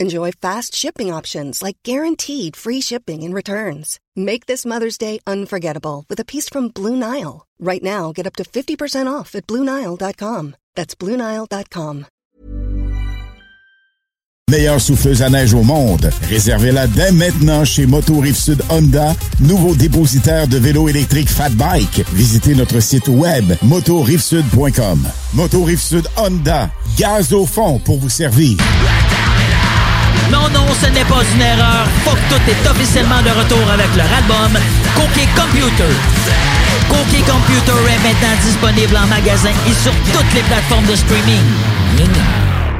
Enjoy fast shipping options like guaranteed free shipping and returns. Make this Mother's Day unforgettable with a piece from Blue Nile. Right now, get up to 50% off at BlueNile.com. That's BlueNile.com. Meilleure souffleuse à neige au monde. Réservez-la dès maintenant chez Moto Rive-Sud Honda, nouveau dépositaire de vélos électriques Fat Bike. Visitez notre site web motorivesud.com. Moto Rive-Sud Honda, gaz au fond pour vous servir. Non, non, ce n'est pas une erreur. Fuck tout est officiellement de retour avec leur album Cookie Computer. Cookie Computer est maintenant disponible en magasin et sur toutes les plateformes de streaming.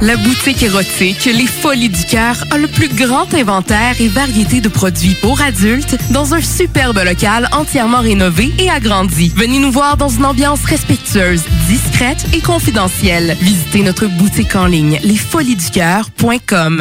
La boutique érotique Les Folies du Cœur a le plus grand inventaire et variété de produits pour adultes dans un superbe local entièrement rénové et agrandi. Venez nous voir dans une ambiance respectueuse, discrète et confidentielle. Visitez notre boutique en ligne lesfoliesducoeur.com.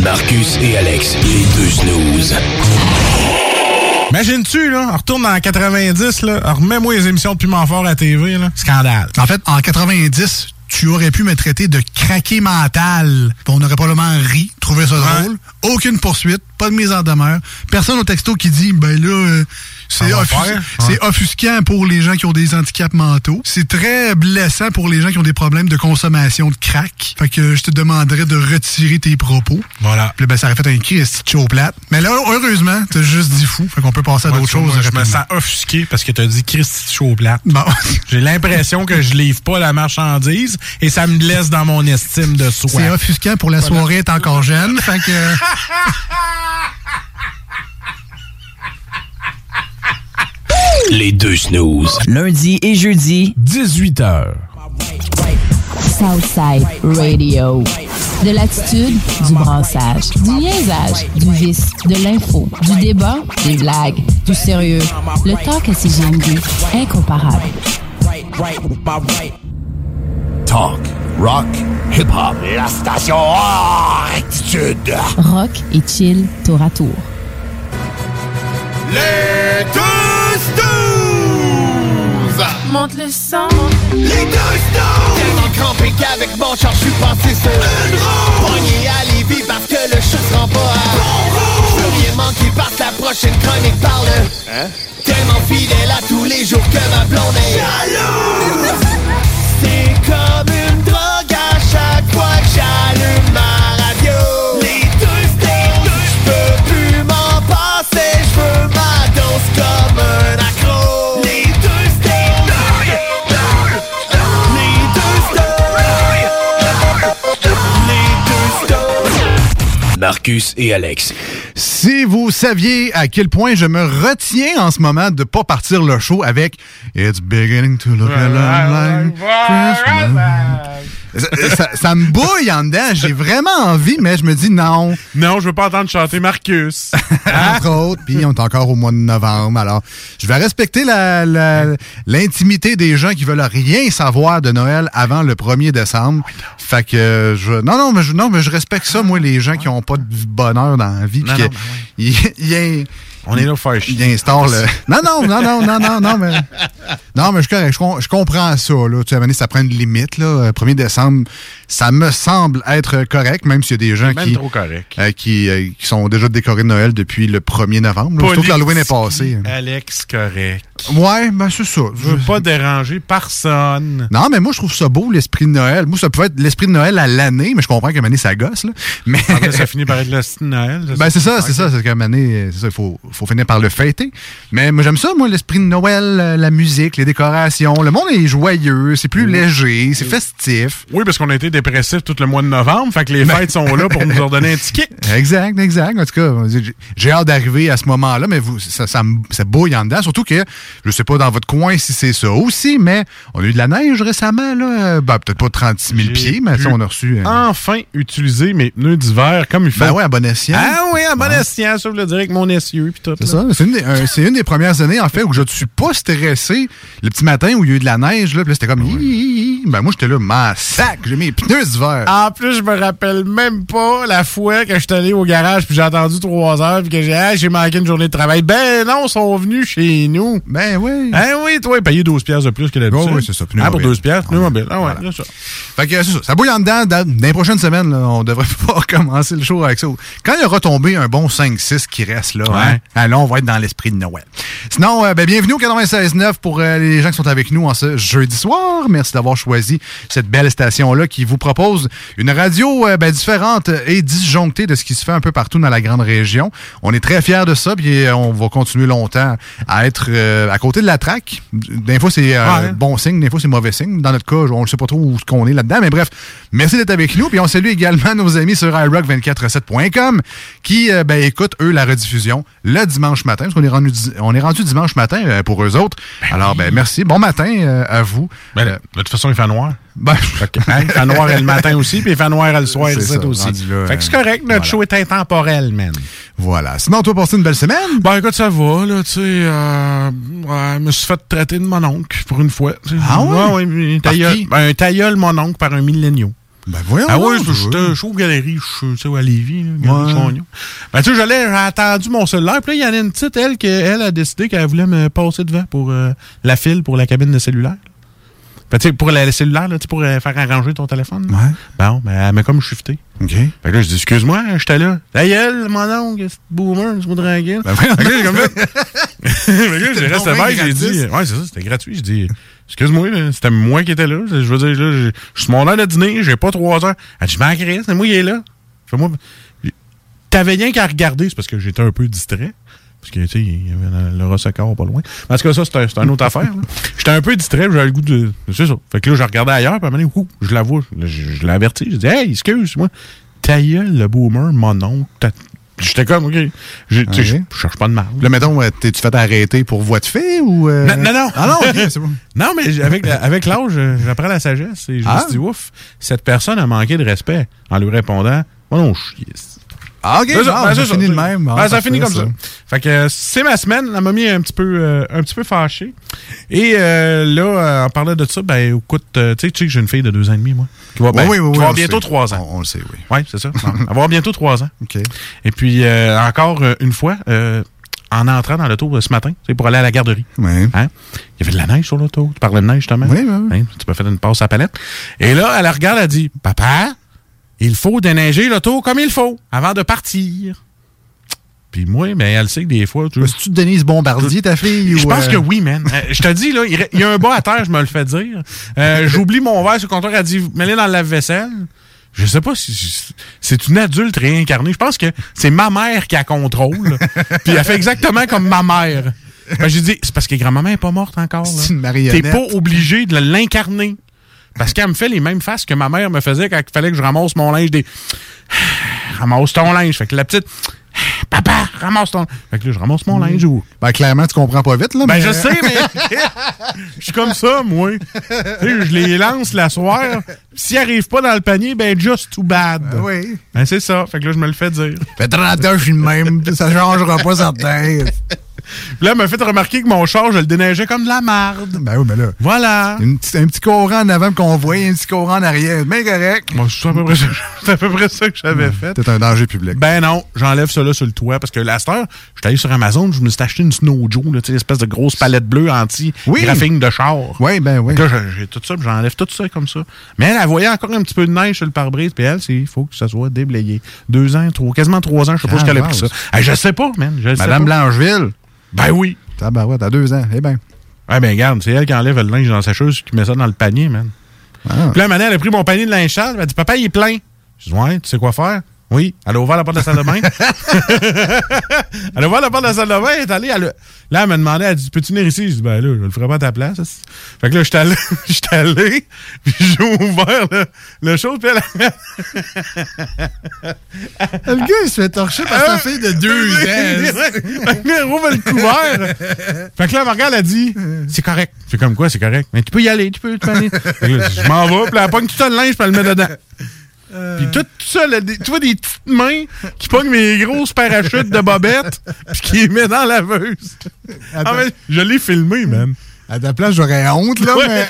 Marcus et Alex, les deux snooze. Imagine-tu, là, on retourne dans 90, là, remets-moi les émissions de Piment Fort à TV, là. Scandale. En fait, en 90, tu aurais pu me traiter de craqué mental. On aurait probablement ri, trouvé ça drôle. Aucune poursuite, pas de mise en demeure. Personne au texto qui dit, ben là, euh, c'est offus- ouais. offusquant pour les gens qui ont des handicaps mentaux. C'est très blessant pour les gens qui ont des problèmes de consommation de crack. Fait que je te demanderais de retirer tes propos. Voilà. Puis ben, ça aurait fait un cri de show plate? Mais là, heureusement, t'as juste dit fou. Fait qu'on peut passer à d'autres choses. moi, je me sens offusqué parce que tu as dit Christy chaud plate. Bon. J'ai l'impression que je livre pas la marchandise et ça me laisse dans mon estime de soi. C'est offusquant pour la Voilà. soirée est encore jeune. Fait que. Les deux snooze. Lundi et jeudi, 18h. Southside Radio. De l'attitude, du brassage, du niaisage, du vice, de l'info, du débat, des blagues, du sérieux. Le talk à CGMD, incomparable. Talk, rock, hip-hop. La station attitude. Rock et chill tour à tour. Les deux. Monte le son. Les deux snooze. Tellement crampé qu'avec mon char, je suis passé sur une roue. Pogné à Lévis parce que le chat se rend pas à bon roue. Rien manquer parce que la prochaine chronique parle. Hein? Tellement fidèle à tous les jours que ma blonde est jalouse. Marcus et Alex. Si vous saviez à quel point je me retiens en ce moment de pas partir le show avec It's beginning to look a lot like Christmas. Ça, ça- ça me bouille en dedans. J'ai vraiment envie, mais je me dis non. Non, je veux pas entendre chanter Marcus. Entre autres, puis on est encore au mois de novembre. Alors, je vais respecter la- la- l'intimité des gens qui veulent rien savoir de Noël avant le 1er décembre. Fait que je. Non, non, mais je, non, mais je respecte ça, moi, les gens qui ont pas de bonheur dans la vie. Non, ben y a- On est là pour faire chier. Il instaure le. Non, non, non, non, non, non, non, mais. Non, mais je, je, com- je comprends ça, là. Tu sais, ça prend une limite, là. Euh, 1er décembre, ça me semble être correct, même s'il y a des gens qui. trop correct. euh, qui, euh, qui sont déjà décorés de Noël depuis le 1er novembre. Surtout que l'Halloween est passé. Alex, correct. Ouais, ben c'est ça. Je veux pas déranger personne. Non, mais moi, je trouve ça beau, l'esprit de Noël. Moi, ça peut être l'esprit de Noël à l'année, mais je comprends moment donné, ça gosse, là. Mais. Après, ça finit par être le style de Noël. Ben, c'est ça, c'est ça. C'est moment donné, c'est ça, il faut, faut finir par le fêter. Mais moi, j'aime ça, moi, l'esprit de Noël, euh, la musique, les décorations. Le monde est joyeux, c'est plus léger, c'est festif. Oui, parce qu'on a été dépressifs tout le mois de novembre, fait que les fêtes sont là pour nous redonner un ticket. Exact, exact. En tout cas, j'ai- hâte d'arriver à ce moment-là, mais vous, ça, ça, ça bouille en dedans. Surtout que, je sais pas dans votre coin si c'est ça aussi, mais on a eu de la neige récemment, là. Ben, peut-être pas 36 000 pieds, mais ça, on a reçu. euh, Enfin utiliser mes pneus d'hiver comme il faut. Ben ouais, à bon escient. Ah oui, à bon Ouais. escient, ça veut dire avec mon essieu puis tout. C'est ça. C'est une, une des premières années, en fait, où je ne suis pas stressé. Le petit matin où il y a eu de la neige, là, puis là, c'était comme. Hi, hi, hi. Ben, moi, j'étais là, ma sac, j'ai mes pneus d'hiver. En plus, je me rappelle même pas la fois que je suis allé au garage puis j'ai attendu trois heures puis que j'ai ah, j'ai manqué une journée de travail. Ben non, ils sont venus chez nous. Ben oui. Hein oui, toi, payé 12 pièces de plus que d'habitude. Oh, oui, c'est ça, pneus Ah, pour mobiles. 12 pièces, pneus mobiles. Ah ouais, Voilà. c'est ça. Fait que c'est ça. Ça bouille en dedans. Dans, dans les prochaines semaines, là, on devrait pas commencer le show avec ça. Quand il y aura tombé un bon 5-6 qui reste là, Ouais. hein, là, on va être dans l'esprit de Noël. Sinon, euh, ben, bienvenue au 96.9 pour euh, les gens qui sont avec nous en ce jeudi soir. Merci d'avoir choisi cette belle station-là qui vous propose une radio euh, ben, différente et disjonctée de ce qui se fait un peu partout dans la grande région. On est très fiers de ça, puis on va continuer longtemps à être à côté de la traque. Des fois, c'est Ouais. bon signe, des fois, c'est mauvais signe. Dans notre cas, on ne sait pas trop où qu'on est là-dedans, mais bref, merci d'être avec nous. Puis on salue également nos amis sur iRock247.com qui ben, écoutent, eux, la rediffusion le dimanche matin, parce qu'on est rendu, on est rendu dimanche matin euh, pour eux autres. Alors, ben, merci. Bon matin euh, à vous. Ben, de toute façon, il fait noir. Ben, Hein, il fait noir le matin aussi, puis il fait noir le soir C'est ici ça, aussi. là, fait que c'est euh, correct, notre voilà. show est intemporel, man. voilà. Sinon, toi, passer une belle semaine? Ben écoute, ça va, là, tu sais. Euh, ouais, je me suis fait traiter de mon oncle pour une fois. Ah ouais? tailleul- ben, un tailleul, mon oncle, par un milléniaux. Ben, voyons. Ah oui, je suis aux galeries, je suis à Lévis, là, Galerie Ouais. Ben tu sais, j'allais, j'ai attendu mon cellulaire, puis là, il y en a une petite, elle, qui elle a décidé qu'elle voulait me passer devant pour euh, la file pour la cabine de cellulaire. Ben, tu sais, pour la, la cellulaire, là, pour euh, faire arranger ton téléphone. là. Ouais. Bon, ben, elle m'a comme shifté. OK. Fait que là, je dis, excuse-moi, j'étais là. Ta gueule, mon oncle, c'est boomer, je. Ben, voyons Fait que là, j'ai comme là. Que là, j'ai resté j'ai dit, ouais, c'est ça, c'était gratuit. J'ai dit, excuse-moi, c'était moi qui étais là. Je veux dire, là, je suis mon heure de dîner, j'ai pas trois heures. Elle dit, je m'en c'est moi qui est là. Fais-moi. T'avais rien qu'à regarder, c'est parce que j'étais un peu distrait. Parce que, tu sais, il y avait le Rossecor pas loin. Tout cas, ça, c'est un- c'est une autre affaire. J'étais un peu distrait, j'avais le goût de. C'est ça. Fait que là, je regardais ailleurs, puis à un moment donné, je la vois. Là, Je, je l'ai averti. Je dis, hey, excuse-moi. Ta gueule, le boomer, mon oncle. J'étais comme, OK. Je, sais, je, cherche pas de mal. Là, mettons, euh, t'es-tu fait arrêter pour voie de fait ou. euh? Non, non, non. Ah non, c'est bon. Non, mais avec, avec l'âge, euh, j'apprends la sagesse. Et je Ah. me suis dit, ouf, cette personne a manqué de respect en lui répondant, oh non, chier. Ah, ok, bon, ben, ça finit de même. Ah, Ben, ça finit comme ça. Fait que euh, c'est ma semaine. Elle m'a mis un petit peu, euh, un petit peu fâché. Et euh, là, on parlait de ça. Ben, écoute, euh, tu sais, tu sais que j'ai une fille de deux ans et demi, moi. Qui va, ben, Oui, oui, oui, qui va avoir bientôt sait. trois ans. On, on le sait, oui. Oui, c'est ça. Elle va avoir bientôt trois ans. OK. Et puis, encore une fois, en entrant dans l'auto ce matin, c'est pour aller à la garderie. Oui. Hein? Il y avait de la neige sur l'auto. Tu parlais de neige, justement. Oui, oui, oui. Hein? Tu peux faire une passe à la palette. Et là, elle regarde, elle dit Papa, il faut déneiger l'auto comme il faut avant de partir. Puis moi, mais elle sait que des fois. Tu C'est-tu Denise Bombardier, ta fille? je pense euh, que oui, man. Euh, je te dis, là, il y a un bas à terre, je me le fais dire. Euh, J'oublie mon verre sur le comptoir, elle dit mets-le dans le lave-vaisselle. Je sais pas si c'est une adulte réincarnée. Je pense que c'est ma mère qui a contrôle. Puis elle fait exactement comme ma mère. Ben, j'ai dit, c'est parce que grand-maman est pas morte encore. C'est une marionnette. T'es pas obligé de l'incarner. Parce qu'elle me fait les mêmes faces que ma mère me faisait quand il fallait que je ramasse mon linge des. ramasse ton linge. Fait que la petite. Papa, ramasse ton. Fait que là, je ramasse mon linge ou. Ben, clairement, tu comprends pas vite, là. Ben, mais- je sais, mais. Je suis comme ça, moi. Tu sais, je les lance la soirée. S'ils arrivent pas dans le panier, ben, just too bad. Ben oui. Ben, c'est ça. Fait que là, je me le fais dire. Fait 30 ans, je suis le même. Ça changera pas, certain. Puis là, elle m'a fait remarquer que mon char, je le déneigeais comme de la marde. Ben oui, ben là. Voilà. Une un petit courant en avant qu'on voyait, un petit courant en arrière. Bien correct. C'est à peu près ça, c'est à peu près ça que j'avais fait. C'est un danger public. Ben non, j'enlève ça là sur le toit parce que la je suis allé sur Amazon, je me suis acheté une Snow Joe, là, l'espèce de grosse palette bleue anti-graphing de char. Oui, ben oui. Là, j'ai- tout ça, puis j'enlève tout ça comme ça. Mais elle, elle voyait encore un petit peu de neige sur le pare-brise, puis elle, c'est- il faut que ça soit déblayé. Deux ans, trois, quasiment trois ans, je sais pas Ah, ce qu'elle a pris ça. Ah, je sais pas, man. Je le sais Madame pas. Blancheville. Ben oui. Tabarouette, à deux ans. Eh ben. Ah ben regarde, c'est elle qui enlève le linge dans sa cheuse qui met ça dans le panier, man. Ah. Puis là, Mané, elle a pris mon panier de linge sale, elle a dit Papa, il est plein. Je dis Ouais, tu sais quoi faire? Oui. Elle a ouvert la porte de la salle de bain. elle a ouvert la porte de la salle de bain, elle est allée. Elle a- Là, elle m'a demandé, elle dit Peux-tu venir ici? Je dis Ben là, je le ferai pas à ta place. Fait que là, j'étais allé, j'étais allé, puis j'ai ouvert le, le chose, puis elle Le gars, il se fait torcher par sa fille de deux ans. Fait que là, elle le couvert. fait que là, elle regarde, elle dit C'est correct. C'est comme quoi, c'est correct. Mais tu peux y aller, tu peux, tu peux aller. Fait que là, je m'en vais, puis elle pogne tout le linge, puis elle le met dedans. Puis tout, tout ça, là, des- tu vois des petites mains qui pognent mes grosses parachutes de bobettes, puis qui les met dans la laveuse. Ah, mais je l'ai filmé, man. À ta place, j'aurais honte, là, Ouais. mais.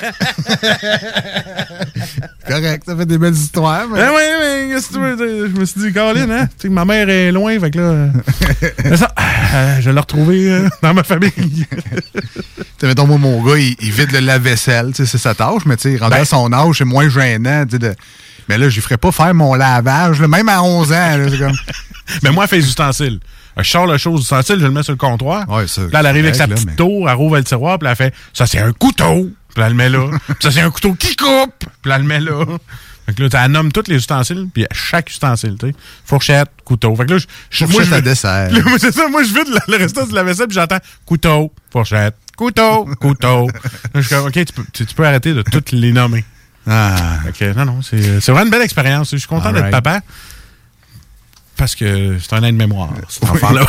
Correct, ça fait des belles histoires. Mais... Ah ouais, mais qu'est-ce que tu veux? Je me suis dit, Caroline, hein? Tu sais que ma mère est loin, fait que là. euh, ça, euh, je l'ai retrouvé euh, dans ma famille. Tu sais, mettons, moi, mon gars, il, il vide le lave-vaisselle, tu sais, c'est sa tâche, mais tu sais, rendu Ben- à son âge, c'est moins gênant, tu sais, de... Mais là, je lui ferais pas faire mon lavage, là, même à 11 ans, là, comme... Mais moi, elle fait les ustensiles. Je sors la chose d'ustensile, je le mets sur le comptoir. Ouais, ça, Puis là, elle arrive avec sa petite mais- tour, elle rouvre le tiroir, puis elle fait Ça, c'est un couteau. Puis là, elle le met là. Puis ça, c'est un couteau qui coupe. Puis là, elle le met là. Fait que là, elle nomme tous les ustensiles, puis chaque ustensile, tu sais. Fourchette, couteau. Fait que là, je, Fourchette je- à dessert. Là, moi, c'est ça, moi, je vide le, le restant de la vaisselle, puis j'entends couteau, fourchette, couteau, couteau. Je suis comme, OK, tu peux, tu, tu peux arrêter de toutes les nommer. Ah. Que, non, non, c'est c'est vraiment une belle expérience. Je suis content d'être papa. Parce que c'est un aide-mémoire, cet enfant-là.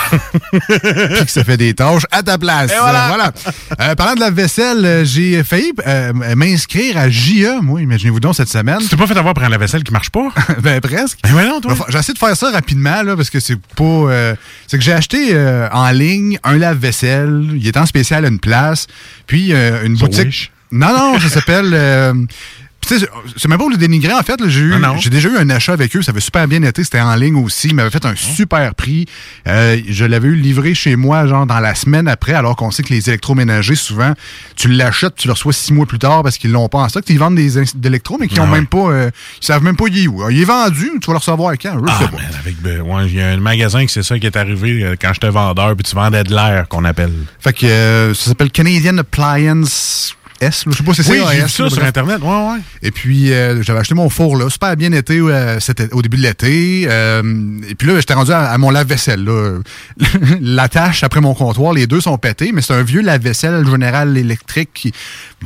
puis que ça fait des tâches à ta place. Et voilà. Voilà. Euh, parlant de la vaisselle, j'ai failli euh, m'inscrire à JE, moi, imaginez-vous donc, cette semaine. Tu t'es pas fait avoir pour un lave-vaisselle qui marche pas? ben, presque. Ben voyons, toi. Enfin, J'ai essayé de faire ça rapidement, là, parce que c'est pas... euh, c'est que j'ai acheté en ligne un lave-vaisselle. Il est en spécial à une place. Puis une boutique... Wish. Non, non, ça s'appelle... puis tu sais, c'est même pas pour le dénigrer, en fait. J'ai Ah j'ai déjà eu un achat avec eux. Ça avait super bien été. C'était en ligne aussi. Ils m'avaient fait un super prix. Euh, je l'avais eu livré chez moi, genre, dans la semaine après, alors qu'on sait que les électroménagers, souvent, tu l'achètes, tu le reçois six mois plus tard parce qu'ils l'ont pas en stock. Ils vendent des d'électro, mais qui Ah ont ouais. même pas... euh, ils savent même pas il est où. Il est vendu, tu vas le recevoir quand? Je Ah, sais pas. man, avec, ben, ouais, il y a un magasin que c'est ça qui est arrivé euh, quand j'étais vendeur, puis tu vendais de l'air, qu'on appelle. Fait que euh, ça s'appelle Canadian Appliance S. Je sais pas si c'est Oui, ça, S, ça là, sur. Internet. Ouais, ouais. Et puis, euh, j'avais acheté mon four là, super bien été euh, au début de l'été. Euh, et puis là, j'étais rendu à, à mon lave-vaisselle. là. La tâche après mon comptoir, les deux sont pétés, mais c'est un vieux lave-vaisselle général électrique, qui,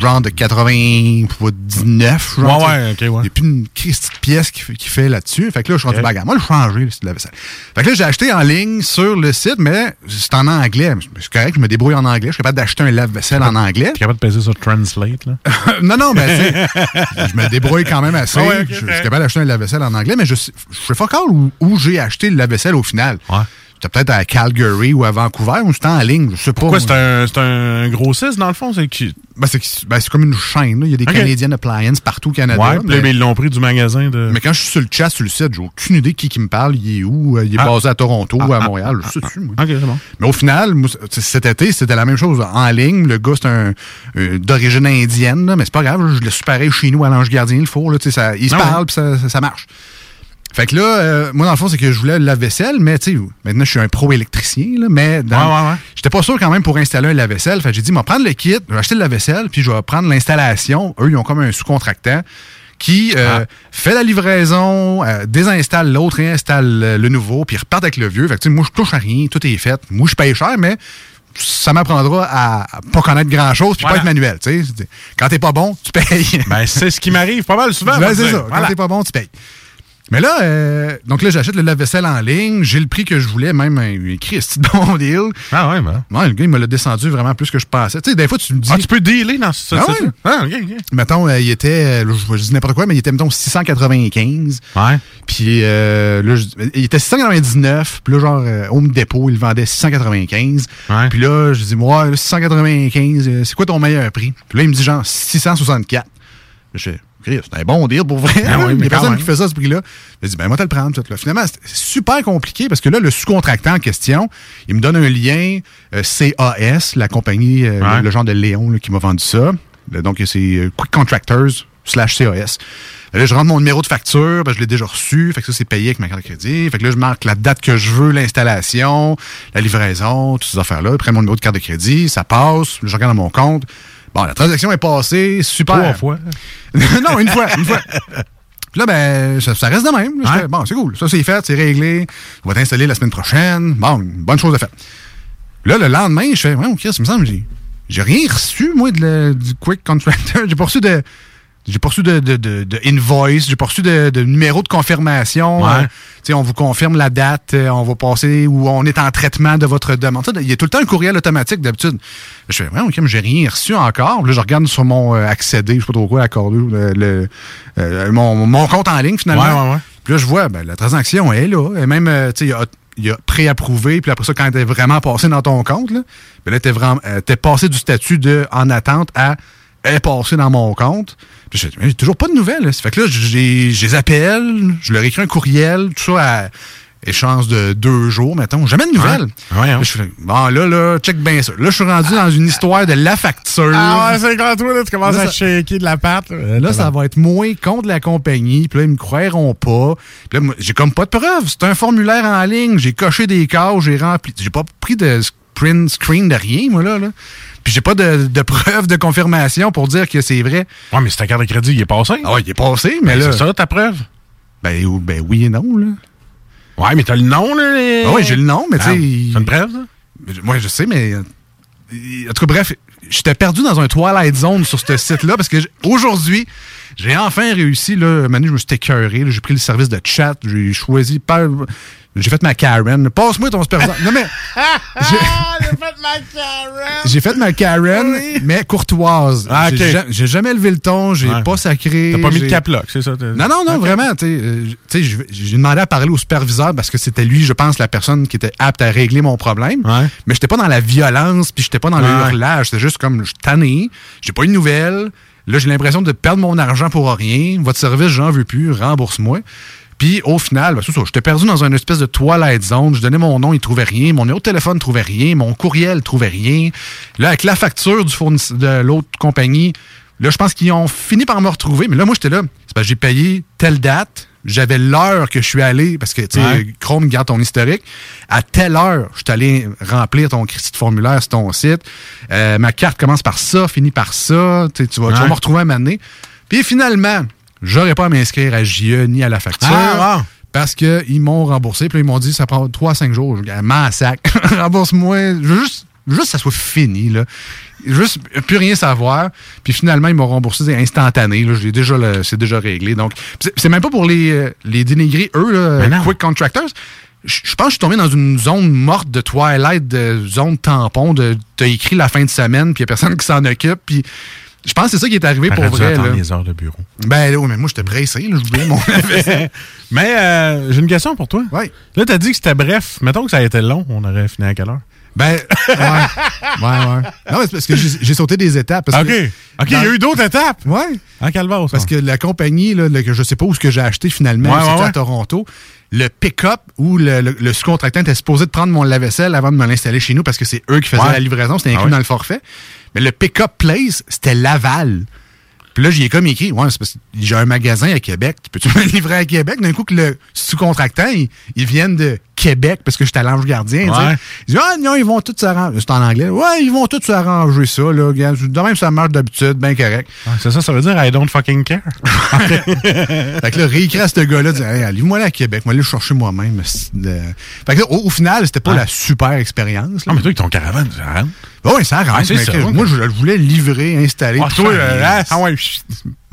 genre de 99. Genre, Ouais, ouais, ok, ouais. Et puis une petite pièce qui, fait- qui fait là-dessus. Fait que là, je suis rendu bagarre. Moi, le changer, c'est de lave-vaisselle. Fait que là, j'ai acheté en ligne sur le site, mais c'est en anglais. C'est correct, je me débrouille en anglais. Je suis capable d'acheter un lave-vaisselle en anglais. T'es capable de peser sur Là? non, non, mais je me débrouille quand même assez. Ah ouais, je, suis capable d'acheter un lave-vaisselle en anglais, mais je, je sais pas où, où j'ai acheté le lave-vaisselle au final. Ouais. C'était peut-être à Calgary ou à Vancouver ou c'était en ligne, je sais pas. Pourquoi? C'est un, un grossiste, dans le fond? C'est qui? Ben, c'est ben, c'est comme une chaîne. là. Il y a des. Canadian Appliance partout au Canada. Ouais, mais, ils l'ont pris du magasin de. mais quand je suis sur le chat, sur le site, j'ai aucune idée qui, qui me parle. Il est où? Il est Ah. basé à Toronto ou à Ah, Montréal. je sais moi. Bon. Mais au final, moi, cet été, c'était la même chose en ligne. Le gars, c'est un euh, d'origine indienne, là, mais c'est pas grave. Je le suis pareil chez nous à l'Ange Gardien, il faut. Là, ça, il se Ah parle, puis ça, ça, ça marche. Fait que là, euh, moi, dans le fond, c'est que je voulais le lave-vaisselle, mais tu sais, maintenant, je suis un pro-électricien, là, mais dans- Ouais, ouais, ouais. j'étais pas sûr quand même pour installer un lave-vaisselle. Fait que j'ai dit, moi, prendre le kit, je vais acheter le lave-vaisselle, puis je vais prendre l'installation. Eux, ils ont comme un sous-contractant qui euh, Ah. fait la livraison, euh, désinstalle l'autre, réinstalle le nouveau, puis ils repartent avec le vieux. Fait que, tu sais, moi, je touche à rien, tout est fait. Moi, je paye cher, mais ça m'apprendra à, pas connaître grand-chose, puis Voilà. pas être manuel. tu sais. C'est- Quand t'es pas bon, tu payes. Ben, c'est ce qui m'arrive pas mal souvent. Ben, c'est ça. Quand Voilà. t'es pas bon, tu payes. Mais là, euh, donc là, j'achète le lave-vaisselle en ligne. J'ai le prix que je voulais, même un écrit de bon deal. Ah ouais, ben. Ouais, le gars, il me l'a descendu vraiment plus que je pensais. Tu sais, des fois, tu me dis. Ah, tu peux dealer dans ce Ah ouais? Ah, ok, ok. Mettons, euh, il était, euh, je, dis n'importe quoi, mais il était, mettons, 695. Ouais. Puis euh, là, je- il était 699. Puis là, genre, euh, Home Depot, il vendait 695. Ouais. Puis là, je dis, moi, là, 695, euh, c'est quoi ton meilleur prix? Puis là, il me dit, genre, 664. Là, je c'est un bon deal pour vrai. Ah oui, il y mais a quand personne même. qui fait ça à ce prix-là. Je dis, ben, moi, te le prendre. tout, là. Finalement, c'est super compliqué parce que là, le sous-contractant en question, il me donne un lien euh, CAS, la compagnie, euh, Ouais. le, le genre de Léon là, qui m'a vendu ça. Donc, c'est euh, Quick Contractors slash CAS. Là, je rentre mon numéro de facture, ben, je l'ai déjà reçu, fait que ça, c'est payé avec ma carte de crédit. Fait que là, je marque la date que je veux, l'installation, la livraison, toutes ces affaires-là. Je prends mon numéro de carte de crédit, ça passe, je regarde dans mon compte. Bon, la transaction est passée, super. Trois fois. non, une fois, une fois. Puis là, ben, ça, ça reste de même. Fais, bon, c'est cool. Ça, c'est fait, c'est réglé. On va t'installer la semaine prochaine. Bon, une bonne chose à faire. Là, le lendemain, je fais, ouais, OK, ça me semble, j'ai, j'ai rien reçu, moi, de du Quick Contractor. J'ai pas reçu de. J'ai pas reçu de, de, de, de invoice, j'ai pas reçu de, de numéro de confirmation. Ouais. Sais, on vous confirme la date, euh, on va passer ou on est en traitement de votre demande. Il y a tout le temps un courriel automatique d'habitude. Je fais, ouais, ok, mais j'ai rien reçu encore. Là, je regarde sur mon euh, accédé, je sais pas trop quoi, accordé, le, le- euh, mon, mon compte en ligne finalement. Ouais, ouais, ouais. Puis là, je vois, ben, la transaction est là. Et même, euh, tu sais, il y a, il y a préapprouvé. Puis après ça, quand est vraiment passée dans ton compte, là, ben là, t'es vraiment, euh, t'es passé du statut de en attente à est passée dans mon compte. Puis je dis, mais j'ai toujours pas de nouvelles. là. Ça fait que là, j'ai, je les appelle, je leur écris un courriel, tout ça à échange de deux jours, mettons. Jamais de nouvelles. Ouais, ouais, hein. Là, je bon, là, là, check bien ça. Là, je suis rendu dans une histoire de la facture. Ah ouais, c'est quand toi, là, tu commences Là, à shaker de la patte. Euh, Là, ça va être moins contre la compagnie. Puis là, ils me croiront pas. Puis là, j'ai comme pas de preuves. C'est un formulaire en ligne. J'ai coché des cases, j'ai rempli. J'ai pas pris de print screen de rien, moi, là. là. Puis j'ai pas de, de preuve de confirmation pour dire que c'est vrai. Ouais, mais c'est ta carte de crédit, il est passé. Ah ouais, il est passé, mais là. C'est ça, ta preuve? Ben, ben oui et non, là. Ouais, mais t'as le nom, là. les- Ah ouais, j'ai le nom, mais tu Ah, sais. C'est une preuve, ça? Moi, je sais, mais. euh, En tout cas, bref, j'étais perdu dans un Twilight Zone sur ce site-là parce que aujourd'hui, j'ai enfin réussi. Là, Manu, je me suis écœuré. J'ai pris le service de chat. J'ai choisi. par- J'ai fait ma Karen. Passe-moi ton superviseur. Non, mais. J'ai fait ma Karen! j'ai fait ma Karen, mais courtoise. Ah, ok. J'ai ja- J'ai jamais levé le ton. J'ai Ouais. pas sacré. T'as pas mis de caplock, c'est ça? non, non, non, vraiment. tu sais, euh, j'ai- demandé à parler au superviseur parce que c'était lui, je pense, la personne qui était apte à régler mon problème. Ouais. Mais j'étais pas dans la violence, puis j'étais pas dans le Ouais. hurlage. C'était juste comme, je suis tanné, j'ai pas eu de nouvelles. Là, j'ai l'impression de perdre mon argent pour rien. Votre service, j'en veux plus, rembourse-moi. Puis au final, ben, c'est ça, j'étais perdu dans une espèce de Twilight Zone. Je donnais mon nom, il trouvait rien. Mon numéro de téléphone trouvait rien. Mon courriel trouvait rien. Là, avec la facture du fournisseur de l'autre compagnie, là, je pense qu'ils ont fini par me retrouver. Mais là, moi, j'étais là. C'est parce que j'ai payé telle date. J'avais l'heure que je suis allé, parce que tu sais, Ouais. Chrome garde ton historique. À telle heure, je suis allé remplir ton crédit de formulaire sur ton site. Euh, ma carte commence par ça, finit par ça. Tu vas, tu vas me retrouver à m'amener. Puis finalement, j'aurais pas à m'inscrire à JE ni à la facture. Ah. Parce qu'ils m'ont remboursé. Puis ils m'ont dit ça prend 3 à 5 jours. Je m'en sac. Rembourse-moi. Juste, juste que ça soit fini. Là. Juste plus rien savoir. Puis finalement, ils m'ont remboursé c'est instantané. Là. J'ai déjà c'est déjà réglé. Donc, c'est même pas pour les, euh, les dénigrer, eux, là. Quick Contractors. Je je pense que je suis tombé dans une zone morte de Twilight, de zone tampon, de t'as écrit la fin de semaine, puis il a personne qui s'en occupe. Puis je pense que c'est ça qui est arrivé pour dû vrai. Là. les heures de bureau? Ben oui, mais moi, j'étais pressé. là, J'oubliais mon Mais euh, j'ai une question pour toi. Ouais. Là, t'as dit que c'était bref. Mettons que ça a été long, on aurait fini à quelle heure? Ben, ouais. ouais, ouais. Non, mais c'est parce que j'ai j'ai sauté des étapes. Parce OK. que- OK, il y a eu d'autres étapes. Ouais. En calvaire, Parce que la compagnie, là, le- que je sais pas où ce que j'ai acheté finalement, Ouais, ouais, c'était ouais. à Toronto. Le pick-up où le, le- le sous-contractant était supposé de prendre mon lave-vaisselle avant de me l'installer chez nous parce que c'est eux qui faisaient Ouais. la livraison, c'était inclus Ah ouais. dans le forfait. Mais le pick-up place, c'était Laval. Puis là, j'y ai comme écrit, ouais, c'est parce que j'ai un magasin à Québec, tu peux-tu me livrer à Québec? D'un coup, que le sous-contractant, ils, ils viennent de Québec parce que j'étais à l'ange gardien. Ouais. Ils disent, ah non, ils vont tous s'arranger. C'est en anglais. Ouais, ils vont tous s'arranger ça, là. De même, ça marche d'habitude, bien correct. Ah, c'est ça, ça veut dire I don't fucking care. Fait que là, réécrit à ce gars-là, dit, hey, livre-moi là à Québec, moi, aller le chercher moi-même. Fait que là, au, au final, c'était pas Ouais. la super expérience. là. Ah, mais toi, avec ton caravane, ça rentre. Ouais, ça rentre. Ah, mais ça, moi, je voulais livrer, installer. Ah, toi, euh, ah, ouais.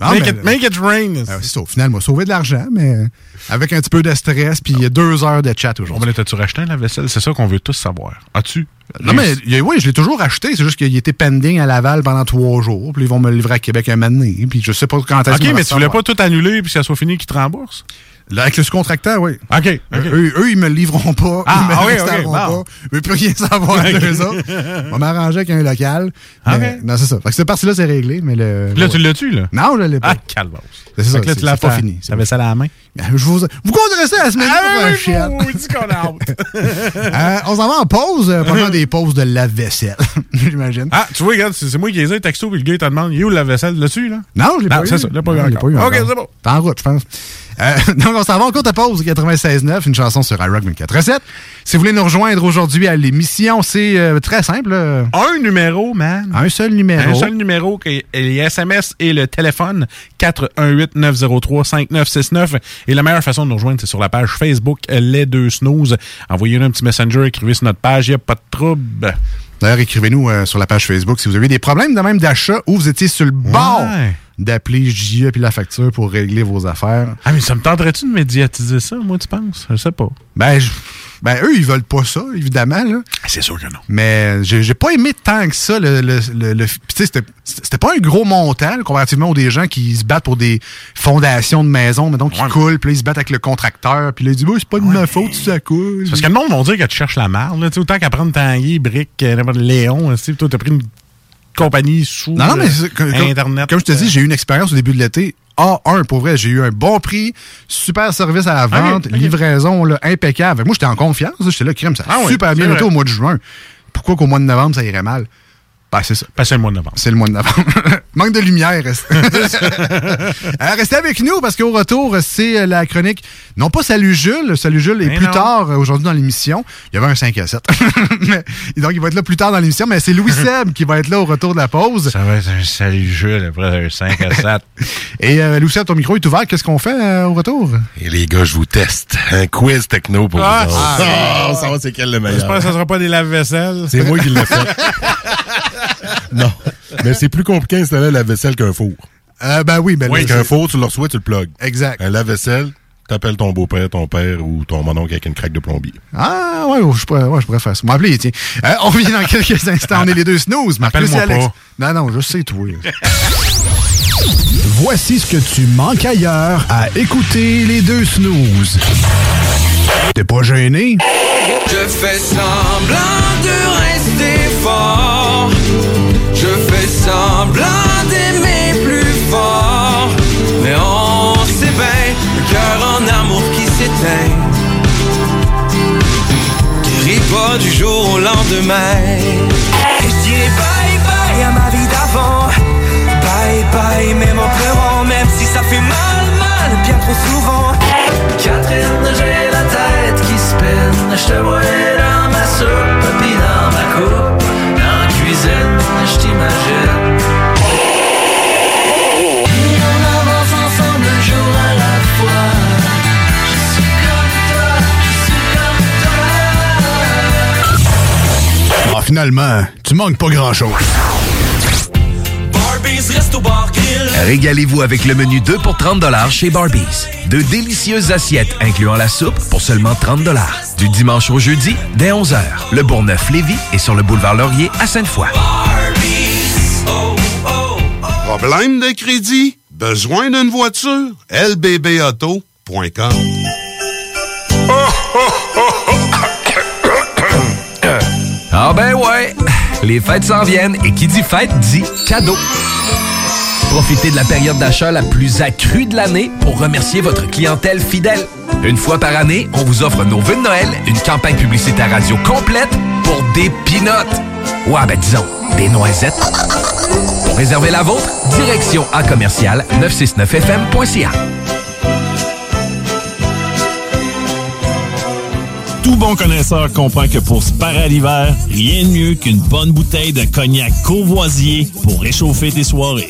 Non, make, mais- it, make it rain. Ah, c'est ça, au final, m'a sauvé de l'argent, mais avec un petit peu de stress, puis il y a deux heures de chat aujourd'hui. va t'as-tu racheté un lave-vaisselle? C'est ça qu'on veut tous savoir. As-tu? Non, mais oui, je l'ai toujours acheté. C'est juste qu'il était pending à Laval pendant trois jours. Puis ils vont me livrer à Québec un moment donné. Puis je sais pas quand est-ce OK, mais tu voulais pas tout annuler puis que ça soit fini qu'ils te remboursent? Là, avec le sous-contracteur, oui. OK. OK. Eux, eux, ils me le livreront pas. Ah, ils me ah oui, le installeront ok, bon. pas. Je veux plus rien savoir d'eux autres. On va m'arranger avec un local. Ok. Mais- Non, c'est ça. Fait que cette partie-là, c'est réglé. Mais le. Puis là, tu l'as-tu, là? Non, je l'ai pas. Ah, calvasse. C'est ça, Fait que là, tu l'as pas fini. T'avais ça à la main? Je vous, vous compterez ça la semaine Ah, prochaine. oui, dis qu'on a. Euh, on s'en va en pause euh, pendant des pauses de lave-vaisselle. J'imagine. Ah, tu vois, regarde, c'est moi qui les ai texto, puis le gars, il te demande, il est où la vaisselle? L'as-tu, là? Non, je l'ai pas eu. c'est ça, je l'ai pas eu encore. OK, c'est bon. T'es en route, je pense. Euh, donc, on s'en va en courte pause, 96.9, une chanson sur iRock 24.7. Si vous voulez nous rejoindre aujourd'hui à l'émission, c'est euh, très simple. euh, Un numéro, man. Un seul numéro. Un seul numéro, qui est les SMS et le téléphone, 418-903-5969. Et la meilleure façon de nous rejoindre, c'est sur la page Facebook euh, Les Deux Snooze. Envoyez-nous un petit messenger, écrivez sur notre page, il n'y a pas de trouble. D'ailleurs, écrivez-nous euh, sur la page Facebook si vous avez des problèmes de même d'achat ou vous étiez sur le bord Ouais. d'appeler JE puis la facture pour régler vos affaires. Ah, mais ça me tenterait-tu de médiatiser ça, moi, tu penses? Je sais pas. Ben, je- ben eux, ils veulent pas ça, évidemment. Là. C'est sûr que non. Mais j'ai j'ai pas aimé tant que ça. Le, le, le- le- puis tu sais, c'était c'était pas un gros montant là, comparativement aux des gens qui se battent pour des fondations de maisons, mais donc qui Ouais, mais- coulent, puis là, ils se battent avec le contracteur, puis là, ils disent, Bah, c'est pas de ma faute si ça coule. Parce que le monde va dire que tu cherches la marde. là. Tu sais, Autant qu'apprendre Tanguy, Brick, euh, Léon, toi, t'as pris une compagnie sous Non, non, mais euh, c'est- comme, comme- Internet. comme je te dis, j'ai eu une expérience au début de l'été. A1, pour vrai, j'ai eu un bon prix, super service à la vente, Ok, ok. livraison là, impeccable. Moi, j'étais en confiance. J'étais là, crème, ça a Ah oui, super bien été au mois de juin. Pourquoi qu'au mois de novembre, ça irait mal? Ben, c'est ça. Passer le mois de novembre. C'est le mois de novembre. Manque de lumière. Euh, restez avec nous parce qu'au retour, c'est euh, la chronique. Non pas Salut Jules. Salut Jules est Mais plus non. tard euh, aujourd'hui dans l'émission. Il y avait un 5 à 7. Mais- donc, il va être là plus tard dans l'émission. Mais c'est Louis Seb qui va être là au retour de la pause. Ça va être un salut Jules après un 5 à 7. Et euh, Louis Seb, ton micro est ouvert. Qu'est-ce qu'on fait euh, au retour? Et les gars, je vous teste. Un quiz techno pour Ah, vous. autres. ah, Ah, on savoir c'est quel le J'espère meilleur. que ça sera pas des lave-vaisselle. C'est moi qui l'ai fait. non. Mais c'est plus compliqué la vaisselle qu'un four. Euh, ben oui, ben Parce là, qu'un four, tu le reçois, tu le plugues. Exact. Un lave-vaisselle, t'appelles ton beau-père, ton père ou ton mononcle avec une craque de plombier. Ah, ouais, je pourrais, ouais, je pourrais faire ça. M'appeler, tiens. Euh, on revient dans quelques instants. On est les deux snooze. Marcus et Alex. Non, non, je sais, toi. Voici ce que tu manques ailleurs à écouter les deux snooze. T'es pas gêné? Je fais semblant de rester fort. Semblant d'aimer plus fort. Mais on sait bien, le cœur en amour qui s'éteint. Guérit pas du jour au lendemain. Et je dirais bye bye à ma vie d'avant. Bye bye, même en pleurant, même si ça fait mal, mal, bien trop souvent. Catherine, j'ai la tête qui spinne. Je te vois dans ma soupe, finalement, tu manques pas grand-chose. Régalez-vous avec le menu 2 pour 30 chez Barbies. De délicieuses assiettes incluant la soupe pour seulement 30 Du dimanche au jeudi, dès 11h. Le Bourgneuf-Lévis est sur le boulevard Laurier à Sainte-Foy. Problème de crédit? Besoin d'une voiture? lbbauto.com Ah ben ouais, les fêtes s'en viennent et qui dit fête dit cadeau. Profitez de la période d'achat la plus accrue de l'année pour remercier votre clientèle fidèle. Une fois par année, on vous offre nos vœux de Noël, une campagne publicitaire radio complète pour des pinottes. Ouais, ben disons, des noisettes. Pour réserver la vôtre, direction à commercial 969fm.ca. Tout bon connaisseur comprend que pour se parer à l'hiver, rien de mieux qu'une bonne bouteille de cognac courvoisier pour réchauffer tes soirées.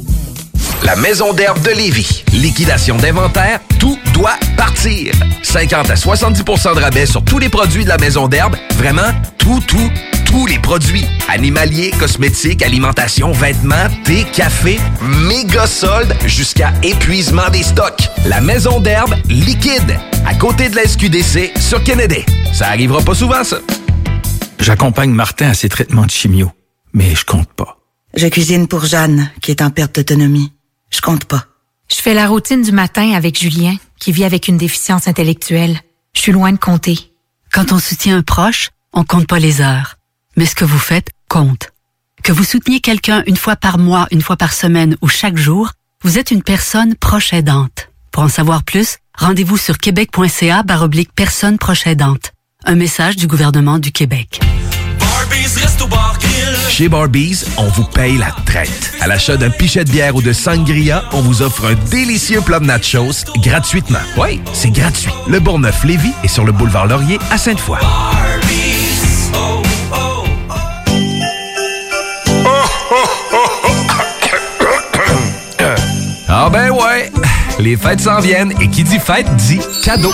La Maison d'herbe de Lévis. Liquidation d'inventaire, tout doit partir. 50 à 70% de rabais sur tous les produits de la Maison d'herbe. Vraiment, tout, tout, tous les produits. Animaliers, cosmétiques, alimentation, vêtements, thé, café, méga soldes jusqu'à épuisement des stocks. La Maison d'herbe liquide. À côté de la SQDC sur Kennedy. Ça arrivera pas souvent, ça. J'accompagne Martin à ses traitements de chimio, mais je compte pas. Je cuisine pour Jeanne, qui est en perte d'autonomie. Je compte pas. Je fais la routine du matin avec Julien, qui vit avec une déficience intellectuelle. Je suis loin de compter. Quand on soutient un proche, on compte pas les heures. Mais ce que vous faites compte. Que vous souteniez quelqu'un une fois par mois, une fois par semaine ou chaque jour, vous êtes une personne proche aidante. Pour en savoir plus, rendez-vous sur québec.ca baroblique personne proche aidante. Un message du gouvernement du Québec. Chez Barbies, on vous paye la traite. À l'achat d'un pichet de bière ou de sangria, on vous offre un délicieux plat de nachos gratuitement. Oui, c'est gratuit. Le Bourgneuf-Lévis est sur le boulevard Laurier à Sainte-Foy. Ah ben ouais, les fêtes s'en viennent et qui dit fête dit cadeau.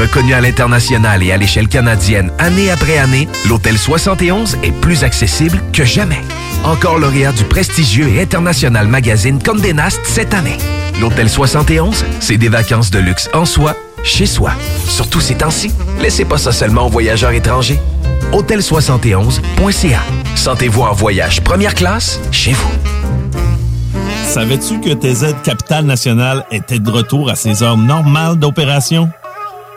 Reconnu à l'international et à l'échelle canadienne année après année, l'Hôtel 71 est plus accessible que jamais. Encore lauréat du prestigieux et international magazine Condé Nast cette année. L'Hôtel 71, c'est des vacances de luxe en soi, chez soi. Surtout ces temps-ci, laissez pas ça seulement aux voyageurs étrangers. Hôtel71.ca. Sentez-vous en voyage première classe chez vous. Savais-tu que TZ Capital National était de retour à ses heures normales d'opération?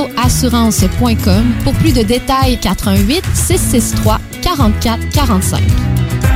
rousseauassurance.com pour plus de détails 88 663 44 45.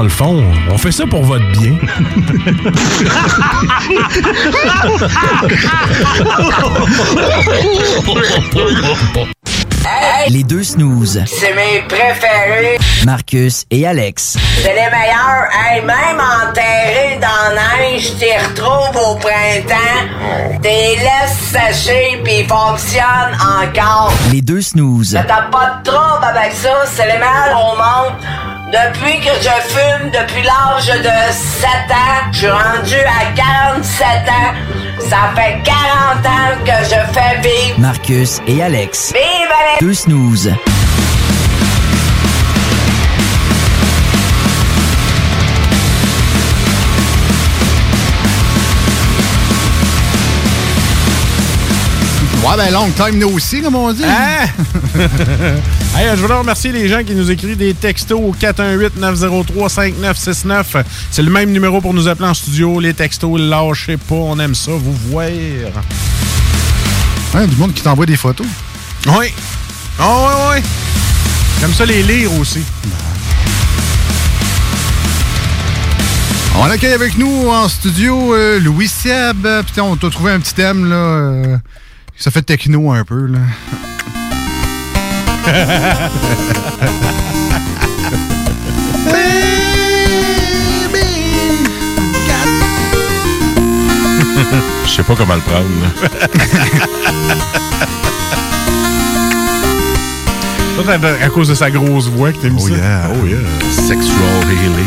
Dans le fond, on fait ça pour votre bien. Les deux snooze. C'est mes préférés. Marcus et Alex. C'est les meilleurs. Hey, même enterrés dans neige, t'y retrouves au printemps. T'es laisses sécher puis ils fonctionnent encore. Les deux snooze. T'as pas de trouble avec ça. C'est les meilleurs au monde. Depuis que je fume, depuis l'âge de 7 ans, je suis rendu à 47 ans. Ça fait 40 ans que je fais vivre. Marcus et Alex. Vive les... Deux snooze. Ouais, ben, long time no see, comme on dit. Hein? Hey, je voudrais remercier les gens qui nous écrivent des textos au 418-903-5969. C'est le même numéro pour nous appeler en studio. Les textos, lâchez pas, on aime ça, vous voir. Ouais, du monde qui t'envoie des photos. Oui. Oh, ouais, ouais. J'aime ça les lire aussi. On accueille avec nous en studio euh, Louis Seb. Putain, on t'a trouvé un petit thème, là. euh, ça fait techno un peu, là. Je sais pas comment le prendre. là. À, à cause de sa grosse voix que t'aimes Oh ça. yeah. Oh yeah. Sexual healing.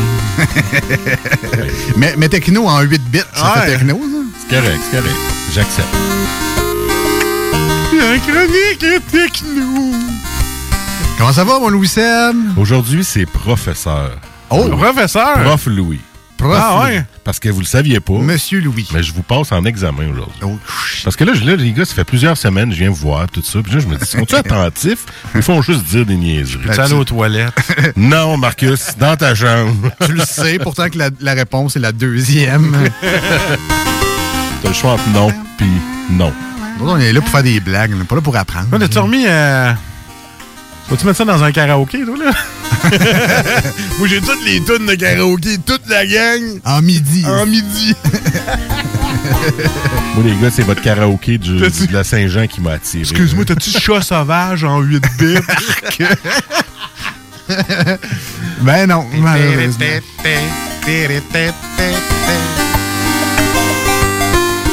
mais, mais techno en 8 bits, ça Ouais. fait techno, ça? C'est correct, c'est correct. J'accepte. La chronique techno. Comment ça va, mon Louis Seb? Aujourd'hui, c'est professeur. Oh, professeur? Prof Louis. Prof Ah ouais? Parce que vous le saviez pas. Monsieur Louis. Mais je vous passe en examen aujourd'hui. Oh, Parce que là, les gars, ça fait plusieurs semaines, je viens vous voir, tout ça. Puis là, je me dis, sont-ils attentifs? Ils font juste dire des niaiseries? Tu allé aux toilettes? non, Marcus, dans ta chambre. tu le sais, pourtant que la, la réponse est la deuxième. T'as le choix entre non puis non. Nous on est là pour faire des blagues, on n'est pas là pour apprendre. Ouais, T'as-tu remis. Euh... Vas-tu mettre ça dans un karaoké, toi, là? Moi, j'ai toutes les tunes de karaoké, toute la gang. En midi. En midi. Moi, les gars, c'est votre karaoké du, du- de la Saint-Jean qui m'a attiré. Excuse-moi, t'as-tu chat sauvage en 8 bits? ben non, malheureusement.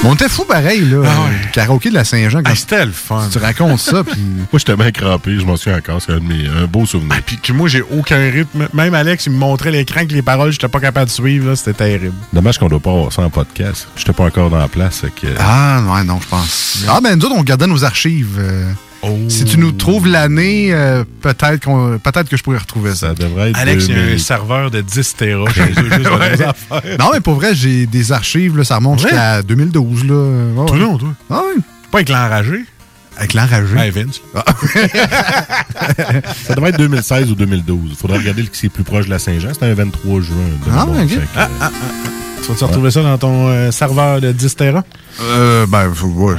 On était fou pareil, là. Ah Le karaoké de la Saint-Jean. quand C'était le fun. Tu racontes ça, puis... Moi, j'étais bien crampé, je m'en suis encore. C'est un, de mes- un beau souvenir. Puis que moi, j'ai aucun rythme. Même Alex, il me montrait l'écran que les paroles, j'étais pas capable de suivre. là. C'était terrible. Dommage qu'on doit pas avoir ça en podcast. J'étais pas encore dans la place. que- Ah, ouais, non, je pense. Ah, ben nous autres, on gardait nos archives. euh. Oh. Si tu nous trouves l'année, euh, peut-être qu'on, peut-être que je pourrais retrouver ça. Ça devrait être Alex, il y a un 2000. serveur de 10 Tera chez eux, juste de nos Ouais. affaires. Non, mais pour vrai, j'ai des archives, là, ça remonte Ouais. jusqu'à 2012. Là. Toi ouais. non, toi. Ah oui. Pas avec l'enragé. Avec l'enragé. Vince. Ça devrait être 2016 ou 2012. Il faudrait regarder ce qui est plus proche de la Saint-Jean. C'était un 23 juin. Ah, mémoire. ok. Fait que, Ah, euh, Tu vas-tu retrouver ça dans ton euh, serveur de 10 Tera? Euh, ben, ouais.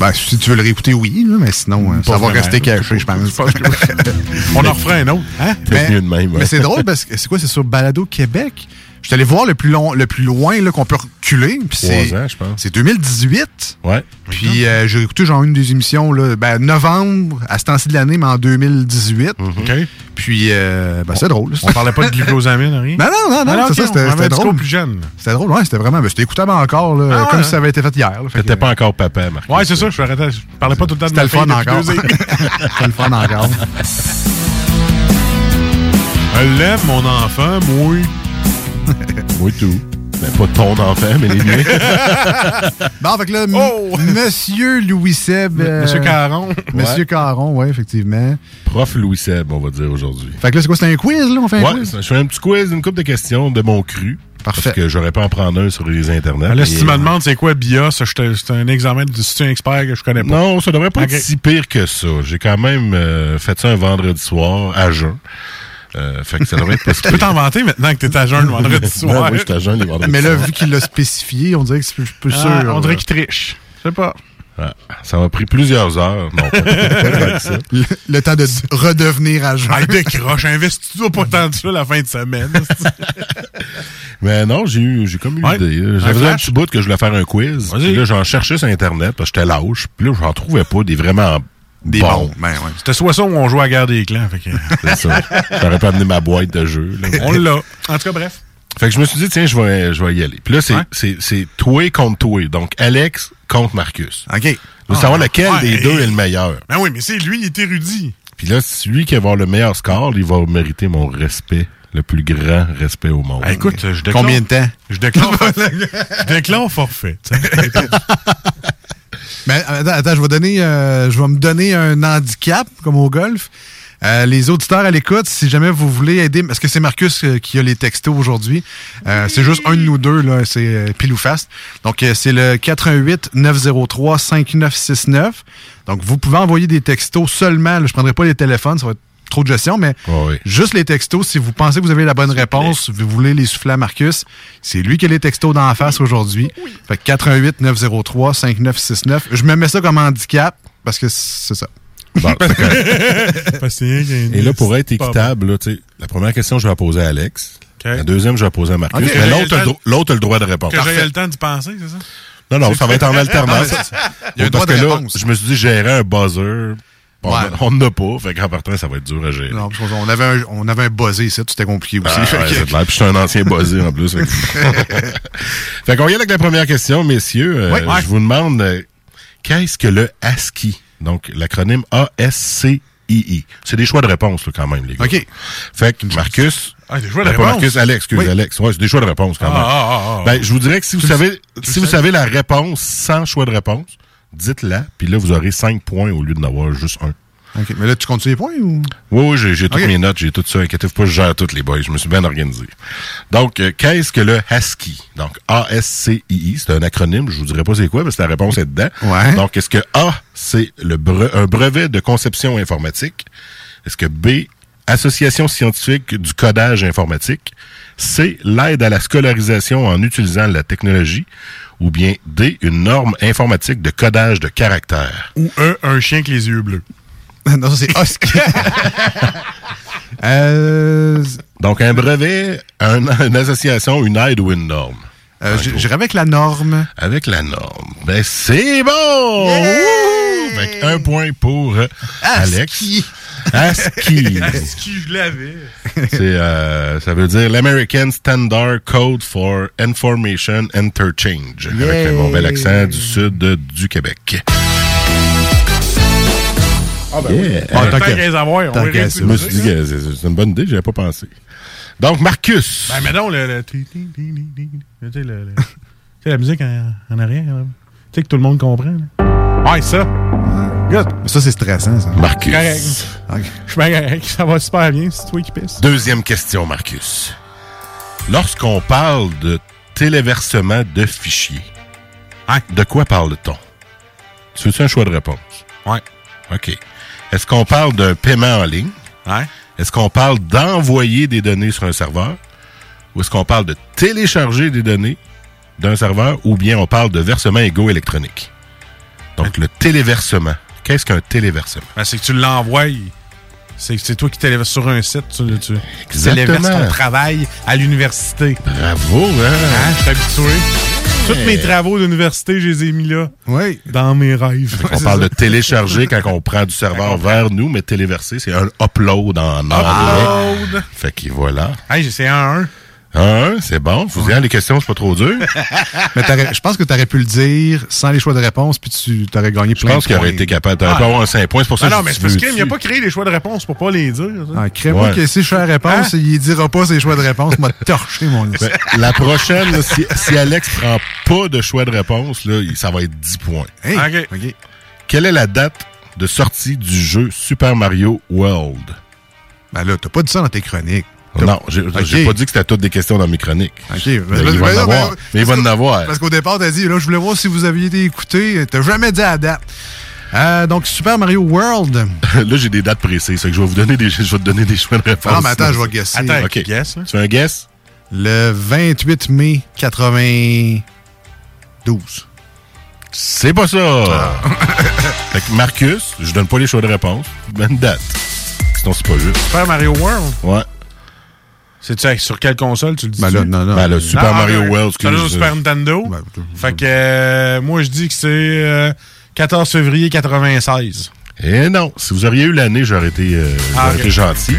Ben, si tu veux le réécouter, oui, mais sinon, euh, ça va rester caché, je pense. On en refera un autre. Hein? Mais c'est drôle parce que c'est quoi? C'est sur Balado Québec? Je suis allé voir le plus, long, le plus loin qu'on peut reculer. c'est- Trois ans, je pense. C'est 2018. Ouais. Puis euh, j'ai écouté genre une des émissions, là, ben, novembre, à ce temps-ci de l'année, mais en 2018. OK. Puis, euh, ben, c'est drôle. On parlait pas de glucosamine, rien? Non, non, non, non, Ah, c'est ok, ça, c'était drôle. plus jeune. C'était drôle, ouais, c'était vraiment. ben, c'était écoutable encore, là, Ah, ouais, comme hein? si ça avait été fait hier. T'étais pas encore papa, Marc. Ouais, c'est ça. Je, je parlais pas tout le temps de C'était le fun encore. C'était le fun encore. Elle l'aime, mon enfant, moi. Moi, tout. Ben, pas ton enfant, mais les miens. Bon, fait que là, m- Oh! Monsieur Louis Seb. euh, Monsieur Caron. Monsieur Ouais. Caron, oui, effectivement. Prof Louis Seb, on va dire aujourd'hui. Fait que là, c'est quoi? C'est un quiz, là? On fait un Ouais, quiz? je fais un petit quiz, une couple de questions de mon cru. Parfait. Parce que j'aurais pas en prendre un sur les internets. Là, si tu me demandes c'est quoi BIOS, c'est un examen de si tu es un expert que je connais pas. Non, ça devrait pas être si pire que ça. J'ai quand même euh, fait ça un vendredi soir à jeun. Euh, fait que ça devrait être pas si Tu peux t'en vanter maintenant que t'es à jeun le vendredi soir. Ben oui, j'étais à jeun les vendredis Mais là, vu qu'il l'a spécifié, on dirait que c'est plus, plus Ah, sûr. on dirait qu'il triche. Je sais pas. Ah, ça m'a pris plusieurs heures. Non, pas, pas tant que ça. le, le temps de redevenir à jeun. Ah, décroche, investis-toi pas tant de ça la fin de semaine. Mais non, j'ai eu, j'ai comme eu Ouais. l'idée. Un J'avais un flash? petit bout que je voulais faire un quiz. Vas-y. Puis là, j'en cherchais sur Internet parce que j'étais lâche. Puis là, j'en trouvais pas des vraiment Des bons. bons. Ben, ouais. C'était soit ça ou on jouait à la guerre des clans. Fait que, C'est ça. J'aurais pas amené ma boîte de jeu. là. on l'a. En tout cas, bref. Fait que je me suis dit, tiens, je vais, je vais y aller. Puis là, c'est, Ouais. c'est, c'est toi contre toi. Donc, Alex contre Marcus. OK. Je veux savoir lequel ouais, des et- deux est le meilleur. Ben oui, mais c'est lui, il est érudit. Puis là, celui qui va avoir le meilleur score, il va mériter mon respect, le plus grand respect au monde. Ah, écoute, je déclare. Combien de temps? Je déclare, je déclare forfait. tu sais. Ben, attends, attends, je vais donner, euh, je vais me donner un handicap, comme au golf. Euh, les auditeurs à l'écoute, si jamais vous voulez aider, parce que c'est Marcus euh, qui a les textos aujourd'hui, euh, c'est juste un de nous deux, là, c'est euh, pile ou face. Donc, euh, c'est le 88 903 5969. Donc, vous pouvez envoyer des textos seulement, là, je prendrai pas les téléphones, ça va être trop de gestion, mais ouais. juste les textos, si vous pensez que vous avez la bonne réponse, vous voulez les souffler à Marcus, c'est lui qui a les textos d'en face aujourd'hui. Fait que 88 903 5969. Je me mets ça comme handicap parce que c'est ça. Bon, Et là, pour être équitable, là, la première question, je vais la poser à Alex. La deuxième, je vais la poser à Marcus. Mais l'autre a, le droit de répondre. Que j'ai le temps d'y penser, c'est ça? Non, non, ça va être en alternance. Il y a un droit Parce de que là, réponse. je me suis dit, gérer un buzzer, on on n'a pas. Fait qu'en partant, ça va être dur à gérer. Non, parce qu'on avait un, on avait un buzzé ici, c'était compliqué aussi. Ah, ouais, que-. Puis je suis un ancien buzzé en plus. fait fait qu'on y avec la première question, messieurs. Euh, Ouais. Ouais. Je vous demande, euh, qu'est-ce que le ASCII? Donc, l'acronyme A-S-C-I-I. C'est des choix de réponse, là, quand même, les gars. OK. Fait que Marcus... Ah, des choix de Ben, réponse? Marcus, Alex, excuse, Oui. Alex. Ouais, c'est des choix de réponse, quand Ah, même. ah, ah, ah. Ben, je vous dirais que si vous savez, si vous savez la réponse sans choix de réponse, dites-la, puis là, vous aurez 5 points au lieu d'en avoir juste un. OK. Mais là, tu comptes les points ou? Oui, oui, j'ai, j'ai toutes mes notes, j'ai tout ça. Inquiétez-vous pas, je gère toutes les boys. Je me suis bien organisé. Donc, euh, qu'est-ce que le ASCII? Donc, A-S-C-I-I, c'est un acronyme. Je vous dirai pas c'est quoi, parce que la réponse est dedans. Ouais. Donc, est-ce que A, c'est le bre- un brevet de conception informatique? Est-ce que B, Association scientifique du codage informatique? C, l'aide à la scolarisation en utilisant la technologie? Ou bien D, une norme informatique de codage de caractères? Ou un, un chien avec les yeux bleus. non, ça, c'est Husky. euh, Donc, un brevet, un- une association, une aide ou une norme? euh, J'irai avec la norme. Avec la norme. Ben, c'est bon! Que un point pour euh, Alex. ASCII. qui je l'avais? C'est, euh, ça veut dire l'American Standard Code for Information Interchange. Avec un bon bel accent du sud de- du Québec. Ah, ben Yeah. oui. Ah, tant qu'à- avoir, on tant va. Je me suis dit que c'est une bonne idée, j'avais pas pensé. Donc, Marcus. Ben, mais non, le. le ti- ti- ti- ti- ti- Tu sais, le- le- tu sais, la musique en, en arrière. Tu sais, que tout le monde comprend. là. Ouais, ça. Good. Ça, c'est stressant, ça. Marcus. Correct. Je suis correct. Ça va super bien. C'est toi qui pisse. Deuxième question, Marcus. Lorsqu'on parle de téléversement de fichiers, Hein? de quoi parle-t-on? Tu veux un choix de réponse? Ouais. OK. Est-ce qu'on parle d'un paiement en ligne? Ouais. Est-ce qu'on parle d'envoyer des données sur un serveur? Ou est-ce qu'on parle de télécharger des données? d'un serveur? Ou bien on parle de versement égaux électronique. Donc, le téléversement. Qu'est-ce qu'un téléversement? Ben, c'est que tu l'envoies. C'est c'est toi qui téléverses sur un site. Tu, tu, tu téléverses ton travail à l'université. Bravo, hein? Hein, je suis habitué. Tous mes travaux d'université, je les ai mis là. Oui. Dans mes rêves. On parle de télécharger quand on prend du serveur vers nous, mais téléverser, c'est un upload en anglais. Upload. Fait que voilà. Hey, c'est un 1. Un, c'est bon. Vous dire les questions, c'est pas trop dur. Mais je pense que tu aurais pu le dire sans les choix de réponse, puis tu aurais gagné Je plein pense de qu'il aurait points. été capable. T'aurais Ah. pas avoir un 5 points. C'est pour ça Ah que non, je mais dis, c'est parce qu'il n'a pas créé les choix de réponse pour pas les dire. Ah, Crée-moi Ouais. que si je fais la réponse, il dira pas ses choix de réponse, m'a torché mon. Ben, la prochaine, si, si Alex prend pas de choix de réponse, là, ça va être 10 points. OK. Quelle est la date de sortie du jeu Super Mario World? Ben là, t'as pas dit ça dans tes chroniques. Non, j'ai pas dit que c'était toutes des questions dans mes chroniques. OK. Mais Ben, il va en avoir. ben, Mais il va parce en qu'au- avoir. Parce qu'au départ, t'as dit, là, je voulais voir si vous aviez été écouté. T'as jamais dit la date. Euh, donc, Super Mario World. là, j'ai des dates précises. fait que je vais vous donner des, je vais te donner des choix de réponse. Ah, mais attends, je vais guesser. Attends, OK. guess, là. Tu fais un guess? Le 28 mai 92. C'est pas ça. fait que Marcus, je donne pas les choix de réponse. Bonne date. Sinon, c'est pas juste. Super Mario World? Ouais. C'est-tu sur quelle console tu le dis? Ben là, non, non. Ben, le Super Non, Mario. World, Ça, là, excuse. Super Nintendo. Ben, Fait que euh, moi, je dis que c'est euh, 14 février 96. Eh non, si vous auriez eu l'année, j'aurais été, euh, Ah, été gentil.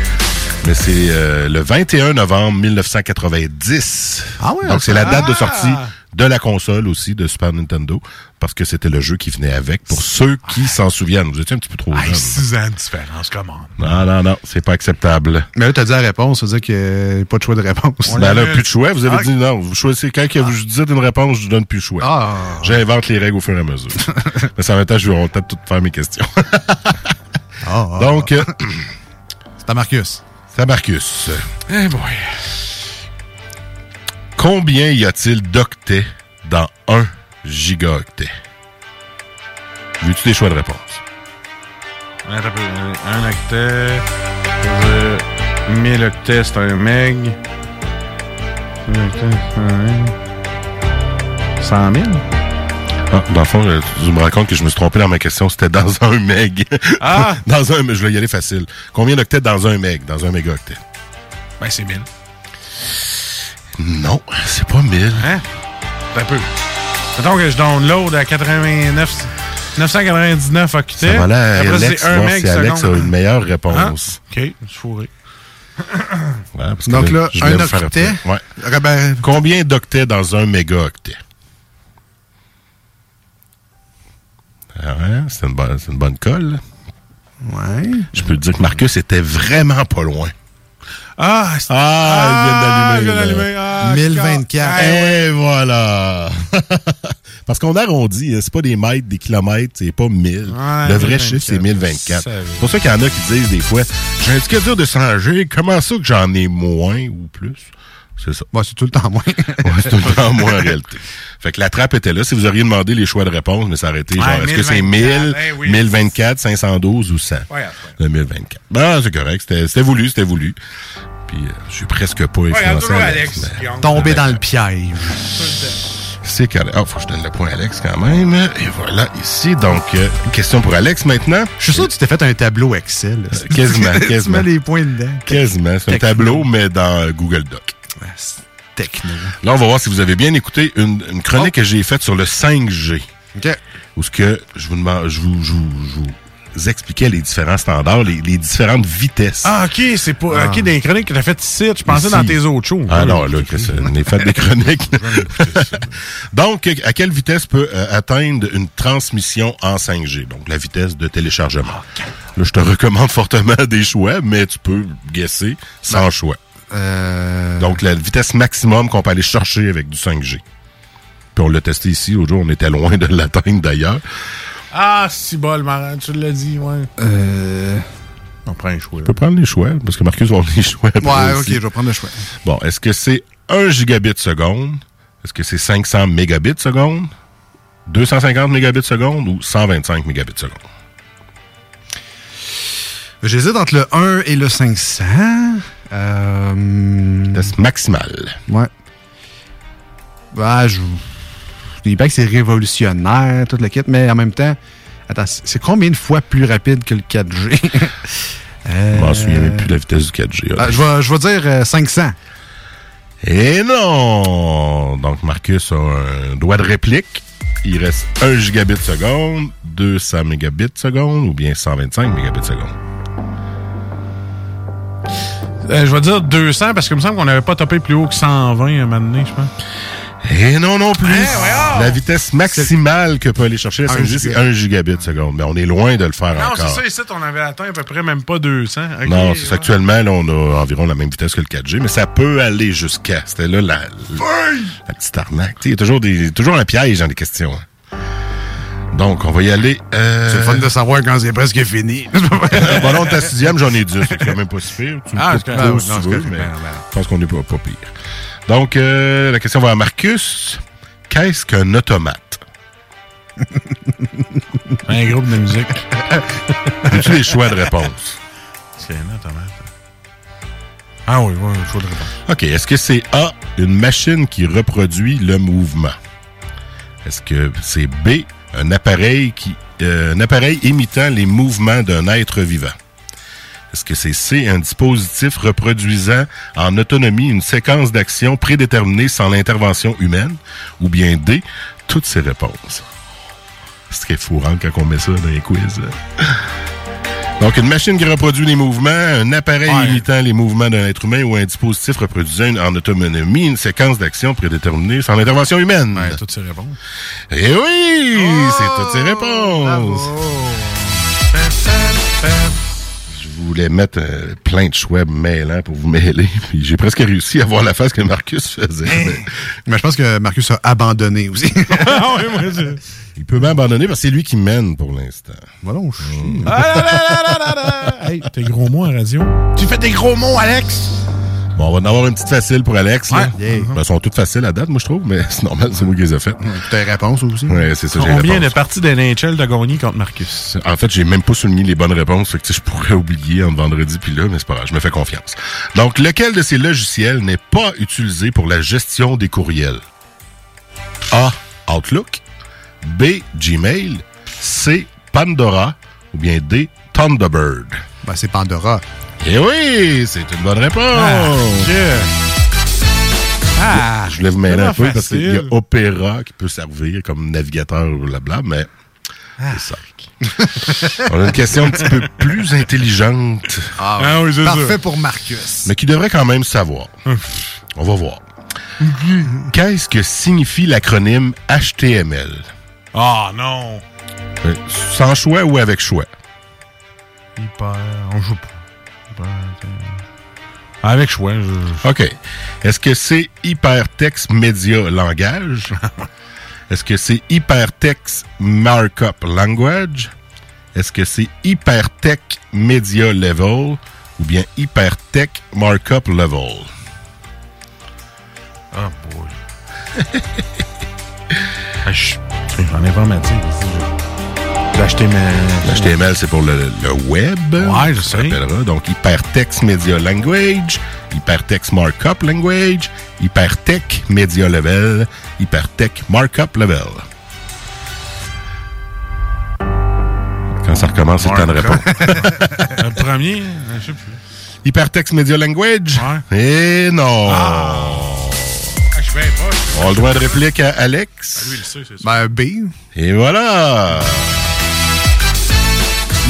Mais c'est euh, le 21 novembre 1990. Ah ouais, Donc c'est la date de ah! sortie de la console aussi de Super Nintendo parce que c'était le jeu qui venait avec. Pour ceux qui s'en souviennent, vous étiez un petit peu trop Hey, jeune. 6 ans de différence, comment? Non, non, non, c'est pas acceptable. Mais là, t'as dit la réponse, ça veut dire qu'il n'y a pas de choix de réponse. Ben là, plus de choix. Vous avez Ah. dit non. Vous choisissez quand que vous dites une réponse, je vous donne plus de choix. Ah. J'invente les règles au fur et à mesure. Mais ça va être, je vais peut-être tout faire mes questions. Ah, ah, Donc, euh, C'est à Marcus. c'est à Marcus. Eh boy. Combien y a-t-il d'octets dans un gigaoctet? Veux-tu des choix de réponse? Un. Un octet. euh, 1000 octets, c'est un meg. 100 octets, c'est un meg. 100 000? Ah, dans le fond, euh, je me rends compte que je me suis trompé dans ma question. C'était dans un meg. Ah! dans un, je vais y aller facile. Combien d'octets dans un meg, dans un mégaoctet? Ben, c'est 1000. Non, c'est pas 1000. Hein? Attends un peu. Mettons que je download à 89... 999 octets. Ça va là, Après, Alex, c'est un voir si Alex a une meilleure réponse. Ah, OK, je suis fourré. Ouais, parce que Donc là, je un octet. Ouais. Ben, Combien d'octets dans un mégaoctet? Ah ouais, c'est une, bonne- c'est une bonne colle. ouais. Je peux te dire que Marcus était vraiment pas loin. Ah, c'est- Ah, il vient je viens d'allumer. Ah, 1024. Et voilà! Parce qu'on arrondit, hein, c'est pas des mètres, des kilomètres, c'est pas 1000. Ouais, le vrai 1024, chiffre, c'est 1024. je savais. C'est pour ça qu'il y en a qui disent des fois, j'ai un indicateur de 100 G, comment ça que j'en ai moins ou plus? C'est ça. Bon, c'est tout le temps moins. Ouais, c'est tout le temps moins en réalité. Fait que la trappe était là. Si vous auriez demandé les choix de réponse, mais ça aurait été genre, Ouais, est-ce que c'est 1024, 1000, eh oui. 1024, 512 ou 100? Ouais, Le 1024. Ben, c'est correct. C'était c'était voulu, c'était voulu. Puis, euh, je suis presque pas influencé. toujours Alex, mais-. Tombé dans le piège. C'est correct. Ah, faut que je donne le point à Alex quand même. Et voilà, ici. Donc, euh, question pour Alex maintenant. Je suis sûr que tu t'es fait un tableau Excel. là. Euh, quasiment, tu quasiment. mets les points dedans. Quasiment. C'est un tableau, mais dans Google Doc. Ouais, c'est Techno. Là, on va voir si vous avez bien écouté une, une chronique que j'ai faite sur le 5G. OK. Où ce que je vous demande, je vous, je vous, je vous expliquais les différents standards, les, les différentes vitesses. Ah, OK, c'est pas... Ah. OK, les chroniques que t'as faites ici, je pensais Ici. dans tes autres shows. Ah non, là, Chris, on est fait des chroniques. Donc, à quelle vitesse peut euh, atteindre une transmission en 5G? Donc, la vitesse de téléchargement. Là, je te recommande fortement des choix, mais tu peux guesser sans choix. Euh, Donc, la vitesse maximum qu'on peut aller chercher avec du 5G. Puis on l'a testé ici. Jour, on était loin de l'atteindre d'ailleurs. Ah, si bol, Marin, tu l'as dit, ouais. euh, On prend un choix. Tu peux prendre les choix, parce que Marcus va avoir les choix. après ouais, ok, aussi. je vais prendre le choix. Bon, est-ce que c'est 1 gigabit seconde? Est-ce que c'est 500 mégabits seconde? 250 mégabits seconde ou 125 mégabits seconde? J'hésite entre le 1 et le 500. Euh, Vitesse maximale. ouais. Ah, je... dis pas que c'est révolutionnaire, toute la kit, mais en même temps, attends, c'est combien de fois plus rapide que le 4G? Je m'en souviens même plus de la vitesse du 4G. Ah, je, vais, je vais dire euh, 500. Et non! Donc, Marcus a un doigt de réplique. Il reste 1 gigabit seconde, 200 mégabits seconde ou bien 125 mégabits seconde. Euh, je vais dire 200 parce qu'il me semble qu'on n'avait pas topé plus haut que 120 un moment donné, je pense. Et non, non plus. Hein, La vitesse maximale que peut aller chercher la Un 5G, c'est giga. 1 gigabit seconde. Mais on est loin de le faire Non, encore. c'est ça, ici, on avait atteint à peu près même pas 200. Ok, Non, c'est ça. Actuellement, là, on a environ la même vitesse que le 4G, mais ça peut aller jusqu'à. C'était là la, la petite arnaque. Il y a toujours, des, toujours un piège dans les questions. hein. Donc, on va y aller. Euh... C'est le fun de savoir quand c'est presque fini. bon, non, ta sixième, j'en ai 10. C'est quand même pas si pire. Tu Ah, c'est si veux, mais je pense qu'on n'est pas, pas pire. Donc, euh, la question va à Marcus. Qu'est-ce qu'un automate? Un groupe de musique. As-tu les choix de réponse? C'est un automate. Ah oui, oui, faut de réponse. OK. Est-ce que c'est A, une machine qui reproduit le mouvement? Est-ce que c'est B, un appareil qui euh, un appareil imitant les mouvements d'un être vivant? Est-ce que c'est C, un dispositif reproduisant en autonomie une séquence d'actions prédéterminée sans l'intervention humaine? Ou bien D, toutes ces réponses? C'est ce qui est fourrant quand on met ça dans les quiz. Donc, une machine qui reproduit les mouvements, un appareil imitant les mouvements d'un être humain ou un dispositif reproduisant en autonomie une séquence d'actions prédéterminée sans intervention humaine. toutes ces réponses. Eh oui! c'est toutes ces réponses! Voulais mettre euh, plein de choix mêlants pour vous mêler, puis j'ai presque réussi à voir la face que Marcus faisait. mais- Mais je pense que Marcus a abandonné aussi. ah. Il peut m'abandonner parce que c'est lui qui mène pour l'instant. Voilà, on chie. Hey, tes gros mots en radio. Tu fais des gros mots, Alex! Bon, on va en avoir une petite facile pour Alex. là. Ouais. Yeah. Ben, elles sont toutes faciles à date, moi, je trouve, mais c'est normal, c'est moi qui les ai faites. T'as une réponse aussi? Ouais, c'est ça, j'ai Combien de parties de gagné contre Marcus? En fait, j'ai même pas souligné les bonnes réponses, fait que je pourrais oublier entre vendredi puis là, mais c'est pas grave, je me fais confiance. Donc, lequel de ces logiciels n'est pas utilisé pour la gestion des courriels? A. Outlook. B. Gmail. C. Pandora. Ou bien D. Thunderbird? Ben, c'est Pandora. Eh oui, c'est une bonne réponse. Ah, je voulais vous mêler un peu parce qu'il y a. Opera qui peut servir comme navigateur ou blabla, mais c'est ça. On a une question un petit peu plus intelligente. Ah, Ah oui, c'est Parfait ça. pour Marcus. mais qui devrait quand même savoir. On va voir. Qu'est-ce que signifie l'acronyme HTML? Ah non. Euh, Sans choix ou avec choix? Hyper. On joue pas. Avec choix. Je... OK. Est-ce que c'est hypertexte média langage? Est-ce que c'est hypertext markup language? Est-ce que c'est hypertech media level ou bien hypertech markup level? Ah, boy. Ah, je- J'en ai informatique. ici. L'HTML. L'HTML, c'est pour le, le web. Ouais, je sais. Donc, Hypertext Media Language, Hypertext Markup Language, Hypertech Media Level, Hypertech Markup Level. Quand ça recommence, c'est le temps de répondre. Le premier, je sais plus. Hypertext Media Language? Eh non! Ah, suis bien proche. On a le droit de réplique à Alex? Ah, lui, il sait, c'est ça. Ben, B. Et voilà!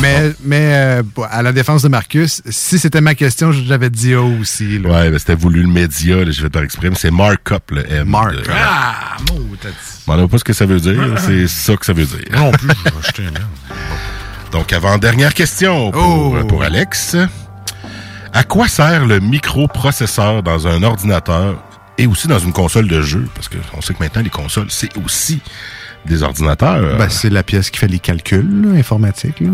Mais, mais euh, à la défense de Marcus, si c'était ma question, j'avais dit A aussi. Là. Ouais, ben, c'était voulu le média, là, je vais te l'exprimer. C'est markup, le M. Mark. de- Ah, mon, t'as dit. Je m'en pas ce que ça veut dire. C'est ça que ça veut dire. Non plus, je vais jeter un merde. Donc, avant-dernière question pour, Oh. pour Alex. À quoi sert le microprocesseur dans un ordinateur et aussi dans une console de jeu? Parce qu'on sait que maintenant, les consoles, c'est aussi des ordinateurs. Ben, c'est la pièce qui fait les calculs là, informatiques. Là.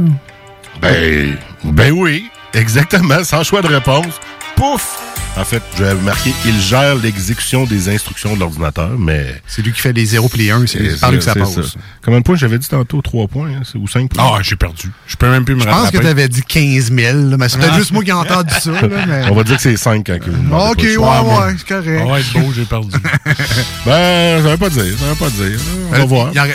Ben, ben oui, exactement, sans choix de réponse. Pouf! En fait, je vais marquer, il gère l'exécution des instructions de l'ordinateur, mais... C'est lui qui fait les 0 puis les 1, c'est par lui que ça passe. Combien de points j'avais dit tantôt? 3 points, hein, ou 5 points? Ah, j'ai perdu. Je peux même plus me Je pense que tu avais dit 15 000, là, mais c'est peut-être Ah. juste moi qui ai entendu ça. Là, mais... On va dire que c'est 5 quand que vous demandez Ok, ouais, choix. ouais, c'est correct. Ah ouais, c'est beau, j'ai perdu. Ben, ça veut pas dire, ça veut pas dire. On va Euh, voir. il y a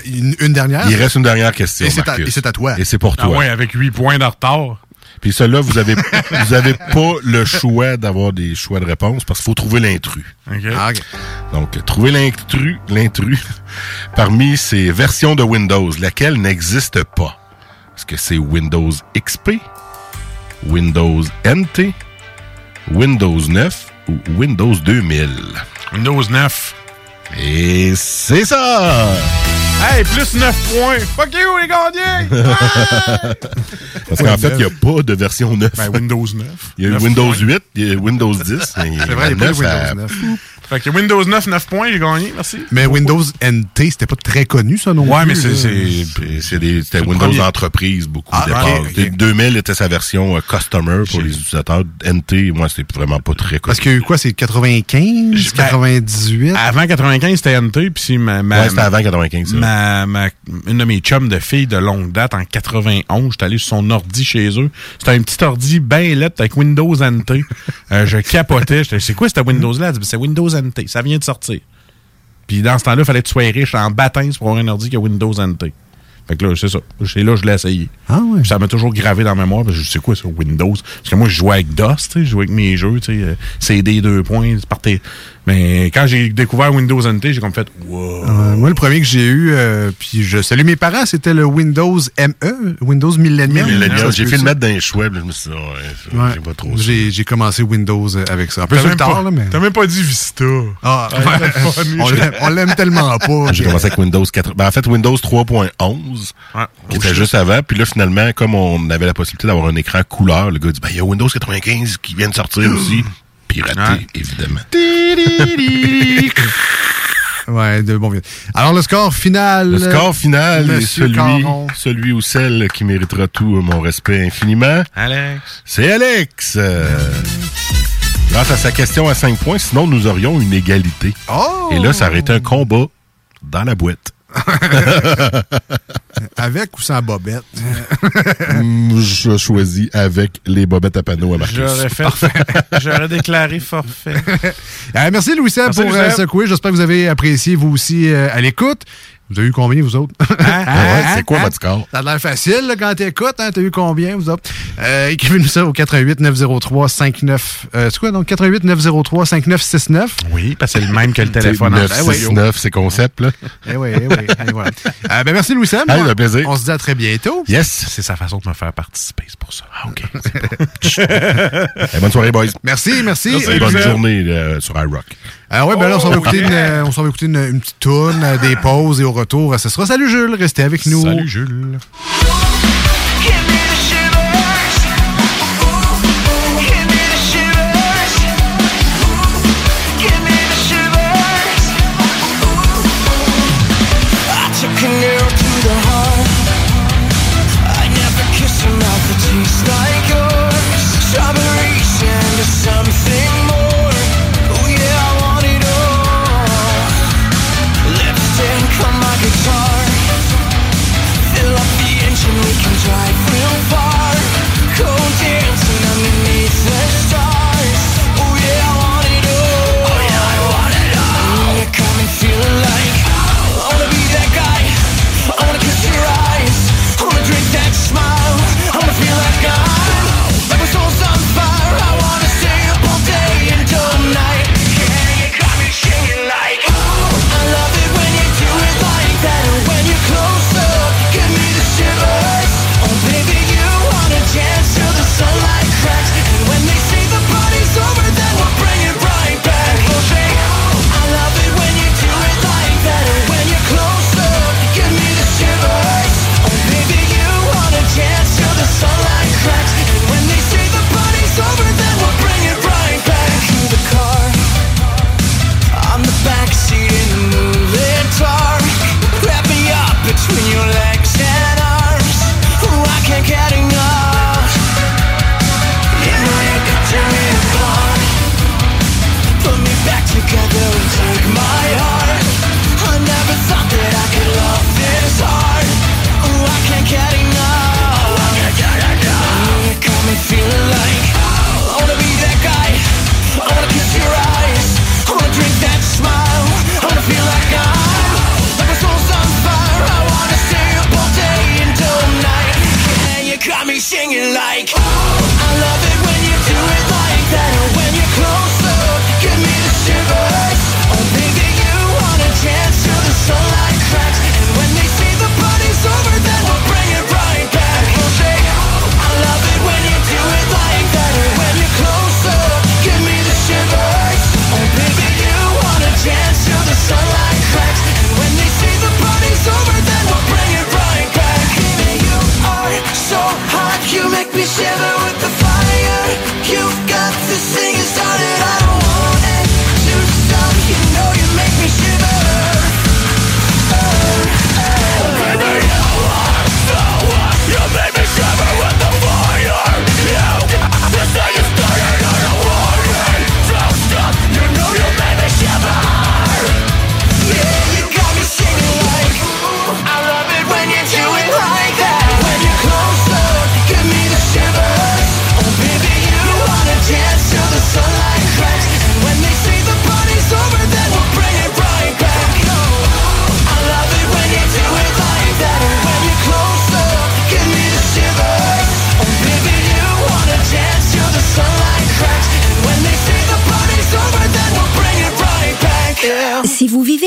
une, dernière? Il reste une dernière question, Et c'est à- et toi. Et c'est pour Ah toi. ouais, avec 8 points de retard. Puis celui-là, vous avez, vous avez pas le choix d'avoir des choix de réponse parce qu'il faut trouver l'intrus. OK. Ah. Donc, trouver l'intrus, l'intrus parmi ces versions de Windows, laquelle n'existe pas? Est-ce que c'est Windows XP, Windows NT, Windows 9 ou Windows 2000? Windows 9. Et c'est ça! Hey, plus 9 points. Fuck you, les gagnants! Parce qu'en fait, il n'y a pas de version 9. Ben, Windows 9. Il y a eu 9 Windows points. 8, il y a Windows 10. C'est vrai, il n'y a pas de Windows 9. Fait que Windows 9, 9 points, j'ai gagné, merci. Mais Windows NT, c'était pas très connu, ça, non Ouais, plus, mais c'est- là. c'est- C'est des- C'était Windows. Entreprise, beaucoup Ah, au départ. ok, ok. 2000 était sa version euh, Customer pour les utilisateurs. NT, moi, c'était vraiment pas très connu. Parce qu'il y a eu quoi, c'est 95, Ben, 98? Avant 95, c'était NT, puis si ma, ma, Ouais, c'était avant 95. ça. ma, ma- une de mes chums de filles de longue date, en 91, j'étais allé sur son ordi chez eux. C'était un petit ordi bien lettre avec Windows NT. Euh, je capotais. J'étais, c'est quoi cette Windows-là? Dit, c'est Windows NT. Ça vient de sortir. Puis dans ce temps-là, il fallait que tu sois riche en baptême pour avoir un ordi qui a Windows NT. Fait que là, c'est ça. C'est là que je l'ai essayé. Ah ouais. Puis ça m'a toujours gravé dans la mémoire. Parce que je sais quoi, ça, Windows? Parce que moi, je jouais avec DOS, tu sais, je jouais avec mes jeux, tu sais, euh, CD 2 points. Mais quand j'ai découvert Windows NT, j'ai comme fait, wow. Euh, moi, le premier que j'ai eu, euh, puis je salue mes parents, c'était le Windows ME, Windows Millennium. Millennium, j'ai fait le mettre dans les là, je me suis dit, ouais, ça, Ouais. j'ai pas trop ça. J'ai j'ai commencé Windows euh, avec ça. Un peu sur le tard, pas, là, mais... t'as même pas dit Vista. Ah, Ouais, ouais. on l'aime- on l'aime tellement pas. J'ai commencé avec Windows 4. Ben, en fait, Windows 3.11, Ouais. qui Oh, était juste avant. Puis là, finalement, comme on avait la possibilité d'avoir un écran couleur, le gars dit, ben, il y a Windows 95 qui vient de sortir aussi. Piraté, évidemment. Ouais, de bon vieux. Alors, le score final. Le score final est celui, Caron. celui ou celle qui méritera tout mon respect infiniment. Alex. C'est Alex. Euh, grâce à sa question à 5 points, sinon nous aurions une égalité. Oh! Et là, ça aurait été un combat dans la boîte. Avec ou sans bobette? Je choisis avec les bobettes à panneaux à Marcus. J'aurais fait. J'aurais déclaré forfait. Euh, merci Louis-Seb pour euh, ce quiz. J'espère que vous avez apprécié, vous aussi, euh, à l'écoute. Vous avez eu combien, vous autres? Ah ouais, c'est quoi votre score? Ça a l'air facile là, quand t'écoutes. Hein? T'as eu combien, vous autres? Euh, Écrivez-nous ça au 88 903 59... Euh, c'est quoi, donc? 88 903 5969. Oui, parce que c'est le même que le téléphone en 969, c'est concept, là. Eh oui, eh oui. eh voilà. Euh, ben, merci Louis-Seb. Hey, un plaisir. On se dit à très bientôt. Yes. C'est sa façon de me faire participer, c'est pour ça. Ah, OK. Bonne soirée, boys. Merci, merci. Merci, Et Bonne journée euh, sur iRock. Ah ouais, ben là, on s'en va Oh, écouter, yeah. une, on s'en va écouter une, une petite toune, euh, des pauses et au retour, ce sera Salut Jules, restez avec nous. Salut, Jules.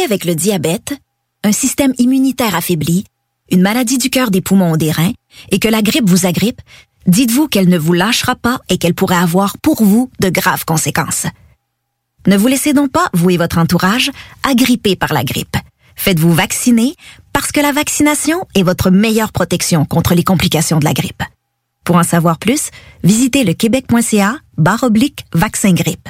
Avec le diabète, un système immunitaire affaibli, une maladie du cœur, des poumons ou des reins, et que la grippe vous agrippe, dites-vous qu'elle ne vous lâchera pas et qu'elle pourrait avoir pour vous de graves conséquences. Ne vous laissez donc pas, vous et votre entourage, agripper par la grippe. Faites-vous vacciner parce que la vaccination est votre meilleure protection contre les complications de la grippe. Pour en savoir plus, visitez le québec.ca barre oblique vaccin grippe.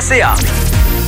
cégeplevy.ca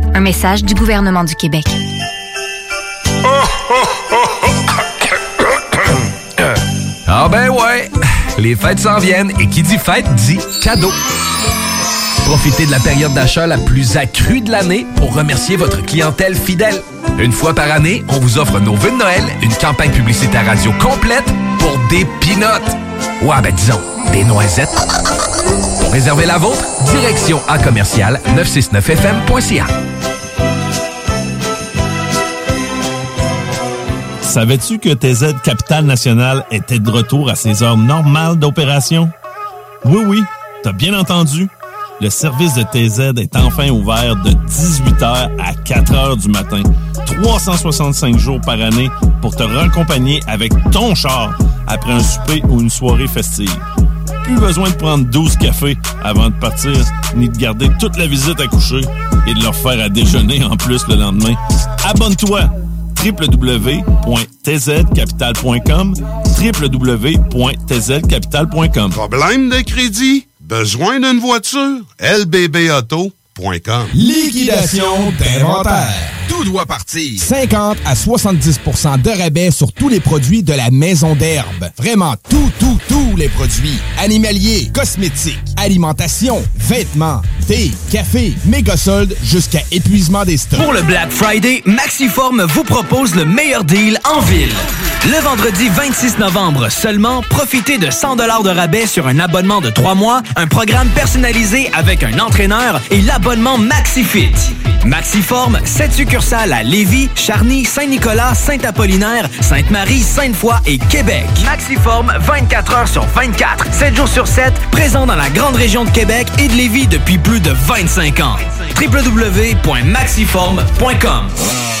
Un message du gouvernement du Québec. Ah ben ouais, les fêtes s'en viennent et qui dit fête dit cadeau. Profitez de la période d'achat la plus accrue de l'année pour remercier votre clientèle fidèle. Une fois par année, on vous offre nos vœux de Noël, une campagne publicitaire radio complète pour des pinottes. Ouais, ben disons, des noisettes. Pour réserver la vôtre, direction à commercial 969fm.ca. Savais-tu que TZ Capital National était de retour à ses heures normales d'opération? Oui, oui, t'as bien entendu. Le service de TZ est enfin ouvert de 18h à 4h du matin, 365 jours par année pour te raccompagner avec ton char après un souper ou une soirée festive. Plus besoin de prendre 12 cafés avant de partir, ni de garder toute la visite à coucher et de leur faire à déjeuner en plus le lendemain. Abonne-toi www.tzcapital.com www.tzcapital.com Problème de crédit? Besoin d'une voiture? Liquidation d'inventaire. Tout doit partir. 50 à 70% de rabais sur tous les produits de la maison d'herbe. Vraiment tout, tout, tous les produits. Animaliers, cosmétiques, alimentation, vêtements, thé, café, méga soldes jusqu'à épuisement des stocks. Pour le Black Friday, Maxiform vous propose le meilleur deal en ville. Le vendredi 26 novembre seulement, profitez de 100 de rabais sur un abonnement de 3 mois, un programme personnalisé avec un entraîneur et l'abonnement MaxiFit. Maxiform, 7 succursales à Lévis, Charny, Saint-Nicolas, Saint-Apollinaire, Sainte-Marie, Sainte-Foy et Québec. Maxiform, 24 heures sur 24, 7 jours sur 7, présent dans la grande région de Québec et de Lévis depuis plus de 25 ans. www.maxiform.com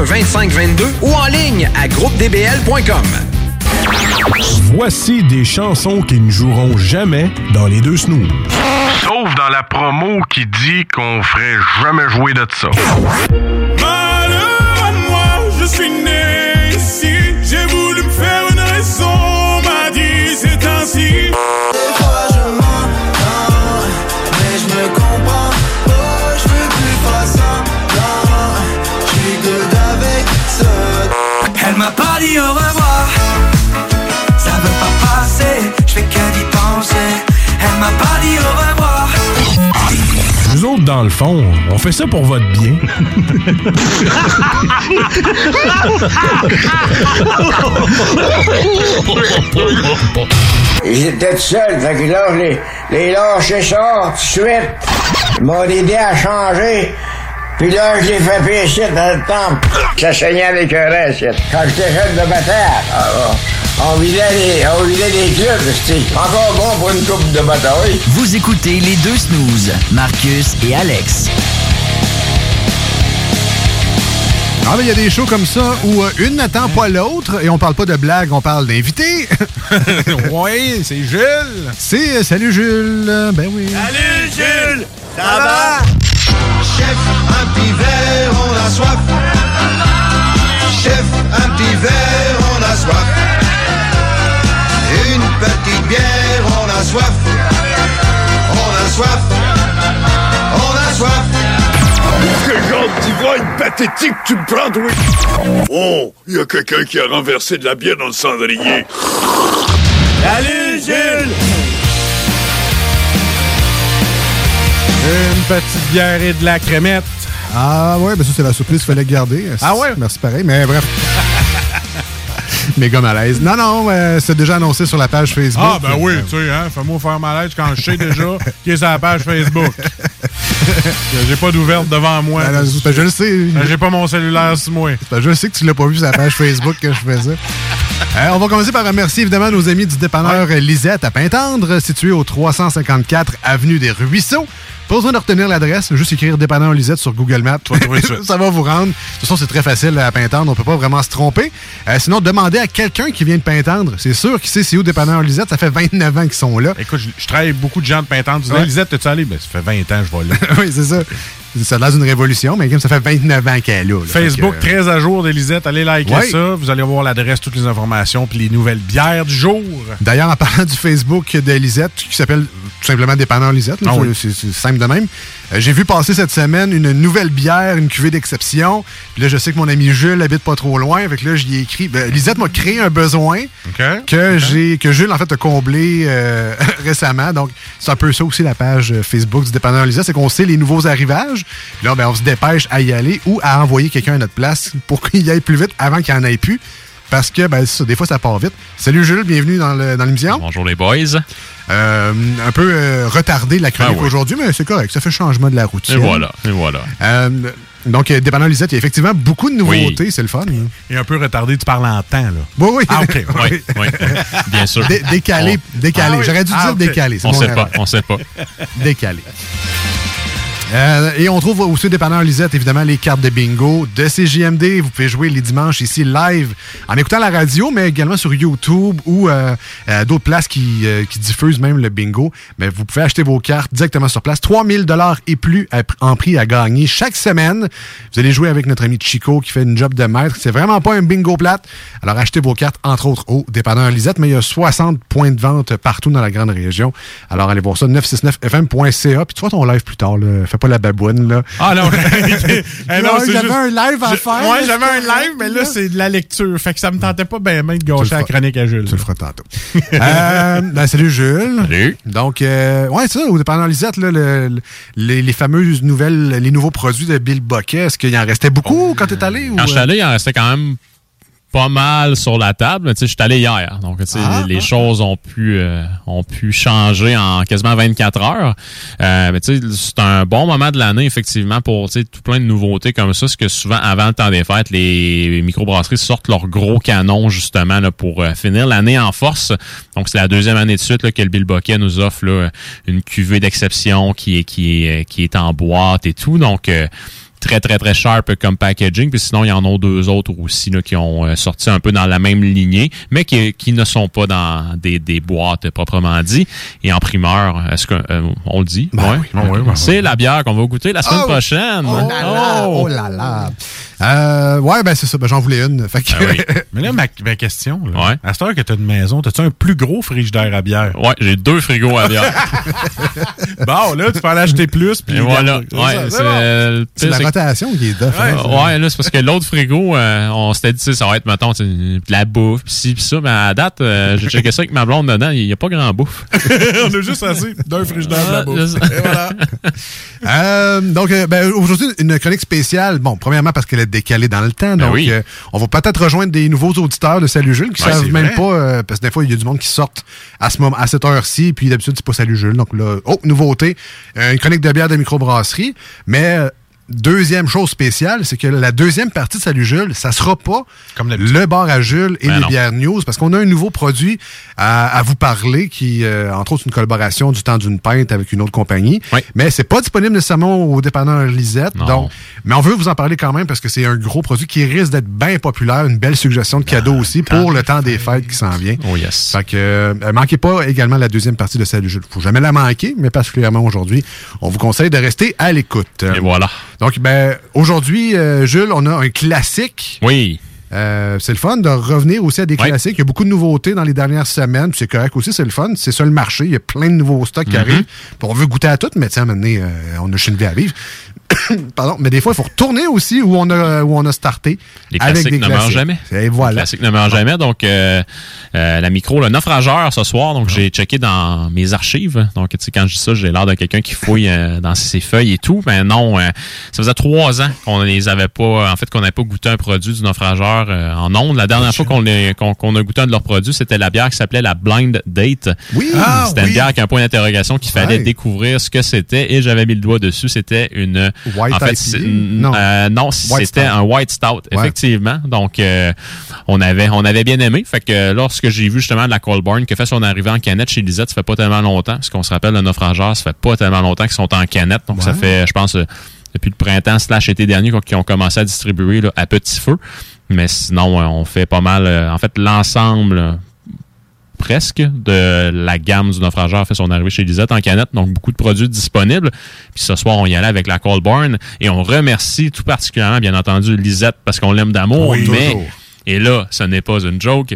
2522 ou en ligne à groupedbl.com. Voici des chansons qui ne joueront jamais dans les deux snooze. Sauf dans la promo qui dit qu'on ferait jamais jouer de ça. Malheur à moi, je suis né dit au revoir. Ça veut pas passer, je fais que d'y penser. Elle m'a pas dit au revoir. Nous autres, dans le fond, on fait ça pour votre bien. J'étais tout seul, fait que là, je les, les lâché ça tout de suite. Ils m'ont aidé à changer. Puis là, je l'ai fait pécher dans le temple. Ça saignait avec un reste. Quand j'étais jeune de bataille, ah, on vidait les, on vidait les clubs, c'était encore bon pour une coupe de bataille. Vous écoutez les deux snooze, Marcus et Alex. Ah, mais il y a des shows comme ça où euh, une n'attend pas l'autre et on parle pas de blagues, on parle d'invités. oui, c'est Jules. C'est euh, Salut Jules. Ben oui. Salut Jules, ça va? Chef, un petit verre, on a soif. Chef, un petit verre, on a soif. Une petite bière, on a soif. On a soif. On a soif. Quel genre d'ivrogne pathétique tu me prends, toi? Oh, il y a quelqu'un qui a renversé de la bière dans le cendrier. Salut Jules! Une petite bière et de la crémette. Ah ouais, ben ça c'est la surprise qu'il fallait garder. Ah ouais? Merci pareil, mais bref. Méga malaise. Non, non, euh, c'est déjà annoncé sur la page Facebook. Ah, ben oui, tu sais, hein, fais-moi faire malaise quand je sais déjà qui est sur la page Facebook. J'ai pas d'ouverte devant moi. Ben, ben, je le sais. Ben, J'ai pas mon cellulaire sur moi. Ben, je sais que tu l'as pas vu sur la page Facebook que je faisais. Euh, on va commencer par remercier évidemment nos amis du dépanneur Lisette à Pintendre, situé au 354 Avenue des Ruisseaux. Pas besoin de retenir l'adresse, juste écrire dépanneur Lisette sur Google Maps. ça va vous rendre. De toute façon, c'est très facile à Pintendre, on peut pas vraiment se tromper. Euh, sinon, demandez à quelqu'un qui vient de Pintendre. C'est sûr qu'il sait c'est où dépanneur Lisette, ça fait 29 ans qu'ils sont là. Écoute, je, je travaille avec beaucoup de gens de Pintendre. Tu dis, Ouais. Lisette, t'es-tu allé? Ben, ça fait 20 ans que je vais là. oui, c'est ça. Ça a l'air d'une révolution, mais comme ça fait 29 ans qu'elle est là. là. Facebook que, euh, très à jour d'Elisette. Allez liker ça. Vous allez voir l'adresse, toutes les informations, puis les nouvelles bières du jour. D'ailleurs, en parlant du Facebook de Lisette, qui s'appelle tout simplement Dépanneur Lisette, Ah c'est- oui. c'est c'est simple de même, euh, j'ai vu passer cette semaine une nouvelle bière, une cuvée d'exception. Puis là, je sais que mon ami Jules habite pas trop loin. Fait que là, j'y ai écrit. ben, Lisette m'a créé un besoin que j'ai que Jules, en fait, a comblé euh, récemment. Donc, c'est un peu ça aussi la page Facebook du Dépanneur Lisette. C'est qu'on sait les nouveaux arrivages. Puis là, ben, on se dépêche à y aller ou à envoyer quelqu'un à notre place pour qu'il y aille plus vite avant qu'il n'y en ait plus. Parce que, ben, c'est ça, des fois, ça part vite. Salut Jules, bienvenue dans le- dans l'émission. Bonjour les boys. Euh, un peu euh, retardé la chronique Ah oui. aujourd'hui, mais c'est correct. Ça fait changement de la routine. Et voilà, et voilà. Euh, donc, euh, dépendant Lisette, il y a effectivement beaucoup de nouveautés. Oui. C'est le fun. là. Et un peu retardé, tu parles en temps, là. Oui, oui. Ah, OK. Oui, oui. Bien sûr. Dé- décalé, On- décalé. Ah oui. J'aurais dû Ah, dire ok. décalé. c'est On sait erreur. pas, on sait pas. décalé. Euh, et on trouve aussi au dépanneur Lisette, évidemment, les cartes de bingo de CJMD. Vous pouvez jouer les dimanches ici live en écoutant la radio, mais également sur YouTube ou euh, euh, d'autres places qui, diffusent même le bingo. Mais vous pouvez acheter vos cartes directement sur place. 3000 dollars et plus en prix à gagner chaque semaine. Vous allez jouer avec notre ami Chico qui fait une job de maître. C'est vraiment pas un bingo plate. Alors achetez vos cartes, entre autres, au dépanneur Lisette. Mais il y a 60 points de vente partout dans la grande région. Alors allez voir ça, 969fm.ca. Puis tu vois ton live plus tard. Là. Pas la baboune. Là. Ah non, Eh non, j'avais juste- un live à Je- faire. Ouais, j'avais un live, mais là, c'est de la lecture. Fait que ça me tentait pas bien ben de gâcher la chronique à Jules. Tu le feras tantôt. Euh, ben, salut Jules. Salut. Donc, euh, ouais, c'est ça, au dépendant Lisette, là, le- le- les, les fameuses nouvelles, les nouveaux produits de Bill Bucket, est-ce qu'il en restait beaucoup quand t'es allé? ou, Quand je suis euh? allé, il en restait quand même pas mal sur la table. mais Tu sais, je suis allé hier. Donc, tu sais, Ah, les choses ont pu, euh, ont pu changer en quasiment 24 heures. Euh, mais tu sais, c'est un bon moment de l'année, effectivement, pour tu sais, tout plein de nouveautés comme ça. C'est que souvent, avant le temps des fêtes, les microbrasseries sortent leur gros canon, justement, là, pour euh, finir l'année en force. Donc, c'est la deuxième année de suite là, que le Bill Bucket nous offre là, une cuvée d'exception qui est, qui, est, qui est en boîte et tout. Donc, euh, très très très sharp comme packaging puis sinon il y en a deux autres aussi là, qui ont euh, sorti un peu dans la même lignée mais qui, qui ne sont pas dans des, des boîtes euh, proprement dit et en primeur est-ce qu'on le dit? Ben Ouais. oui, ben oui, ben oui. c'est la bière qu'on va goûter la semaine Oh! prochaine Oh là là, Oh! oh là là. Euh, ouais, ben c'est ça, ben, j'en voulais une. Fait que- Mais là, ma, ma question, là, Ouais. à cette heure que tu as une maison, as-tu un plus gros frigidaire à bière? Ouais, j'ai deux frigos à bière. bon, là, tu peux aller acheter plus. Puis Et voilà. C'est Ouais, c'est bon. euh, la rotation qui est duff. hein, ça. ouais, là, c'est parce que l'autre frigo, euh, on s'était dit, ça va être, mettons, tu sais, de la bouffe, pis ci, pis ça. Mais à la date, euh, j'ai checké ça avec ma blonde dedans, il n'y a pas grand bouffe. On a juste assez d'un frigidaire de la Ah, bouffe. Et voilà. Euh, donc, ben, aujourd'hui, une chronique spéciale. Bon, premièrement, parce qu'elle est décalée dans le temps. Ben donc, oui. euh, on va peut-être rejoindre des nouveaux auditeurs de Salut Jules qui Ouais, savent même vrai. pas, euh, parce que des fois, il y a du monde qui sortent à ce moment, à cette heure-ci, puis d'habitude, c'est pas Salut Jules. Donc là, oh, nouveauté, euh, une chronique de bière de microbrasserie. Mais, deuxième chose spéciale, c'est que la deuxième partie de Salut Jules, ça sera pas le bar à Jules et Ben les non. bières news, parce qu'on a un nouveau produit à, à vous parler qui, euh, entre autres, une collaboration du temps d'une pinte avec une autre compagnie. Mais c'est pas disponible nécessairement au dépanneur Lisette. Non. Donc, mais on veut vous en parler quand même parce que c'est un gros produit qui risque d'être bien populaire, une belle suggestion de cadeau aussi pour le temps des fêtes qui s'en vient. Oh yes. Fait que euh, manquez pas également la deuxième partie de Salut Jules. Faut jamais la manquer, mais particulièrement aujourd'hui, on vous conseille de rester à l'écoute. Et voilà. Donc, ben, aujourd'hui, euh, Jules, on a un classique. Oui. Euh, c'est le fun de revenir aussi à des classiques. Il y a beaucoup de nouveautés dans les dernières semaines. C'est correct aussi, c'est le fun. C'est ça le marché. Il y a plein de nouveaux stocks qui Mhm. arrivent. Puis on veut goûter à tout, mais tiens, maintenant, euh, on a une vie à vivre. Pardon. Mais des fois, il faut retourner aussi où on a, où on a starté. Les avec classiques des ne meurent jamais. Et Les voilà. classiques ne meurent jamais. Donc, euh, euh, la micro, le naufrageur ce soir. Donc, j'ai checké dans mes archives. Donc, tu sais, quand je dis ça, j'ai l'air de quelqu'un qui fouille euh, dans ses feuilles et tout. Mais non, euh, ça faisait trois ans qu'on les avait pas, en fait, qu'on n'avait pas goûté un produit du naufrageur euh, en ondes. La dernière fois qu'on les- a goûté un de leurs produits, c'était la bière qui s'appelait la Blind Date. Oui. Ah, c'était oui. une bière avec un point d'interrogation qu'il fallait Ouais. découvrir ce que c'était et j'avais mis le doigt dessus. C'était une... White en fait, IPA? Non. euh, non, c'était un White Stout, Ouais. effectivement. Donc, euh, on avait on avait bien aimé. Fait que lorsque j'ai vu justement de la Colborn qui a fait son arrivée en canette chez Lisette, ça fait pas tellement longtemps. Parce qu'on se rappelle, le naufrageur, ça fait pas tellement longtemps qu'ils sont en canette. Donc, ça fait, je pense, euh, depuis le printemps slash été dernier qu'ils ont commencé à distribuer là, à petit feu. Mais sinon, euh, on fait pas mal. euh, en fait, l'ensemble euh, presque de la gamme du naufrageur fait son arrivée chez Lisette en canette. Donc, beaucoup de produits disponibles. Puis ce soir, on y allait avec la Colborn. Et on remercie tout particulièrement, bien entendu, Lisette parce qu'on l'aime d'amour. Oui, mais, toujours. et là, ce n'est pas une joke.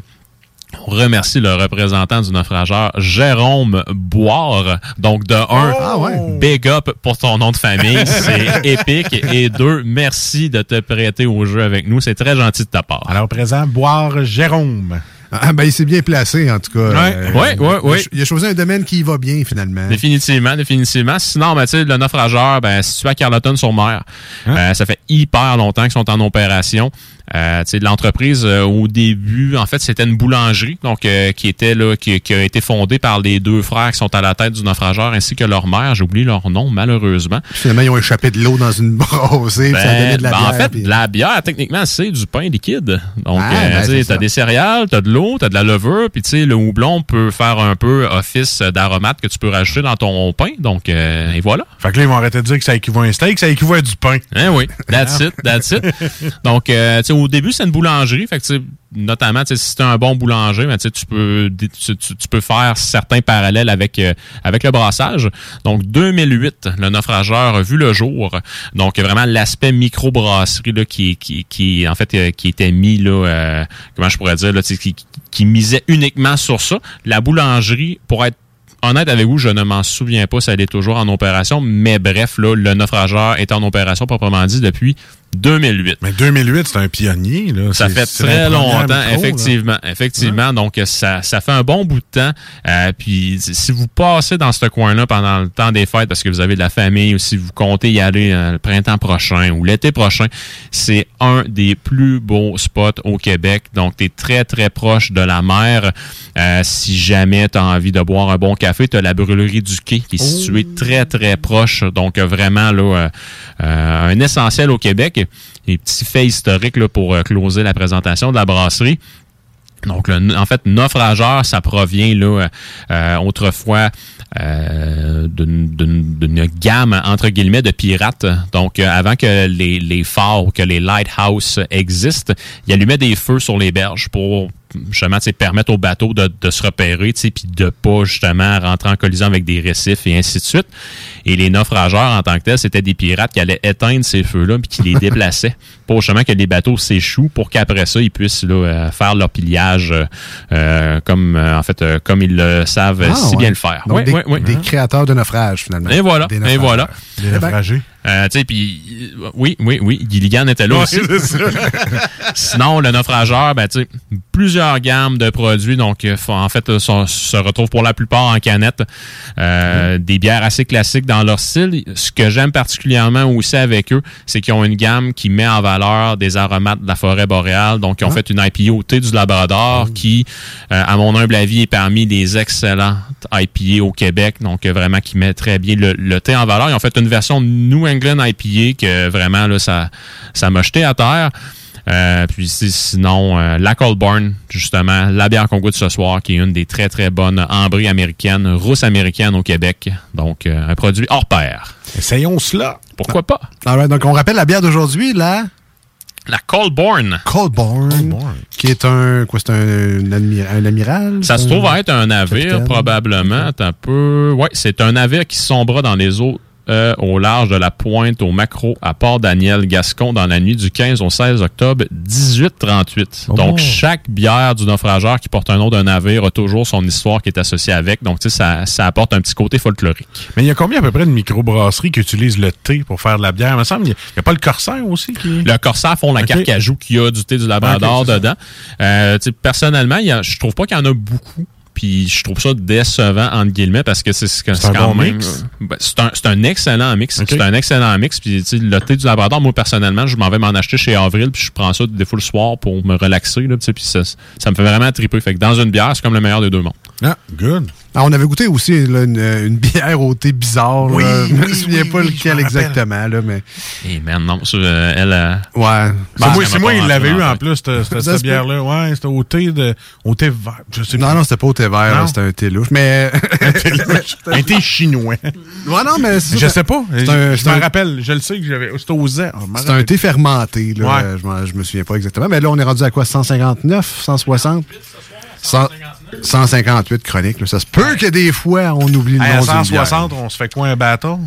On remercie le représentant du naufrageur, Jérôme Boire. Donc, de un, Ah ouais. big up pour ton nom de famille. C'est épique. Et deux, merci de te prêter au jeu avec nous. C'est très gentil de ta part. Alors, présent, boire Jérôme. Ah, ben, il s'est bien placé, en tout cas. Ouais. Ouais, ouais, ouais. Il a cho- Il a choisi un domaine qui y va bien, finalement. Définitivement, définitivement. Sinon, ben, tu sais, le naufrageur, ben, situé à Carleton-sur-Mer, Hein? euh, ça fait hyper longtemps qu'ils sont en opération. Euh, tu sais, l'entreprise, euh, au début, en fait, c'était une boulangerie, donc euh, qui était là, qui, qui a été fondée par les deux frères qui sont à la tête du naufrageur, ainsi que leur mère. J'ai oublié leur nom, malheureusement. Finalement, ils ont échappé de l'eau dans une ça a donné Ben, de la ben, bière. en fait, puis- la bière, techniquement, c'est du pain liquide. Donc, Ah, euh, ben, t'as des céréales, t'as de l'eau, t'as de la levure, puis tu sais, le houblon peut faire un peu office d'aromate que tu peux rajouter dans ton pain. Donc, euh, et voilà. Fait que là, ils vont arrêter de dire que ça équivaut à un steak, ça équivaut à du pain. Hein, oui, that's it, that's it. Donc, euh, tu sais, au début, c'est une boulangerie. Fait que, tu notamment, tu si t'es un bon boulanger, ben, tu tu peux, tu, tu- tu faire certains parallèles avec, euh, le brassage. Donc, 2008, le naufrageur a vu le jour. Donc, vraiment, l'aspect microbrasserie, là, qui, qui, euh, était mis, euh, comment je pourrais dire, tu qui, misait uniquement sur ça. La boulangerie, pour être honnête avec vous, je ne m'en souviens pas si elle toujours en opération, mais bref, le naufrageur est en opération proprement dit depuis 2008. Mais 2008, c'est un pionnier. Là. Ça fait très longtemps, micro, là. effectivement. Effectivement. Donc, ça, ça fait un bon bout de temps. Euh, puis, si vous passez dans ce coin-là pendant le temps des fêtes, parce que vous avez de la famille, ou si vous comptez y aller euh, le printemps prochain ou l'été prochain, c'est un des plus beaux spots au Québec. Donc, tu es très, très proche de la mer. Euh, si jamais tu as envie de boire un bon café, tu as la brûlerie du quai qui est située très, très proche. Donc, vraiment, là, euh, un essentiel au Québec. Les petits faits historiques pour euh, closer la présentation de la brasserie. Donc, en fait, naufrageur, ça provient là euh, autrefois euh, d'une gamme entre guillemets de pirates. Donc, avant que les, les phares ou que les lighthouses existent, ils allumaient des feux sur les berges pour justement permettre aux bateaux de, de se repérer, tu sais, puis de pas justement rentrer en collision avec des récifs et ainsi de suite. Et les naufrageurs en tant que tels, c'était des pirates qui allaient éteindre ces feux-là puis qui les déplaçaient pour justement que les bateaux s'échouent pour qu'après ça, ils puissent là, euh, faire leur pillage euh, euh, comme en fait comme ils le savent Ah, si ouais. bien le faire. Donc, Ouais, des, ouais, des créateurs de naufrages, finalement. Et voilà, Des et voilà. Des naufragés. Euh, tu sais, puis euh, oui, oui, oui, Gilligan était là Ouais, aussi. Sinon, le naufrageur, ben, tu sais, plusieurs gammes de produits, donc euh, en fait, euh, sont- se retrouvent pour la plupart en canette. Euh, Des bières assez classiques dans leur style. Ce que j'aime particulièrement aussi avec eux, c'est qu'ils ont une gamme qui met en valeur des aromates de la forêt boréale. Donc, ils ont fait une IPA au thé du Labrador qui, euh, à mon humble avis, est parmi les excellentes IPA au Québec. Donc, vraiment, qui met très bien le, le thé en valeur. Ils ont fait une version New England IPA que vraiment, là, ça, ça m'a jeté à terre. Euh, puis sinon, euh, la Coldborn, justement, la bière qu'on goûte ce soir, qui est une des très très bonnes ambrées américaines, rousses américaines au Québec. Donc, euh, un produit hors pair. Essayons cela. Pourquoi pas? All right, donc, on rappelle la bière d'aujourd'hui, la... La Coldborn. Coldborn. Qui est un... Quoi, c'est un, admi- un amiral? Ça se trouve à être un navire, capitaine? probablement. Un peu. Ouais, c'est un navire qui sombra dans les eaux euh, au large de la pointe au macro à Port-Daniel, Gascon, dans la nuit du 15 au 16 octobre 1838. Oh. Donc, chaque bière du naufrageur qui porte un nom d'un navire a toujours son histoire qui est associée avec. Donc, tu sais, ça, ça apporte un petit côté folklorique. Mais il y a combien à peu près de microbrasseries qui utilisent le thé pour faire de la bière? Il me semble qu'il n'y a, pas le corsaire aussi qui. Le Corsair font la carcajou qui a du thé du Labrador dedans. Euh, tu sais, personnellement, il y a- je trouve pas qu'il y en a beaucoup. Puis je trouve ça décevant, entre guillemets, parce que c'est C'est un quand bon même... mix? Ben, c'est un, excellent mix. C'est un excellent mix. Puis le thé du Labrador, moi, personnellement, je m'en vais m'en acheter chez Avril, puis je prends ça des fois le soir pour me relaxer. Là, puis ça, ça me fait vraiment triper. Fait que dans une bière, c'est comme le meilleur des deux mondes. Ah, good. Ah, on avait goûté aussi là, une, une bière au thé bizarre. Oui, là. je me oui, souviens oui, pas oui, lequel exactement, là, mais. Et man, non, ça, euh, elle... euh, Ouais. C'est moi, c'est moi, il l'avait eu en plus, cette, bière-là. Ouais, c'était au thé de, au thé vert. Je sais Non, non, c'était pas au thé vert, c'était un thé louche. Mais. Un thé chinois. Ouais, non, mais Je sais pas. c'est un- je c'est me un- rappelle. Je le sais que j'avais. C'était au zè. Oh, je m'en C'est un thé fermenté, là. Ouais. Je, m'en- je me souviens pas exactement. Mais là, on est rendu à quoi? 159 160 100 158 chroniques. là. Ça se peut que des fois, on oublie le Hey, à nom d'une bière. 160, on se fait quoi, un battle?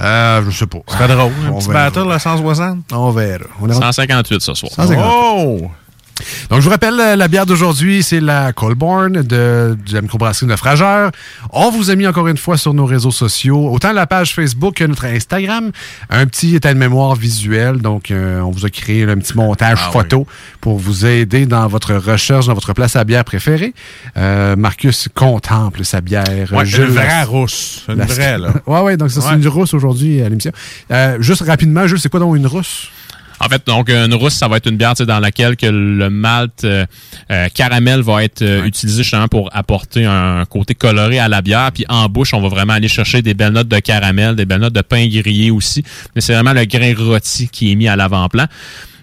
Euh, je sais pas. Ce serait drôle. Un On petit verra. battle à 160? On verra. On est rendu- 158 ce soir. 158. Oh! Donc, je vous rappelle, la, la bière d'aujourd'hui, c'est la Colborn de, de la microbrasserie Naufrageur. On vous a mis encore une fois sur nos réseaux sociaux, autant la page Facebook que notre Instagram, un petit état de mémoire visuel. Donc, euh, on vous a créé un petit montage Ah photo pour vous aider dans votre recherche, dans votre place à bière préférée. Euh, Marcus contemple sa bière. Ouais, une vraie rousse. Une la- vraie, là. ouais, ouais, donc ça, c'est Ouais. une rousse aujourd'hui à l'émission. Euh, juste rapidement, Jules, c'est quoi donc une rousse? En fait, donc une rousse, ça va être une bière dans laquelle que le malt euh, euh, caramel va être euh, utilisé justement pour apporter un côté coloré à la bière. Puis en bouche, on va vraiment aller chercher des belles notes de caramel, des belles notes de pain grillé aussi. Mais c'est vraiment le grain rôti qui est mis à l'avant-plan.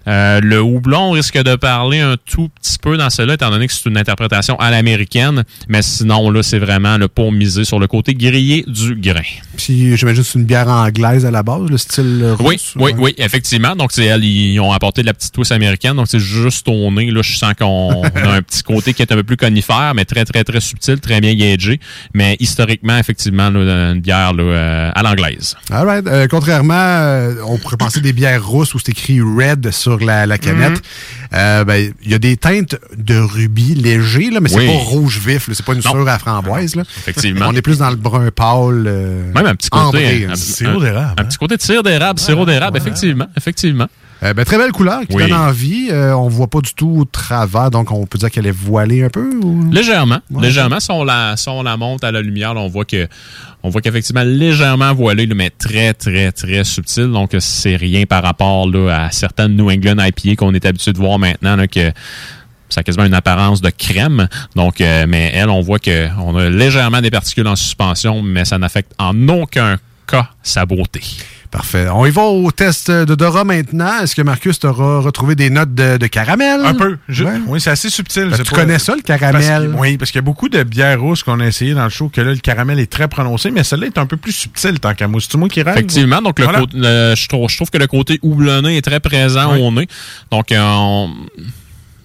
Euh, le houblon risque de parler un tout petit peu dans cela, étant donné que c'est une interprétation à l'américaine. Mais sinon, là, c'est vraiment le pour miser sur le côté grillé du grain. Puis, j'imagine que c'est une bière anglaise à la base, le style euh, Oui, russe. oui, oui, effectivement. Donc, ils ont apporté de la petite twist américaine. Donc, c'est juste au nez. Là, je sens qu'on a un petit côté qui est un peu plus conifère, mais très, très, très subtil, très bien gagé. Mais historiquement, effectivement, là, une bière là, euh, à l'anglaise. All right. Euh, contrairement, euh, on pourrait penser des bières rousses où c'est écrit red sur la, la canette. Mhm. Euh, ben, il y a des teintes de rubis léger, là, mais c'est Oui. pas rouge vif. C'est pas une Non. sûre à framboise. Là. Effectivement. On est plus dans le brun pâle. euh, Même un petit côté. ambré, un, hein. un- Un petit côté de cire d'érable, sirop d'érable, effectivement. Effectivement. Euh, ben, très belle couleur qui Oui. donne envie. Euh, on voit pas du tout au travers, donc on peut dire qu'elle est voilée un peu. ou- Légèrement. Ouais. Légèrement, si on, la, si on la monte à la lumière, là, on voit que on voit qu'effectivement légèrement voilé, là, mais très, très, très subtil. Donc, c'est rien par rapport là, à certaines New England IPA qu'on est habitué de voir maintenant, là, que ça a quasiment une apparence de crème. Donc, euh, mais elle, on voit que on a légèrement des particules en suspension, mais ça n'affecte en aucun cas sa beauté. Parfait. On y va au test d'odorat maintenant. Est-ce que Marcus t'aura retrouvé des notes de, de caramel? Un peu. Je- Ouais. Oui, c'est assez subtil. Ben, tu pas- connais ça, le caramel? Parce que- oui, parce qu'il y a beaucoup de bières rousses qu'on a essayé dans le show que là, le caramel est très prononcé, mais celle-là est un peu plus subtil tant qu'à moi. C'est moi qui rêve? Effectivement, donc le Voilà. côté- le- je, trouve, je trouve que le côté houblonné est très présent Oui. au nez. Donc, euh, on-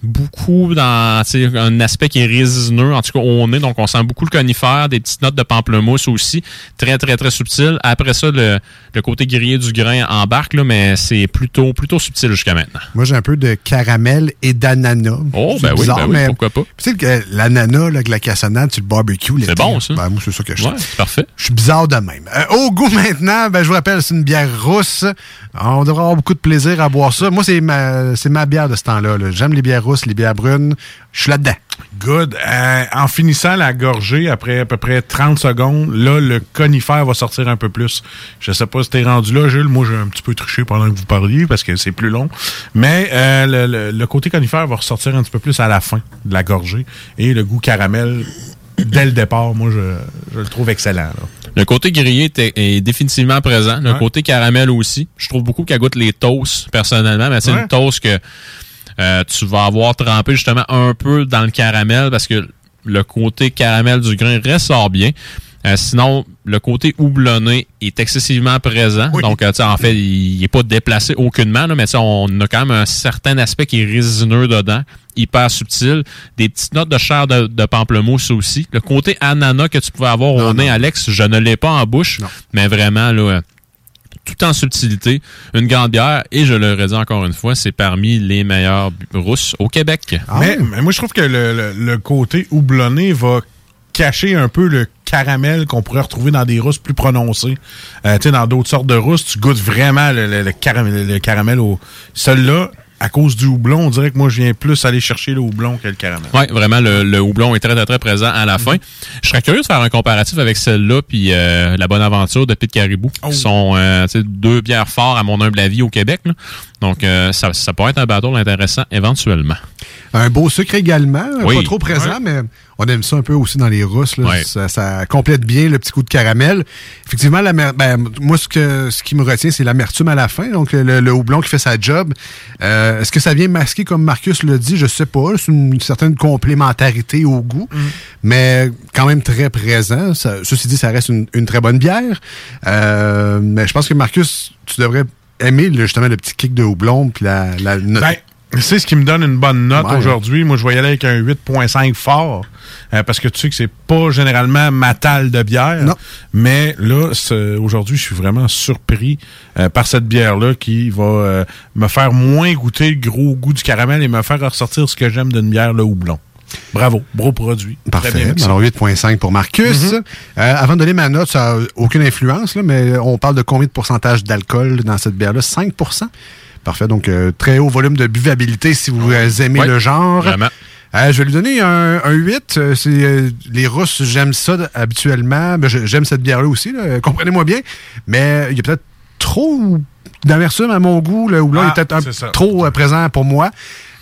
beaucoup dans tu un aspect qui est résineux, en tout cas au nez. Donc, on sent beaucoup le conifère, des petites notes de pamplemousse aussi, très, très, très subtil. Après ça, le, le côté grillé du grain embarque, là, mais c'est plutôt, plutôt subtil jusqu'à maintenant. Moi, j'ai un peu de caramel et d'ananas. Oh, C'est ben oui, ben oui, pourquoi pas? Tu sais, l'ananas, avec la cassonade, sur le barbecue, l'été, bon, ça. Ben, moi, c'est ça que je Ouais, c'est parfait. Je suis bizarre de même. Euh, au goût maintenant, ben, je vous rappelle, c'est une bière rousse. On devrait avoir beaucoup de plaisir à boire ça. Moi, c'est ma, c'est ma bière de ce temps-là. là. J'aime les bières rousses, les bières brunes. Je suis là-dedans. Good. Euh, en finissant la gorgée, après à peu près 30 secondes, là, le conifère va sortir un peu plus. Je sais pas si t'es rendu là, Jules. Moi, j'ai un petit peu triché pendant que vous parliez parce que c'est plus long. Mais euh, le, côté conifère va ressortir un petit peu plus à la fin de la gorgée. Et le goût caramel, dès le départ, moi, je, le trouve excellent. Le côté grillé est, est définitivement présent. Le Ouais. côté caramel aussi. Je trouve beaucoup qu'elle goûte les toasts, personnellement, mais c'est Ouais. une toast que euh, tu vas avoir trempé justement un peu dans le caramel parce que le côté caramel du grain ressort bien. Euh, sinon, le côté houblonné est excessivement présent. Donc, euh, en fait, il n'est pas déplacé aucunement, là, mais on a quand même un certain aspect qui est résineux dedans, hyper subtil. Des petites notes de chair de, de pamplemousse aussi. Le côté ananas que tu pouvais avoir au nez, Alex, je ne l'ai pas en bouche, mais vraiment, là, tout en subtilité, une grande bière, et je le redis encore une fois, c'est parmi les meilleures rousses au Québec. mais, mais moi, je trouve que le, le- le côté houblonné va cacher un peu le caramel qu'on pourrait retrouver dans des rousses plus prononcées. Euh, tu sais, dans d'autres sortes de rousses, tu goûtes vraiment le, le- le caramel, le caramel au... Celui-là, à cause du houblon, on dirait que moi, je viens plus aller chercher le houblon que le caramel. Oui, vraiment, le, le houblon est très, très, très présent à la fin. Je serais curieux de faire un comparatif avec celle-là puis euh, la Bonne Aventure de Pete Caribou, qui sont euh, deux bières forts à mon humble avis au Québec. là. Donc, euh, ça, ça pourrait être un battle intéressant éventuellement. Un beau sucre également, Oui. pas trop présent, Ouais. mais on aime ça un peu aussi dans les là. Ouais. Ça, ça complète bien le petit coup de caramel. Effectivement, ben, moi, ce, que, ce qui me retient, c'est l'amertume à la fin. Donc, le, le houblon qui fait sa job. Euh, Est-ce que ça vient masquer, comme Marcus l'a dit? Je sais pas. C'est une certaine complémentarité au goût, mais quand même très présent. Ça- ceci dit, ça reste une, une très bonne bière. Euh, mais je pense que Marcus, tu devrais le- justement le petit kick de houblon puis la, la note. Ben, c'est ce qui me donne une bonne note Ouais. aujourd'hui. Moi, je vais y aller avec un 8.5 fort. euh, parce que tu sais que c'est pas généralement ma talle de bière. Mais là, aujourd'hui, je suis vraiment surpris euh, par cette bière-là qui va euh, me faire moins goûter le gros goût du caramel et me faire ressortir ce que j'aime d'une bière, le houblon. Bravo, gros produit. Parfait. Alors 8.5 pour Marcus. Mhm. Euh, avant de donner ma note, ça n'a aucune influence, là, mais on parle de combien de pourcentage d'alcool dans cette bière-là? 5% Parfait. Donc, euh, très haut volume de buvabilité si vous euh, aimez le genre. vraiment. Euh, je vais lui donner un, un 8. Euh, c'est, euh, les Russes, j'aime ça habituellement. Ben, j'aime cette bière-là aussi, comprenez-moi bien. Mais il y a peut-être trop d'amertume à mon goût. Le houblon Ah, est peut-être trop euh, présent pour moi.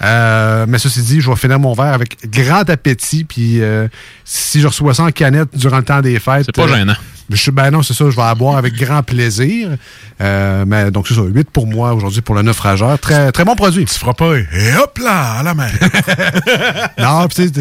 Euh, mais ceci dit, je vais finir mon verre avec grand appétit. Puis euh, si je reçois ça en canette durant le temps des fêtes. C'est pas euh, gênant. Je, ben non, c'est ça, je vais la boire avec grand plaisir. Euh, mais donc, c'est ça, 8 pour moi aujourd'hui pour le naufrageur. Très, très bon produit. Tu feras pas et hop là, à la main. non, puis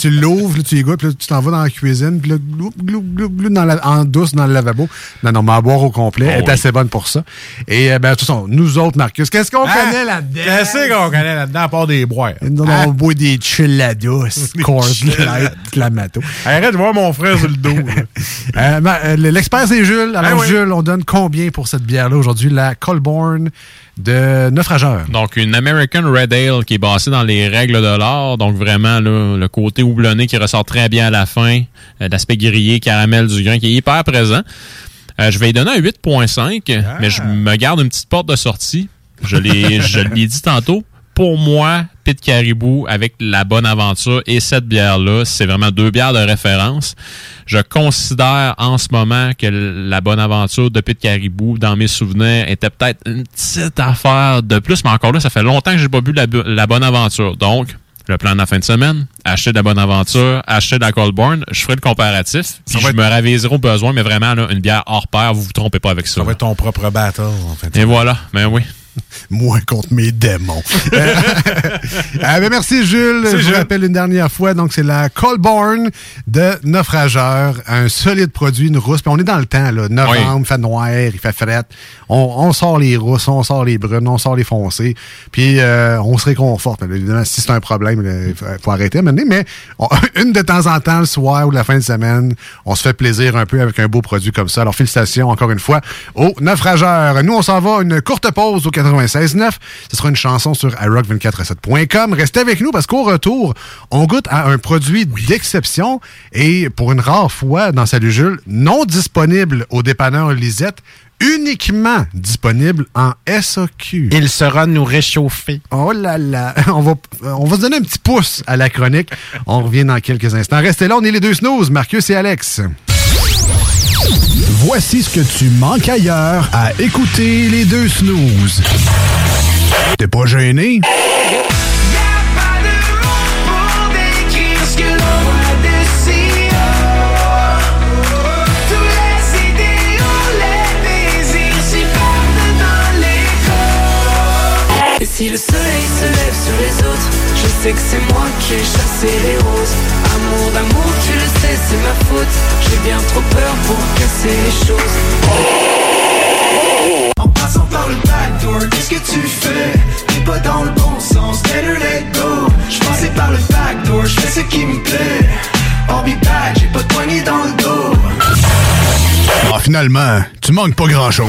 tu l'ouvres, tu y goûtes, puis là, tu t'en vas dans la cuisine, puis là, gloup, gloup, gloup, gloup, dans la- en douce dans le lavabo. Non, non, mais à boire au complet. Oh elle est oui. assez bonne pour ça. Et euh, ben, de toute façon, nous autres, Marcus, qu'est-ce qu'on Hein? connaît là-dedans? Qu'est-ce qu'on connaît là-dedans à part des boires? Non, non, on boit des chillados, Light, Clamato. Arrête de voir mon frère sur le dos. Euh, ben, L'expert, c'est Jules. Alors, Ben oui. Jules, on donne combien pour cette bière-là aujourd'hui? La Colborn de Naufrageur. Donc, une American Red Ale qui est basée dans les règles de l'art. Donc, vraiment, là, le côté houblonné qui ressort très bien à la fin. euh, L'aspect grillé, caramel du grain qui est hyper présent. Euh, je vais lui donner un 8.5, mais je me garde une petite porte de sortie. Je l'ai dit tantôt. Pour moi, Pit Caribou avec la bonne aventure et cette bière-là, c'est vraiment deux bières de référence. Je considère en ce moment que la bonne aventure de Pit Caribou, dans mes souvenirs, était peut-être une petite affaire de plus, mais encore là, ça fait longtemps que j'ai pas bu la, la bonne aventure. Donc, le plan de la fin de semaine, acheter de la bonne aventure, acheter de la Colborn, je ferai le comparatif, puis je me raviserai au besoin, mais vraiment, là, une bière hors pair, vous vous trompez pas avec ça. Ça va être ton propre battle, en fait. Et voilà, ben oui. Moi contre mes démons. Euh, ah, ben merci Jules. Je vous rappelle une dernière fois, donc c'est la Colborn de Naufrageur, un solide produit, une rousse. Puis on est dans le temps, là. Novembre, il fait noir, il fait fret. On, on sort les rousses, on sort les brunes, on sort les foncées. Puis euh, on se réconforte. Mais évidemment, si c'est un problème, il faut, faut arrêter à donné. Mais on- une de temps en temps, le soir ou la fin de semaine, on se fait plaisir un peu avec un beau produit comme ça. Alors félicitations encore une fois au Naufrageur. Nous, on s'en va à une courte pause au 96.9. Ce sera une chanson sur iRock247.com. Restez avec nous parce qu'au retour, on goûte à un produit d'exception et pour une rare fois dans Salut Jules, non disponible au dépanneur Lisette, uniquement disponible en SAQ. Il sera nous réchauffer. Oh là là, on va, on va se donner un petit pouce à la chronique. On revient dans quelques instants. Restez là, on est les deux snooze, Marcus et Alex. Voici ce que tu manques ailleurs à écouter les deux snooze. T'es pas gêné? Si le soleil se lève sur les autres, je sais que c'est moi qui ai chassé les roses. Amour d'amour, tu le sais, c'est ma faute. J'ai bien trop peur pour casser les choses. En passant par le backdoor, qu'est-ce que tu fais? T'es pas dans le bon sens, better let go Je passais par le backdoor, je fais ce qui me plaît I'll be back, j'ai pas de poignée dans le dos Ah, finalement, tu manques pas grand-chose.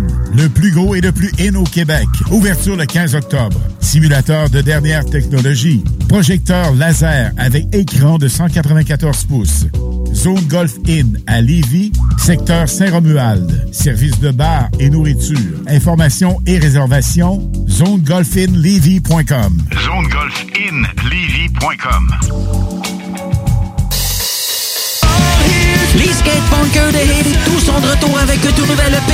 Le plus gros et le plus in au Québec. Ouverture le 15 octobre. Simulateur de dernière technologie. Projecteur laser avec écran de 194 pouces. Zone Golf In à Lévis, secteur Saint-Romuald. Service de bar et nourriture. Informations et réservations, zonegolfinlevy.com. ZoneGolfInLevy.com. Les skatepunkers de Haiti, tous sont de retour avec un tout nouvel EP,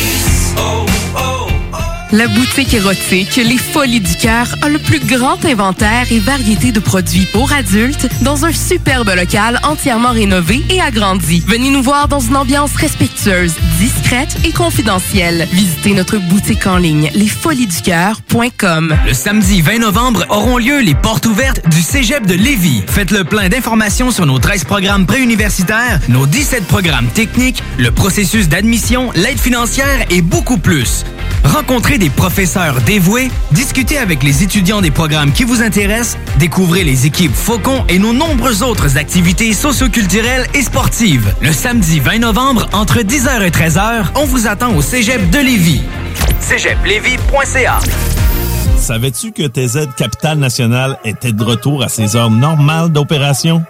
La boutique érotique Les Folies du Cœur a le plus grand inventaire et variété de produits pour adultes dans un superbe local entièrement rénové et agrandi. Venez nous voir dans une ambiance respectueuse, discrète et confidentielle. Visitez notre boutique en ligne lesfoliesducoeur.com. Le samedi 20 novembre auront lieu les portes ouvertes du Cégep de Lévis. Faites le plein d'informations sur nos 13 programmes préuniversitaires, nos 17 programmes techniques, le processus d'admission, l'aide financière et beaucoup plus. Rencontrez des professeurs dévoués, discutez avec les étudiants des programmes qui vous intéressent, découvrez les équipes Faucon et nos nombreuses autres activités socioculturelles et sportives. Le samedi 20 novembre, entre 10h et 13h, on vous attend au Cégep de Lévis. cégeplevy.ca Savais-tu que TZ Capital National était de retour à ses heures normales d'opération?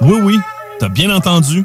Oui, oui, t'as bien entendu.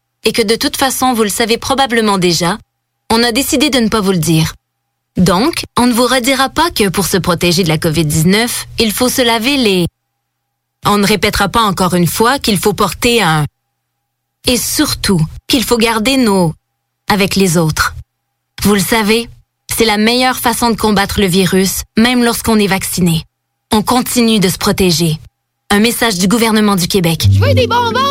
et que de toute façon vous le savez probablement déjà, on a décidé de ne pas vous le dire. Donc, on ne vous redira pas que pour se protéger de la COVID-19, il faut se laver les... On ne répétera pas encore une fois qu'il faut porter un... Et surtout, qu'il faut garder nos... avec les autres. Vous le savez, c'est la meilleure façon de combattre le virus, même lorsqu'on est vacciné. On continue de se protéger. Un message du gouvernement du Québec. Je veux des bonbons!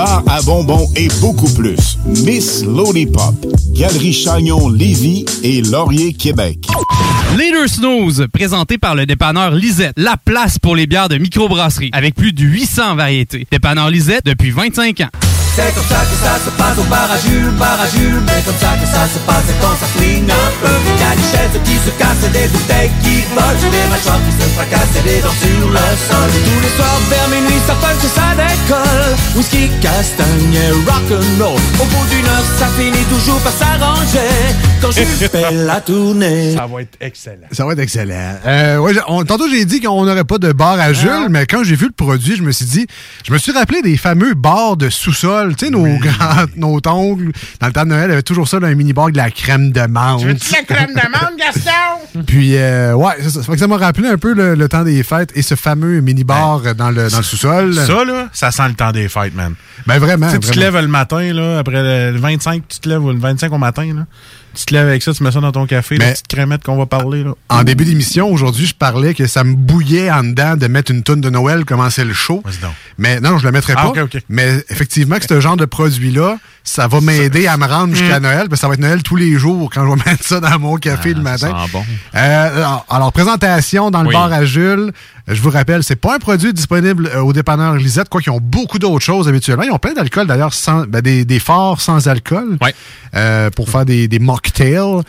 bar à bonbons et beaucoup plus. Miss Lollipop, Galerie Chagnon Lévis et Laurier Québec. Leader Snooze, présenté par le dépanneur Lisette, la place pour les bières de microbrasserie, avec plus de 800 variétés. Dépanneur Lisette depuis 25 ans. C'est comme ça que ça se passe au bar à Jules, bar à Jules Mais comme ça que ça se passe quand ça flingue un peu. Y a des chaises qui se cassent, des bouteilles qui volent Des mâchoires qui se fracassent et des dents sur le sol. Tous les soirs vers minuit ça punch et ça décolle. Whisky, castagne et rock'n'roll. Au bout d'une heure ça finit toujours par s'arranger. Quand Jules fait la tournée. Ça va être excellent. Ça va être excellent. Euh, ouais, j'ai- on- tantôt, j'ai dit qu'on n'aurait pas de bar à Jules, mais quand j'ai vu le produit, je me suis dit, je me suis rappelé des fameux bars de sous-sol. Tu sais, nos grands, nos oncles, dans le temps de Noël, avaient toujours ça dans un mini-bar de la crème de menthe. la crème d'amande, Gaston? Puis, euh, ouais, c'est ça. Ça fait que ça m'a rappelé un peu le, le temps des fêtes et ce fameux mini-bar euh, dans le, dans le sous-sol. Ça, là, ça sent le temps des fêtes, man. Ben vraiment. Tu sais, tu te lèves le matin, là, après le 25, tu te lèves le 25 au matin, là. Tu te lèves avec ça, tu mets ça dans ton café, la Mais- petite crémette qu'on va parler. Là. En début d'émission, aujourd'hui, je parlais que ça me bouillait en dedans de mettre une toune de Noël, commencer le show. Mais non, je le mettrai Ah, pas. Mais effectivement, que ce genre de produit-là, ça va m'aider à me rendre jusqu'à Mm. Noël. Parce que ça va être Noël tous les jours quand je vais mettre ça dans mon café le matin. Ah, sent bon. Euh, alors, alors, présentation dans le Oui. bar à Jules. Je vous rappelle, c'est pas un produit disponible euh, au dépanneur Lisette, quoi qu'ils ont beaucoup d'autres choses habituellement. Ils ont plein d'alcool d'ailleurs, sans- ben, des, des forts sans alcool euh, pour faire des, des mocktails.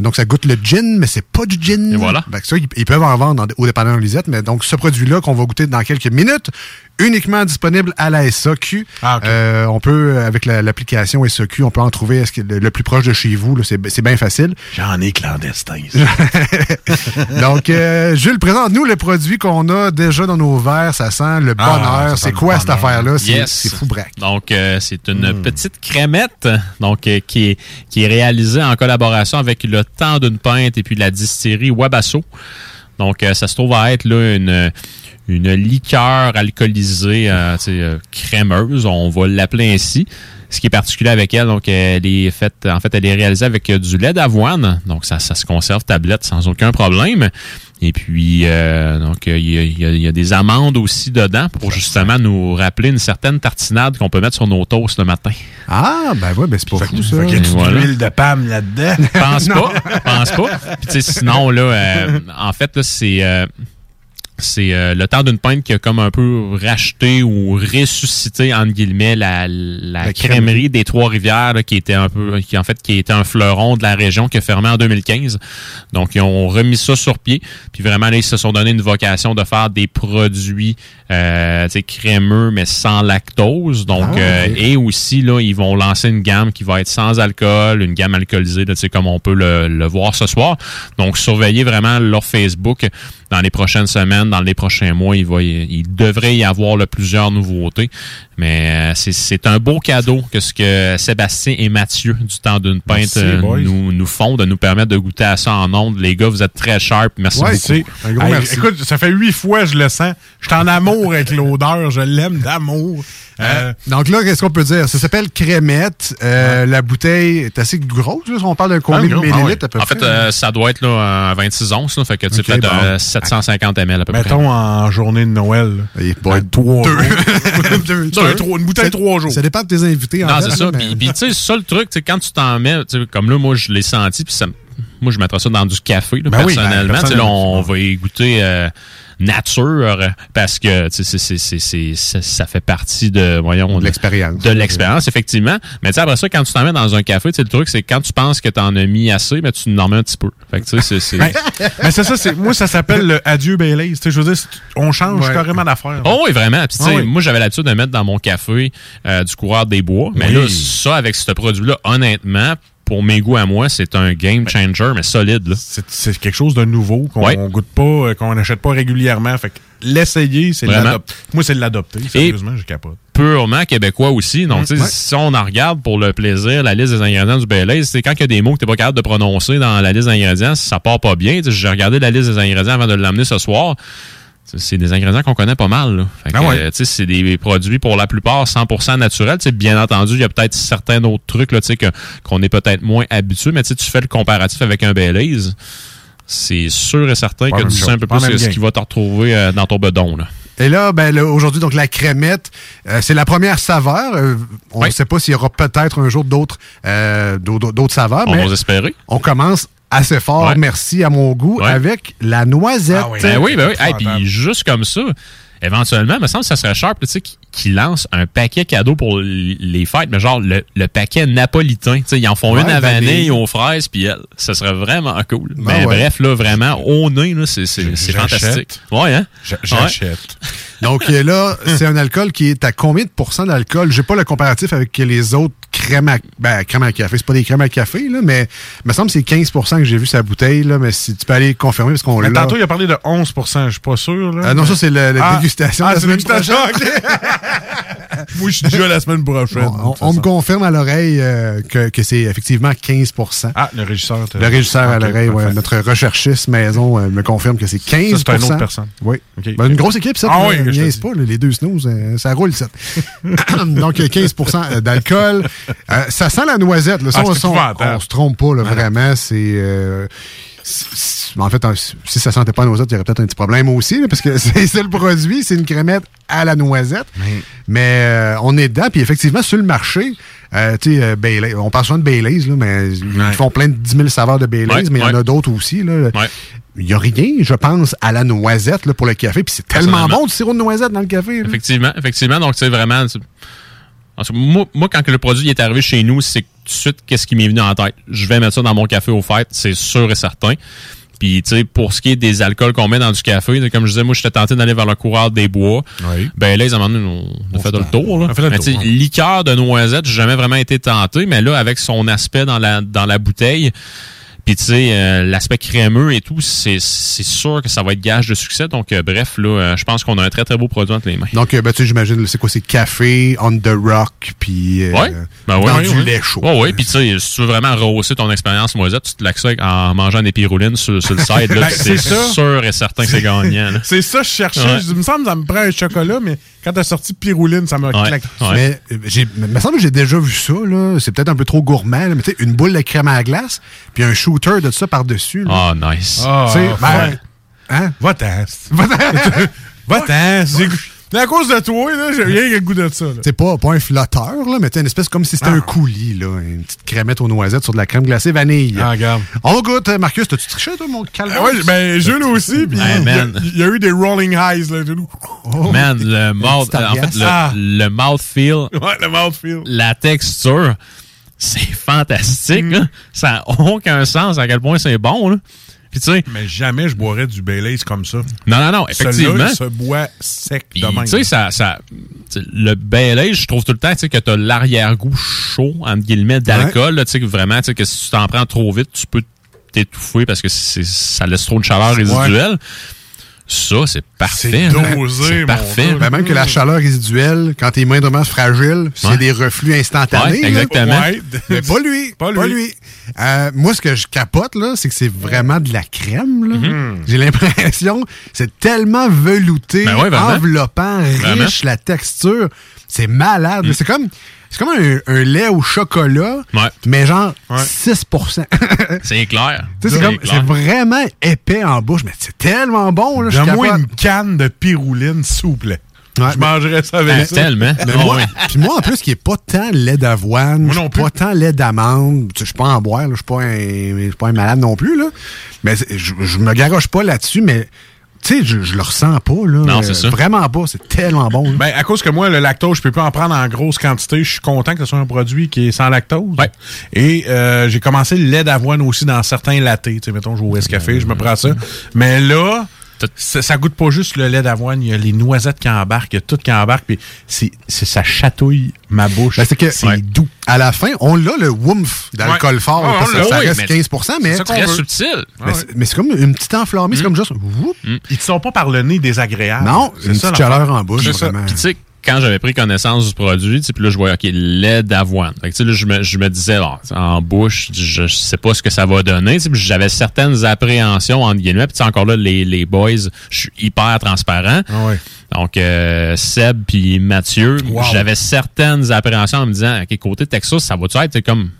Donc ça goûte le gin, mais c'est pas du gin. Et voilà. Que ça, ils, ils peuvent en vendre dans- au dépanneur Lisette, mais donc ce produit-là qu'on va goûter dans quelques minutes, uniquement disponible à la SAQ. Ah, Euh, on peut, avec la- l'application SAQ, on peut en trouver que le, le plus proche de chez vous. là, C'est bien facile. J'en ai clandestin. Donc, euh, Jules, présente-nous le produit qu'on a déjà dans nos verres. Ça sent le Ah, bonheur. c'est quoi cette affaire-là? C'est Yes. c'est fou braque. Donc, euh, c'est une petite crémette donc, euh, qui, est, qui est réalisée en collaboration avec le temps d'une pinte et puis la distillerie Wabasso. Donc, euh, ça se trouve à être là, une, une liqueur alcoolisée euh, sais, euh, crémeuse, on va l'appeler ainsi. Ce qui est particulier avec elle, donc elle est faite, en fait, elle est réalisée avec euh, du lait d'avoine, donc ça, ça se conserve tablette sans aucun problème. Et puis, euh, donc il y, a, il y a- il y a des amandes aussi dedans pour justement nous rappeler une certaine tartinade qu'on peut mettre sur nos toasts le matin. Ah, ben ouais, ben c'est pas fou, ça. Fait qu'il y a voilà. l'huile de Pam là-dedans. Pense pas, pense pas. Puis tu sais, sinon là, euh, en fait là, c'est euh, c'est euh, le temps d'une pinte qui a comme un peu racheté ou ressuscité entre guillemets la, la, La crèmerie des Trois-Rivières là, qui était un peu qui en fait qui était un fleuron de la région qui a fermé en 2015. Donc ils ont remis ça sur pied. Puis vraiment là ils se sont donné une vocation de faire des produits euh, crémeux mais sans lactose. Donc Ah, euh, et aussi là ils vont lancer une gamme qui va être sans alcool, une gamme alcoolisée là, comme on peut le, le voir ce soir. Donc surveillez vraiment leur Facebook dans les prochaines semaines, dans les prochains mois, il va il devrait y avoir là, plusieurs nouveautés. Mais euh, c'est- c'est un beau cadeau que ce que Sébastien et Mathieu du temps d'une pinte Merci, euh, nous, nous font, de nous permettre de goûter à ça en ondes. Les gars, vous êtes très sharp. Merci Ouais, beaucoup. c'est un gros Hey, merci. Écoute, ça fait huit fois que je le sens. Je suis en amour avec l'odeur. Je l'aime d'amour. Euh, Donc là, qu'est-ce qu'on peut dire? Ça s'appelle crémette. Euh, La bouteille est assez grosse. Là, on parle de combien Ah, de gros, ah millilitres ouais. à peu En près? fait, euh, ça doit être là, un 26 onces. Là, fait que tu sais, Ok, peut-être bon. euh, 750 ml à peu près. mettons en journée de Noël. Il va être Trois deux. Deux. Une bouteille Ça- trois jours. Ça dépend de tes invités. en Non, fait, c'est ça. mais- Puis, tu sais, ça le truc, quand tu t'en mets, comme là, moi, je l'ai senti, puis ça, moi, je mettrais ça dans du café, là, Ben oui, personnellement. ben, sais, là, on personnellement. va y goûter euh, nature, parce que, tu sais, c'est- c'est- c'est- c'est- ça, fait partie de, voyons, De l'expérience. De l'expérience, effectivement. Mais tu sais, après ça, quand tu t'en mets dans un café, tu sais, le truc, c'est que quand tu penses que t'en as mis assez, mais tu en mets un petit peu. Fait que, tu sais, c'est- c'est... Ben, mais c'est ça, c'est, moi, ça s'appelle le Adieu Baileys. Tu sais, je veux dire, on change Ouais. carrément d'affaire. Oh oui, vraiment. Puis, tu sais, oui. moi, j'avais l'habitude de mettre dans mon café euh, du coureur des bois. Mais Oui. là, ça, avec ce produit-là, honnêtement, pour mes goûts à moi, c'est un game changer, mais solide. C'est, quelque chose de nouveau qu'on Ouais. goûte pas, euh, qu'on n'achète pas régulièrement. Fait que l'essayer, c'est l'adopter. Moi, c'est l'adopter. Sérieusement, je capote. Purement québécois aussi. Donc, tu Ouais. si on en regarde pour le plaisir, la liste des ingrédients du Baileys, c'est quand il y a des mots que t'es pas capable de prononcer dans la liste d'ingrédients, ça part pas bien. Tu J'ai regardé la liste des ingrédients avant de l'amener ce soir. C'est des ingrédients qu'on connaît pas mal. Ah ouais. euh, c'est des produits pour la plupart 100% naturels. Bien entendu, il y a peut-être certains autres trucs là, qu'on est peut-être moins habitué, mais tu fais le comparatif avec un Baileys, c'est sûr et certain Pas que tu sais un peu Pas plus ce qui va te retrouver euh, dans ton bedon. Là. Et là, ben, aujourd'hui, donc la crémette, euh, c'est la première saveur. Euh, on ne sait pas s'il y aura peut-être un jour d'autres euh, saveurs, On mais va espérer. on commence assez fort, Ouais. merci à mon goût, Ouais. avec la noisette. Ben oui, ben oui. Hey, puis juste comme ça, éventuellement, me semble que ça serait sharp, tu sais, qui, lance un paquet cadeau pour les fêtes, mais genre le, le paquet napolitain. Tu sais, ils en font Ouais, une à ben, vanille, aux fraises, puis elle. Ça serait vraiment cool. Ben mais ouais. bref, là, vraiment, au nez, c'est, fantastique. Ouais, hein? J'achète. Donc là, c'est un alcool qui est à combien de pourcents d'alcool? J'ai pas le comparatif avec les autres crèmes à, ben, crème à café. C'est pas des crèmes à café, là, mais il me semble que c'est 15% que j'ai vu sa bouteille, là, mais si tu peux aller confirmer parce qu'on Mais l'a. tantôt, il a parlé de 11% je suis pas sûr. Là, Ah non, ça, c'est la, la Ah, dégustation. ah, la semaine dégustation, prochaine. Moi, je suis déjà la semaine prochaine. On, on me confirme à l'oreille euh, que, que c'est effectivement 15% Ah, le régisseur. Le régisseur à l'oreille, ouais, notre recherchiste maison euh, me confirme que c'est 15 Ça, c'est une autre personne. Oui. Ok. Ben, une grosse équipe, ça. Ah oui, je te pas, là, les deux snooze, euh, ça roule, ça. Donc, euh, 15% d'alcool. Euh, ça sent la noisette. Là. Ça, Ah, on, on- se trompe pas, là, Ah, vraiment. C'est... euh, en fait, un- si ça sentait pas la noisette, il y aurait peut-être un petit problème aussi, là, parce que c'est le produit, c'est une crémette à la noisette. Mais euh, on est dedans, puis effectivement, sur le marché, euh, tu sais, euh, on parle souvent de Baileys, là, mais ils font plein de 10 000 saveurs de Baileys, Ouais, mais il y en a d'autres aussi. Là. Il n'y a rien, je pense, à la noisette là, pour le café, puis c'est tellement bon du sirop de noisette dans le café. là. Effectivement, effectivement. Donc, c'est vraiment. Moi, moi, quand le produit est arrivé chez nous, c'est tout de suite qu'est-ce qui m'est venu en tête. Je vais mettre ça dans mon café au fait, c'est sûr et certain. Puis, tu sais, pour ce qui est des alcools qu'on met dans du café, comme je disais, moi, j'étais tenté d'aller vers le coureur des bois. Ben là, ils ont on, on a fait le tour. Là. On fait le Mais tour, tu sais, ouais. liqueur de noisette, j'ai jamais vraiment été tenté, mais là, avec son aspect dans la, dans la bouteille, puis tu sais, euh, l'aspect crémeux et tout, c'est c'est sûr que ça va être gage de succès. Donc, euh, bref, là, euh, je pense qu'on a un très, très beau produit entre les mains. Donc, ben, tu sais, j'imagine, c'est quoi, c'est café, on the rock, puis Ouais. Ben ouais, dans ouais, du lait chaud. Ouais, ouais. Puis tu sais, si tu veux vraiment rehausser ton expérience noisette, tu te l'axes en mangeant des pirouline sur, sur le side. Là, Ben, c'est ça. sûr et certain que c'est gagnant. là. C'est ça, je cherchais. Je me semble que ça me prend un chocolat, mais quand t'as sorti Pirouline, ça m'a Ouais. claqué. Ouais. Mais euh, j'ai, il me semble que j'ai déjà vu ça, là. C'est peut-être un peu trop gourmand, là, mais tu sais, une boule de crème à la glace, puis un shooter de ça par-dessus. là. Ah, nice. Tu sais, ben, ouais. hein? Va-t'en. Va-t'en. Va-t'en. C'est c'est à cause de toi, là, j'ai rien que le goût de ça. là. C'est pas, pas un flotteur, là, mais t'as une espèce comme si c'était Ah. un coulis, là. Une petite crémette aux noisettes sur de la crème glacée vanille. Ah, regarde. On goûte, euh, Marcus, t'as-tu triché, toi, mon calvaire? Ah ouais, ben, Jules aussi, puis Hey, il y a- man. il y, a eu des rolling highs, là. Jules. Man, le mouth, petite en fait, le, Ah. le mouthfeel, Ouais, le mouthfeel. la texture, c'est fantastique. Mm. là. Ça n'a aucun sens à quel point c'est bon. Là. Puis tu sais, Mais jamais je boirais du Baileys comme ça. non, non, non, effectivement. se boit sec de même. tu sais, ça, ça, tu le Baileys, je trouve tout le temps, tu que t'as l'arrière-goût chaud, entre guillemets, d'alcool, tu sais, vraiment, tu sais, que si tu t'en prends trop vite, tu peux t'étouffer parce que ça laisse trop de chaleur résiduelle. Ça, c'est parfait. C'est là. dosé, parfait. Ben, même que la chaleur résiduelle, quand t'es moindrement fragile, c'est Ouais. des reflux instantanés. Ouais, exactement. Ouais. Mais pas lui. Pas Pas lui. lui. Euh, moi, ce que je capote, là, c'est que c'est vraiment de la crème. là. Mm-hmm. J'ai l'impression c'est tellement velouté, Ben enveloppant, Vraiment. riche, la texture. C'est malade. Mm. C'est comme, c'est comme un, un lait au chocolat, Ouais. mais genre Ouais. 6 C'est clair. C'est comme- clair. c'est vraiment épais en bouche, mais c'est tellement bon. Là, Donne-moi capable- une canne de Pirouline, s'il vous plaît. Ouais, je mangerais ça Ben, avec ça. tellement. Mais Ah moi, puis moi, en plus, qui est pas tant lait d'avoine, Moi suis plus. pas tant lait d'amande, je suis pas en boire, je suis pas un, je suis pas un malade non plus, là. Mais je me garoche pas là-dessus, mais tu sais, je, je le ressens pas, là. Non, c'est Euh, ça. Vraiment pas, c'est tellement bon. là. Ben, à cause que moi, le lactose, je peux pas en prendre en grosse quantité. Je suis content que ce soit un produit qui est sans lactose. Ouais. Et euh, j'ai commencé le lait d'avoine aussi dans certains lattés. Tu sais, mettons, je vais au Café, je me prends ça. Mais là, ça, ça goûte pas juste le lait d'avoine. Il y a les noisettes qui embarquent, il y a tout qui embarque. Puis c'est, c'est- ça chatouille ma bouche. Ben, c'est que c'est Ouais. doux. à la fin, on l'a le woomph d'alcool Ouais. fort, Ouais, parce que ça oui, reste mais 15 mais, c'est Très veut. subtil. mais c'est- mais c'est comme une petite enflammée, c'est comme juste... whoop. Ils te sont pas par le nez désagréables. Non, C'est une ça, petite chaleur en bouche, C'est ça. vraiment. Puis tu sais, quand j'avais pris connaissance du produit, puis là, je voyais, OK, lait d'avoine. Fait que, là, je me, je me disais, bon, en bouche, je, je sais pas ce que ça va donner. J'avais certaines appréhensions, entre guillemets. Puis encore là, les, les boys, je suis hyper transparent. Ah ouais. Donc, euh, Seb puis Mathieu, Wow. j'avais certaines appréhensions en me disant, OK, côté Texas, ça va-tu être comme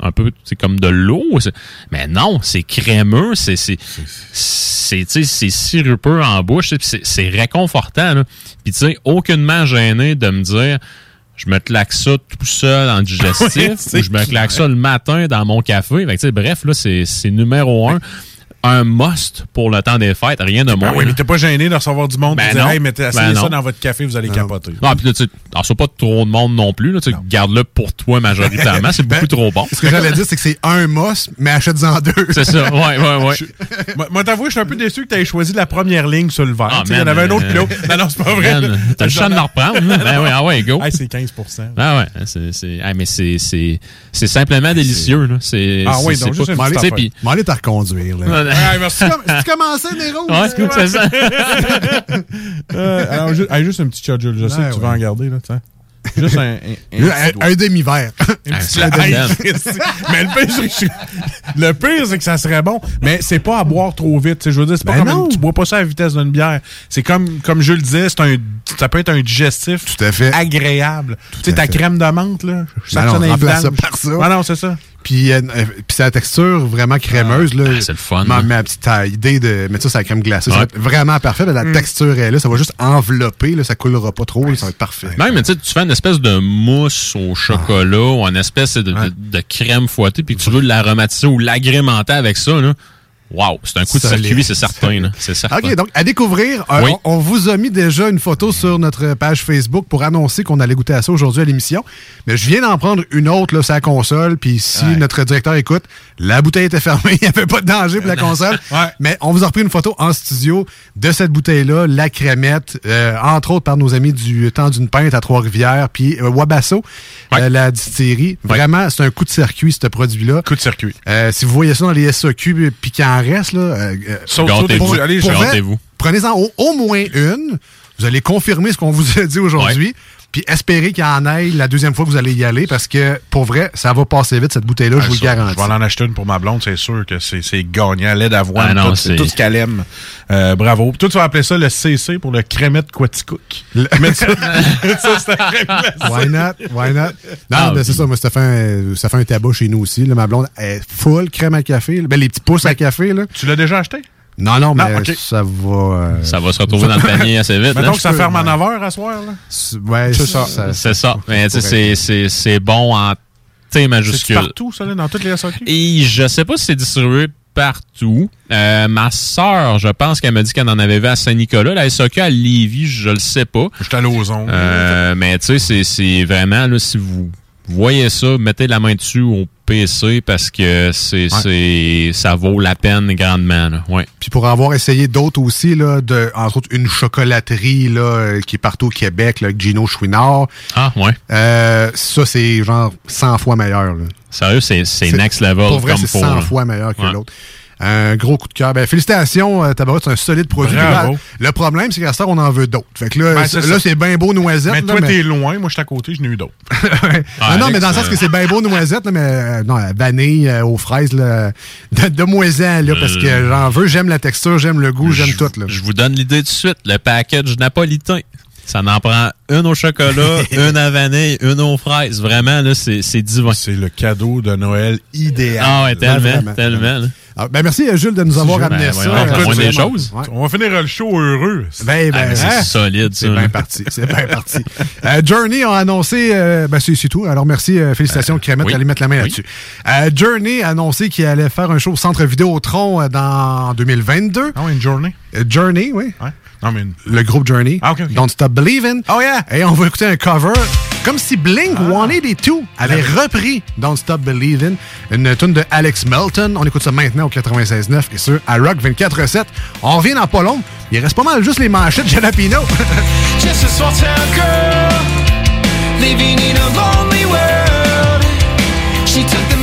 un peu c'est comme de l'eau mais non c'est crémeux c'est c'est c'est sirupeux en bouche c'est réconfortant là. puis tu sais aucunement gêné de me dire je me claque ça tout seul en digestif ou je me claque ça le matin dans mon café. Fait que, tu sais, bref là c'est c'est numéro un un must pour le temps des fêtes rien de moins Ah oui, mais t'es pas gêné de recevoir du monde Ben dit non. Hey, mettez, Ben ça non. dans votre café, vous allez capoter. Non, puis là, tu c'est pas trop de monde non plus. Là, tu sais, Garde-le pour toi majoritairement. C'est beaucoup trop bon. Ce que j'allais dire, c'est que c'est un moss, mais achète-en deux. C'est ça, ouais, ouais, ouais. Moi, moi, t'avoue, je suis un peu déçu que tu aies choisi la première ligne sur le verre. Ah, Tu Il y en avait un autre euh. Non, non, c'est pas vrai. T'as le champ de le reprendre. hein? Ben ouais, ah ouais, go. Hey, c'est 15 Ah ouais, c'est, c'est, ah, mais c'est, c'est, c'est simplement délicieux, là. C'est, Ah oui, donc, juste tu M'en aller te reconduire, là. Ouais, Ouais, merci. Tu commençais, Nero? Ouais, c'est ça. Euh, alors, juste un petit Jules. Je sais Ouais, que tu ouais. vas en garder. Là, tiens. Juste un, un, Un, petit doigt. un demi-verre. Un Christy. Mais le pire, c'est que- le pire, c'est que ça serait bon. Mais c'est pas à boire trop vite. tu sais, Je veux dire, c'est pas Ben comme non. une- tu bois pas ça à la vitesse d'une bière. C'est comme, comme je le disais, c'est un, ça peut être un digestif Tout à fait. agréable. Tu sais, ta fait. crème de menthe, là. Je Ben non, ça ça par ça. Ouais, non, c'est ça. Puis, euh, puis c'est la texture vraiment crémeuse. là. Ah, c'est le fun, Ma, ma petite idée de mettre ça sur la crème glacée, ça Ouais. va être vraiment parfait. mais La Mm. texture est là. Ça va juste envelopper. Là, ça coulera pas trop. là, ça va être parfait. Même, tu sais, tu fais une espèce de mousse au chocolat ou une espèce de, de- de crème fouettée, puis tu veux l'aromatiser ou l'agrémenter avec ça, là. Wow, c'est un coup de Solide. circuit, c'est certain. C'est certain. OK, donc à découvrir, euh, Oui. on, on vous a mis déjà une photo sur notre page Facebook pour annoncer qu'on allait goûter à ça aujourd'hui à l'émission. Mais je viens d'en prendre une autre là, sur la console. Puis si Ouais. notre directeur écoute, la bouteille était fermée, il n'y avait pas de danger pour la console. Ouais. Mais on vous a repris une photo en studio de cette bouteille-là, la crémette, euh, entre autres par nos amis du temps d'une pinte à Trois-Rivières, puis euh, Wabasso, la distillerie. Vraiment, c'est un coup de circuit, ce produit-là. Coup de circuit. Si vous voyez ça dans les qu'il en reste, là, euh, euh. Allez, pour Gâtez-vous. Prenez-en au, au moins une. Vous allez confirmer ce qu'on vous a dit aujourd'hui. Puis espérez qu'il y en ait la deuxième fois que vous allez y aller parce que pour vrai, ça va passer vite cette bouteille-là, je vous le Ah, ça, garantis. Je vais en acheter une pour ma blonde, c'est sûr que c'est c'est gagnant. Lait d'avoine, Ah tout, c'est- tout ce qu'elle aime. Euh, bravo. Puis toi, tu vas appeler ça le CC pour le crémette Quaticook. Ça, mettre ça crème glacée. Why not? Why not? Non, Ah, ben c'est oui. ça. Moi, ça fait, un, ça fait un tabac chez nous aussi. là. ma blonde est full crème à café. Ben, les petits pouces à café. Là. Tu l'as déjà acheté? Non, non, mais Non, ok. ça va... euh, Ça va se retrouver dans le panier assez vite. Mettons hein. que ça peux, ferme à ouais. 9 h à soir. Là. c'est- ouais, C'est ça. C'est ça. Mais tu sais, c'est- c'est c'est bon en T C'est majuscule. partout, ça, là, dans toutes les SAQ? Et je sais pas si c'est distribué partout. Euh, ma sœur, je pense qu'elle m'a dit qu'elle en avait vu à Saint-Nicolas. La SOK à Lévis, je le sais pas. J'étais à l'ozon. Euh, mais tu sais, c'est- c'est vraiment, là, si vous voyez ça, mettez la main dessus au PC parce que c'est ça vaut la peine grandement. Là. Ouais. Puis pour avoir essayé d'autres aussi, là, de, entre autres une chocolaterie là, euh, qui est partout au Québec, là, avec Gino Chouinard, Ah, ouais. euh, ça, c'est genre 100 fois meilleur. là. Sérieux, c'est next level Pour vrai, comme c'est faut. 100 là. fois meilleur que Ouais. l'autre. Un gros coup de cœur. Ben, félicitations, euh, Tabarouette, c'est un solide produit. Bravo. Là, le problème, c'est qu'à ça, on en veut d'autres. Fait que là, Ben, c'est- là c'est bien beau noisette. Mais toi, mais- t'es loin. Moi, je suis à côté. Je n'ai eu d'autres. Ah non, mais dans le sens que c'est bien beau noisette, là, mais euh, non, vanille euh, aux fraises, là, de, de moisin, là, parce que Euh, j'en veux, j'aime la texture, j'aime le goût, j'aime tout. Là. Je vous donne l'idée tout de suite. Le package napolitain. Ça en prend une au chocolat, une à vanille, une aux fraises. Vraiment, là, c'est c'est divin. C'est le cadeau de Noël idéal. Ah ouais, tellement, tellement. là. Ah, ben, merci, euh, Jules, de nous avoir Ben, amené ça. Euh, des choses. Ouais. On va finir le show heureux. Ben, ben, Ah, c'est hein? solide, ça. C'est bien parti. C'est bien parti. Euh, Journey a annoncé, euh, ben c'est tout. Alors merci, euh, félicitations Crémette, oui. allez mettre la main Oui. là-dessus. Euh, Journey a annoncé qu'il allait faire un show au Centre Vidéotron euh, dans 2022. Ah ouais, une journée. Euh, Journey, oui. Ouais. Non, mais une... Le groupe Journey. Ah. Don't Stop Believing. Oh yeah! Et on va écouter un cover comme si Blink Ah. 182 avait repris Don't Stop Believing, une tune de Alex Melton. On écoute ça maintenant au 96.9 et sur à Rock 24.7. On revient dans pas long. Il reste pas mal juste les manchettes Jalapino. Just a small town girl living in a lonely world. She took the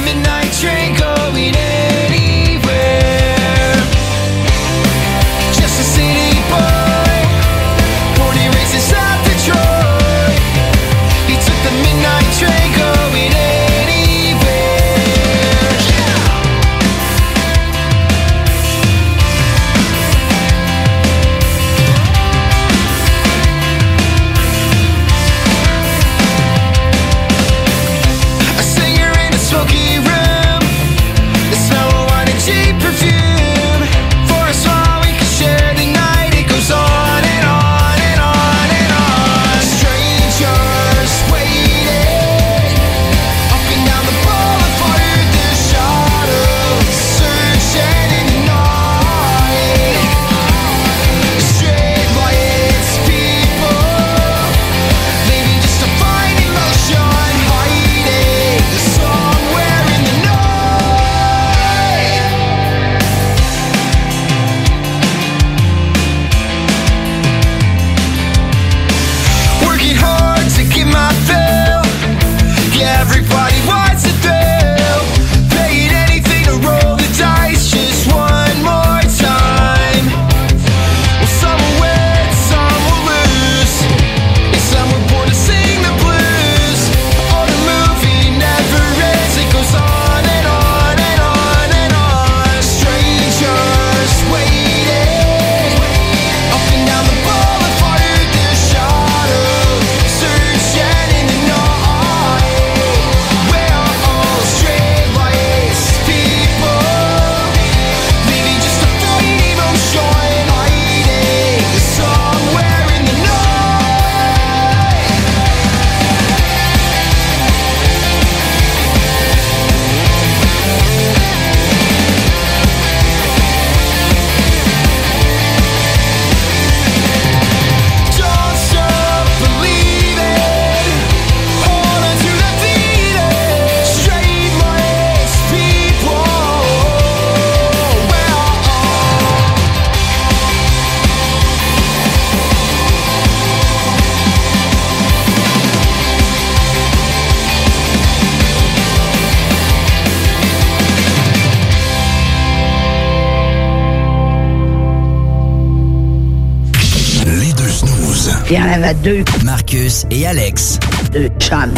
Il y en avait deux. Marcus et Alex. Deux chums.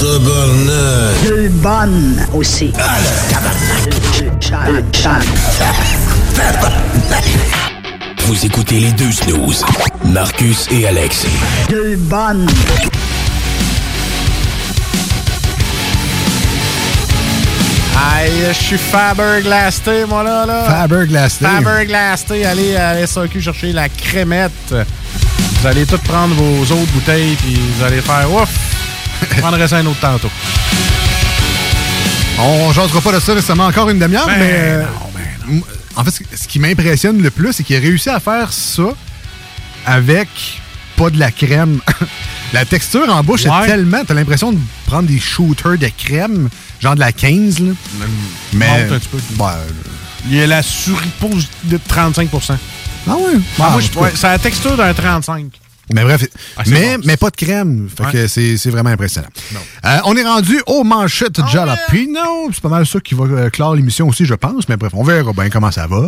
Deux bonnes aussi. Deux chums. Deux chums. Vous écoutez les deux snooze. Marcus et Alex. Deux bonnes. Aïe, je suis Faber-Glasté, moi, là. là. Faber-Glasté. Faber-Glasté. Allez à SAQ chercher la crémette. Vous allez tout prendre vos autres bouteilles, puis vous allez faire ouf. Je prendrai ça un autre tantôt. On jasera pas de ça nécessairement encore une demi-heure, Ben mais. euh, m- En fait, ce- qui m'impressionne le plus, c'est qu'il a réussi à faire ça avec pas de la crème. la texture en bouche Ouais. est tellement. T'as l'impression de prendre des shooters de crème, genre de la 15, là. Mais. Monte un petit peu. Ouais. Il y a la suripose de 35 Ah ouais? Ah, Ah, moi, je- ouais, c'est la texture d'un 35 Mais bref, Ah, mais, bon. mais pas de crème. Fait que c'est c'est vraiment impressionnant. Euh, on est rendu aux manchettes Oh, jalapeno. C'est pas mal ça qui va euh, clore l'émission aussi, je pense. Mais bref, on verra bien comment ça va.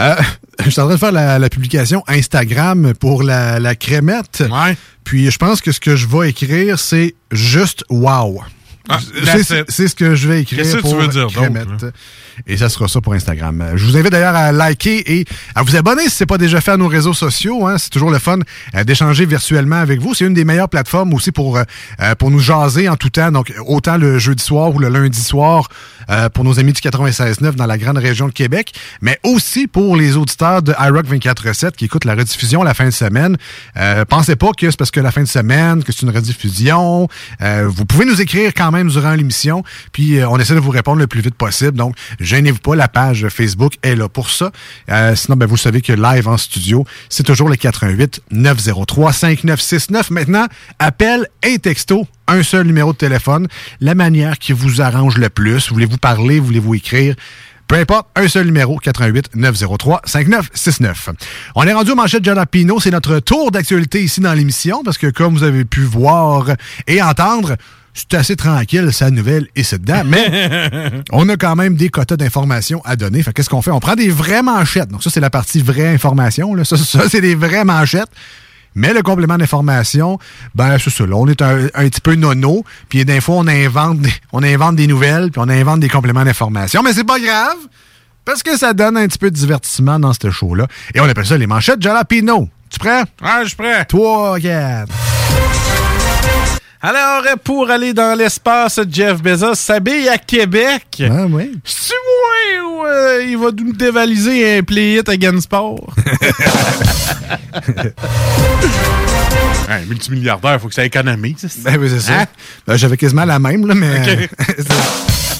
Euh, je suis en train de faire la, la publication Instagram pour la, la crémette. Puis je pense que ce que je vais écrire, c'est juste wow. Ah, C'est- ce que je vais écrire tu pour veux dire d'autre, crémette. Et ça sera ça pour Instagram. Je vous invite d'ailleurs à liker et à vous abonner si ce n'est pas déjà fait à nos réseaux sociaux. hein. C'est toujours le fun euh, d'échanger virtuellement avec vous. C'est une des meilleures plateformes aussi pour, euh, euh, pour nous jaser en tout temps. Donc, autant le jeudi soir ou le lundi soir euh, pour nos amis du 96.9 dans la grande région de Québec, mais aussi pour les auditeurs de iRock 24.7 qui écoutent la rediffusion la fin de semaine. Euh, pensez pas que c'est parce que la fin de semaine, que c'est une rediffusion. Euh, vous pouvez nous écrire quand même durant l'émission, puis euh, on essaie de vous répondre le plus vite possible. Donc, gênez-vous pas, la page Facebook est là pour ça. Euh, sinon, ben, vous savez que live en studio, c'est toujours le 88 903 5969. Maintenant, appel et texto, un seul numéro de téléphone, la manière qui vous arrange le plus. Voulez-vous parler, voulez-vous écrire? Peu importe, un seul numéro, 88 903 5969. On est rendu au manchette Jalapino. C'est notre tour d'actualité ici dans l'émission parce que comme vous avez pu voir et entendre, c'est assez tranquille, sa nouvelle et c'est dedans, mais on a quand même des quotas d'informations à donner. Fait qu'est-ce qu'on fait? On prend des vraies manchettes. Donc ça, c'est la partie vraie information. Là. Ça, ça c'est des vraies manchettes. Mais le complément d'information, ben c'est ça. Là, on est un, un petit peu nono, puis des fois on invente, des, on invente des nouvelles, puis on invente des compléments d'information. Mais c'est pas grave, parce que ça donne un petit peu de divertissement dans ce show-là. Et on appelle ça les manchettes Jalapino. Tu prêt? Ah, je suis prêt. Toi, quatre. Alors, pour aller dans l'espace, Jeff Bezos s'habille à Québec. Ah oui. Moi ou euh, il va nous dévaliser un play it against sport? un multimilliardaire, faut que ça économise. Ben oui, c'est ça. Hein? Ben, J'avais quasiment la même, là, mais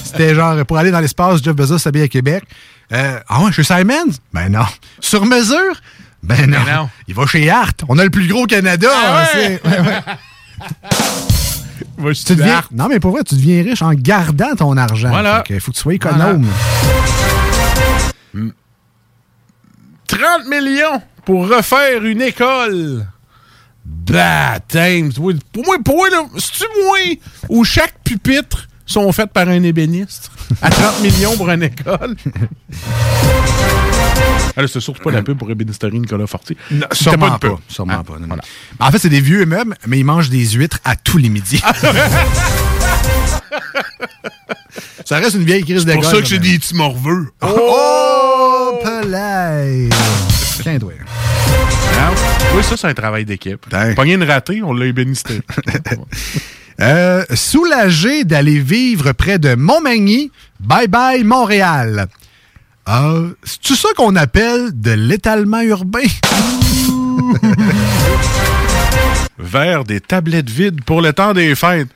c'était genre pour aller dans l'espace, Jeff Bezos s'habille à Québec. Euh, ah ouais, chez Simons? Ben non. Sur mesure? Ben non. non. Il va chez Art. On a le plus gros Canada. Ah ouais? Tu deviens- non, mais pour vrai, tu deviens riche en gardant ton argent. Voilà. Il faut que tu sois économe. 30 millions pour refaire une école. Baptême. Pour moi, pour moi, c'est-tu moi où chaque pupitre sont faits par un ébéniste? À 30 millions pour une école? Alors, c'est surtout pas la pub pour ébénisterie Nicolas Fortier. Non, sûrement pas. Sûrement Ah, pas. non, non. En fait, c'est des vieux meubles, mais ils mangent des huîtres à tous les midis. ça reste une vieille crise de C'est pour ça que j'ai des petits morveux. Oh, pelay! Tiens, toi. Ah, Oui, ça, c'est un travail d'équipe. Pogné une ratée, on l'a ébénisté. Euh, soulagé d'aller vivre près de Montmagny, bye bye Montréal. Euh, C'est-tu ça qu'on appelle de l'étalement urbain? Vers des tablettes vides pour le temps des fêtes.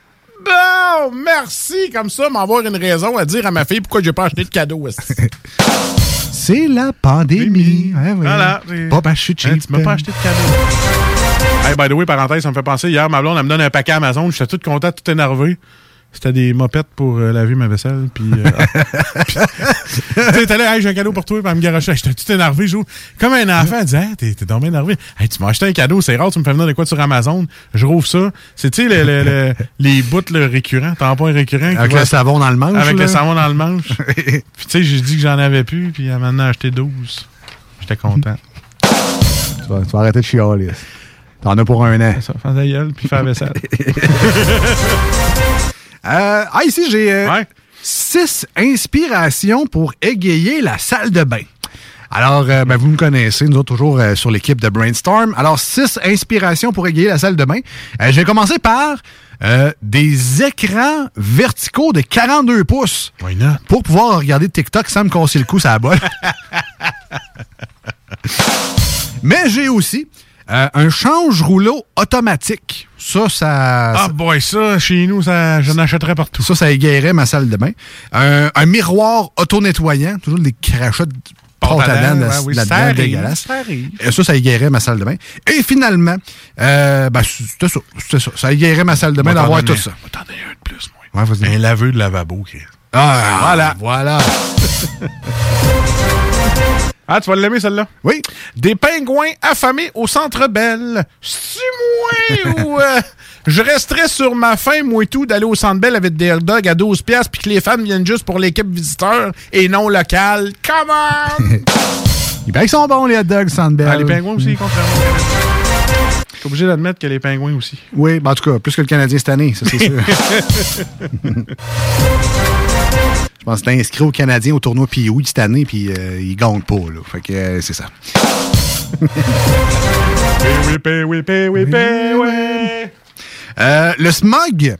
Bon, merci, comme ça, m'avoir une raison à dire à ma fille pourquoi j'ai pas acheté de cadeau. C'est la pandémie. Hein, oui. Voilà. Pas que je suis Hein, tu m'as pas acheté de cadeau. Hey, by the way, parenthèse, ça me fait penser, hier, ma blonde, elle me donne un paquet Amazon, j'étais tout content, tout énervé. C'était des mopettes pour euh, laver ma vaisselle. Puis, euh, puis- tu sais, t'es là, hey, j'ai un cadeau pour toi, puis elle me garochait. J'étais tout énervé. Comme un enfant, elle disait, hey, t'es, t'es donc bien énervé. Hey, tu m'as acheté un cadeau, c'est rare, tu me fais venir de quoi sur Amazon. Je rouvre ça. C'est, tu sais, le- le- le- les bouts le récurrents, tampons récurrents. Avec le savon dans le manche. Avec là. le savon dans le manche. puis, tu sais, j'ai dit que j'en avais plus, puis elle m'a maintenant acheté 12. J'étais content. Tu vas, tu vas arrêter de chialer. T'en as pour un an. Ça, fais ta gueule, puis fais la vaisselle. Euh, ah, ici, j'ai euh, six inspirations pour égayer la salle de bain. Alors, euh, ben, vous me connaissez, nous autres, toujours sur l'équipe de Brainstorm. Alors, six inspirations pour égayer la salle de bain. Je vais commencer par des écrans verticaux de 42 pouces. Pour pouvoir regarder TikTok sans me casser le cou, ça bol. Mais j'ai aussi euh, un change-rouleau automatique. Ça, ça... Ah, boy, ça, chez nous, ça, je n'achèterais partout. Ça, ça égayerait ma salle de bain. Un, un miroir auto-nettoyant. Toujours des crachats de à dents ouais, là- oui, là-dedans, dégueulasse. ça arrive. Et ça, ça égayerait ma salle de bain. Et finalement, euh, ben, c'était ça. C'était ça. Ça égayerait ma salle de bain d'avoir tout ça. ai un de plus, moi. Ouais, vas-y. Un laveux de lavabo. Chris. Ah, Voilà. Voilà. Ah, tu vas l'aimer, celle-là? Oui. Des pingouins affamés au Centre Bell. C'est moi ou... euh, je resterais sur ma faim, moi et tout, d'aller au Centre Bell avec des hot dogs à 12 piastres puis que les fans viennent juste pour l'équipe visiteur et non locale. Come on! Il paraît qu'ils sont bons, les hot dogs Sandbell. Ah, les pingouins aussi, contrairement. Je suis obligé d'admettre que les pingouins aussi. Oui, ben, en tout cas, plus que le Canadien cette année, ça, c'est sûr. Je pense inscrit au Canadien au tournoi pee cette année, puis euh, ils gagnent pas, là. Fait que euh, c'est ça. oui, oui, oui, oui. Euh, le smog.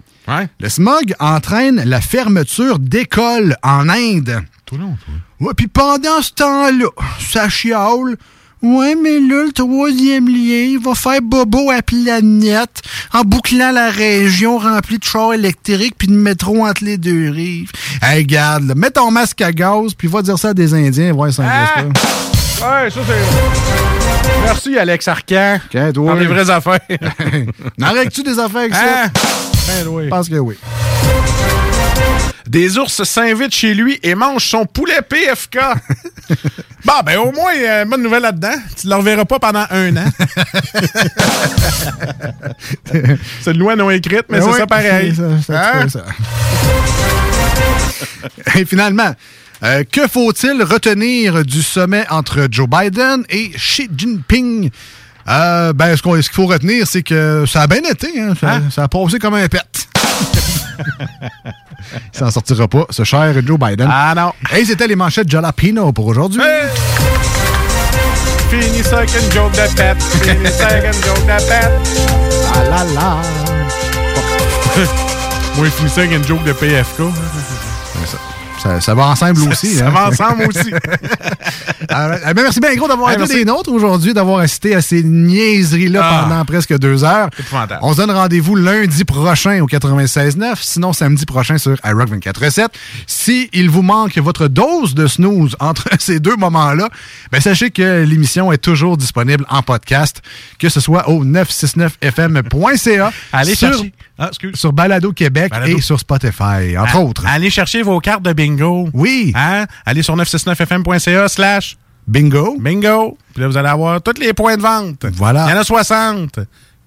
Le smog entraîne la fermeture d'écoles en Inde. Tout long, Ouais, puis pendant ce temps-là, ça chiale. Ouais, mais là, le troisième lien, il va faire bobo à planète en bouclant la région remplie de chars électriques puis de métro entre les deux rives. Hey, regarde, là, mets ton masque à gaz puis va dire ça à des Indiens, voir ça Ah! Ouais, ça, c'est... Merci, Alex Arcan. toi. Dans les vraies affaires. N'en règles-tu des affaires avec Ah! ça? Ben oui. Je pense que oui. Des ours s'invitent chez lui et mangent son poulet PFK. bon, ben au moins, il y a une bonne nouvelle là-dedans. Tu ne le reverras pas pendant un an. c'est une loi non écrite, mais Ben c'est oui, ça pareil. Hein? ça. Et finalement, euh, que faut-il retenir du sommet entre Joe Biden et Xi Jinping? Euh, ben, ce qu'il faut retenir, c'est que ça a bien été. hein. Ça, ça a passé comme un pet. Il s'en sortira pas, ce cher Joe Biden. Ah non. Et c'était les manchettes Jalapino pour aujourd'hui. Fini ça joke de pète. Fini ça joke de pète. Ah là là. Moi, il finit ça avec une joke de PFK. Ça, ça va ensemble aussi. Ça hein. va ensemble aussi. Ah, ben, merci bien gros d'avoir Hey, été merci. des nôtres aujourd'hui, d'avoir assisté à ces niaiseries-là Ah. pendant presque deux heures. On se donne rendez-vous lundi prochain au 96.9, sinon samedi prochain sur iRock 24.7. Si il vous manque votre dose de snooze entre ces deux moments-là, ben sachez que l'émission est toujours disponible en podcast, que ce soit au 969fm.ca, Allez sur, chercher. Ah, sur Balado Québec Balado. et sur Spotify, entre autres. Allez chercher vos cartes de bingo. Oui. Hein? Allez sur 969fm.ca slash bingo. Bingo. Puis là, vous allez avoir tous les points de vente. Voilà. Il y en a 60.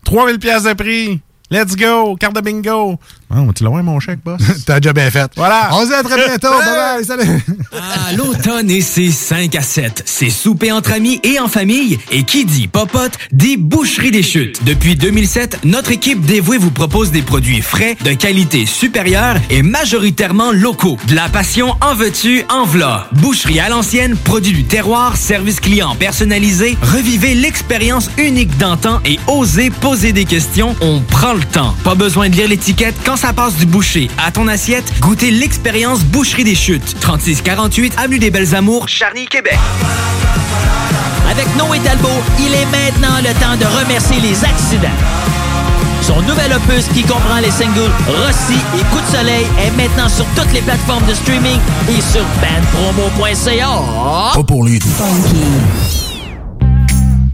3000 pièces de prix. Let's go. Carte de bingo. Oh, tu l'as ouais, mon chèque, boss? T'as déjà bien fait. Voilà. On se dit à très bientôt. bye bye. Salut. Ah, l'automne et ses 5 à 7. C'est souper entre amis et en famille. Et qui dit popote, dit boucherie des chutes. Depuis 2007, notre équipe dévouée vous propose des produits frais, de qualité supérieure et majoritairement locaux. De la passion en veux-tu, en v'là. Boucherie à l'ancienne, produit du terroir, service client personnalisé. Revivez l'expérience unique d'antan et osez poser des questions. On prend le temps. Pas besoin de lire l'étiquette quand ça passe du boucher à ton assiette. Goûtez l'expérience Boucherie des Chutes. 3648 Avenue des Belles Amours, Charny, Québec. Avec Noé Talbot, il est maintenant le temps de remercier les accidents. Son nouvel opus qui comprend les singles Rossi et Coup de soleil est maintenant sur toutes les plateformes de streaming et sur bandpromo.ca. Pas pour les doux.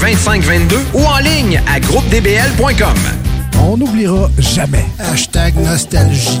418-681-2522 ou en ligne à groupedbl.com. On n'oubliera jamais. Hashtag nostalgie.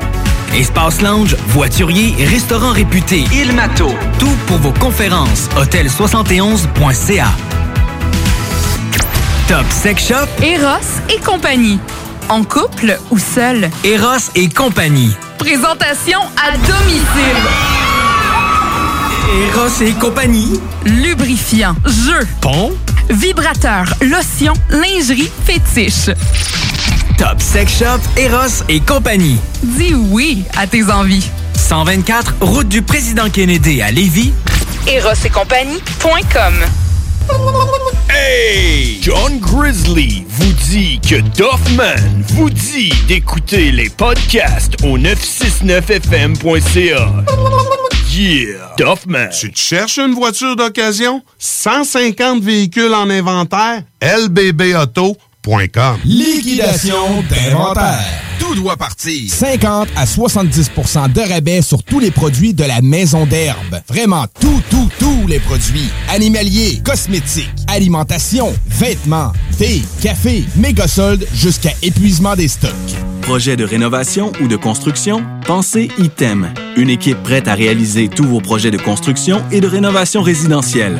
Espace lounge, voiturier, restaurant réputé, Il Mato. Tout pour vos conférences. Hôtel71.ca. Top Sex Shop. Eros et compagnie. En couple ou seul? Eros et compagnie. Présentation à domicile. Eros et compagnie. Lubrifiant, jeu, Pont. vibrateur, lotion, lingerie, fétiche. Top Sex Shop, Eros et compagnie. Dis oui à tes envies. 124, route du président Kennedy à Lévis. Eros et compagnie.com. Hey! John Grizzly vous dit que Doffman vous dit d'écouter les podcasts au 969fm.ca. Yeah! Doffman. Tu te cherches une voiture d'occasion? 150 véhicules en inventaire? lbbauto.com Liquidation d'inventaire. Tout doit partir. 50 à 70% de rabais sur tous les produits de la maison d'herbe. Vraiment tout, tout, tous les produits. Animaliers, cosmétiques, alimentation, vêtements, thé, café, méga soldes jusqu'à épuisement des stocks. Projet de rénovation ou de construction? Pensez ITEM. Une équipe prête à réaliser tous vos projets de construction et de rénovation résidentielle.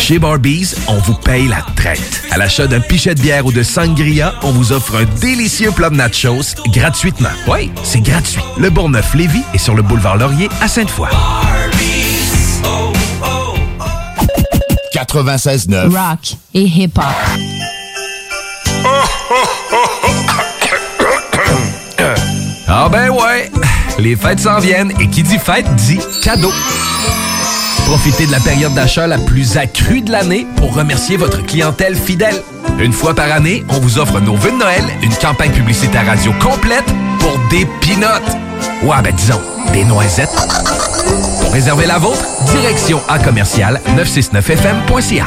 Chez Barbies, on vous paye la traite. À l'achat d'un pichet de bière ou de sangria, on vous offre un délicieux plat de nachos gratuitement. Oui, c'est gratuit. Le Bourgneuf-Lévis est sur le boulevard Laurier à Sainte-Foy. 96.9. Rock et hip hop. Ah ben ouais, les fêtes s'en viennent et qui dit fête dit cadeau. Profitez de la période d'achat la plus accrue de l'année pour remercier votre clientèle fidèle. Une fois par année, on vous offre nos vœux de Noël, une campagne publicitaire radio complète pour des pinottes. Ouais, ben disons, des noisettes. Pour réserver la vôtre, direction à commercial 969fm.ca.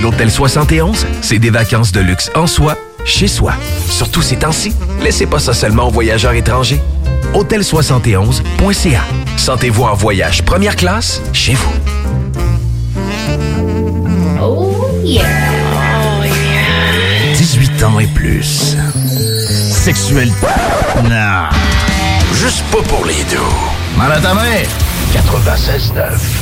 L'Hôtel 71, c'est des vacances de luxe en soi, chez soi. Surtout ces temps-ci, laissez pas ça seulement aux voyageurs étrangers. Hôtel71.ca. Sentez-vous en voyage première classe chez vous. Oh yeah. Oh yeah. 18 ans et plus. Sexualité. Non. Juste pas pour les deux. Mal à ta main. 96.9.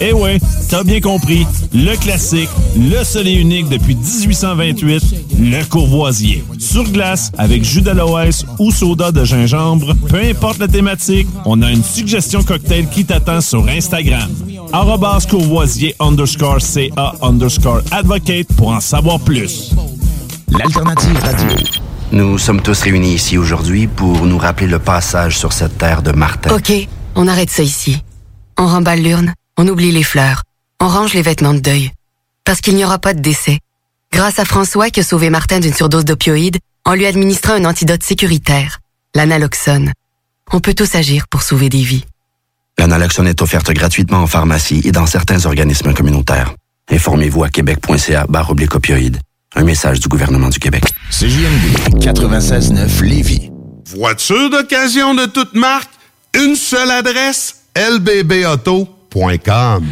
Eh ouais, t'as bien compris, le classique, le seul et unique depuis 1828, le Courvoisier. Sur glace, avec jus d'aloès ou soda de gingembre, peu importe la thématique, on a une suggestion cocktail qui t'attend sur Instagram. Arrobas Courvoisier underscore CA underscore advocate pour en savoir plus. L'alternative radio. Nous sommes tous réunis ici aujourd'hui pour nous rappeler le passage sur cette terre de Martin. OK, on arrête ça ici. On remballe l'urne, on oublie les fleurs, on range les vêtements de deuil. Parce qu'il n'y aura pas de décès. Grâce à François qui a sauvé Martin d'une surdose d'opioïdes, en lui administrant un antidote sécuritaire, l'analoxone. On peut tous agir pour sauver des vies. La naloxone est offerte gratuitement en pharmacie et dans certains organismes communautaires. Informez-vous à québec.ca barre oblique opioïdes. Un message du gouvernement du Québec. CJMD 96.9 Lévis. Voiture d'occasion de toute marque, une seule adresse,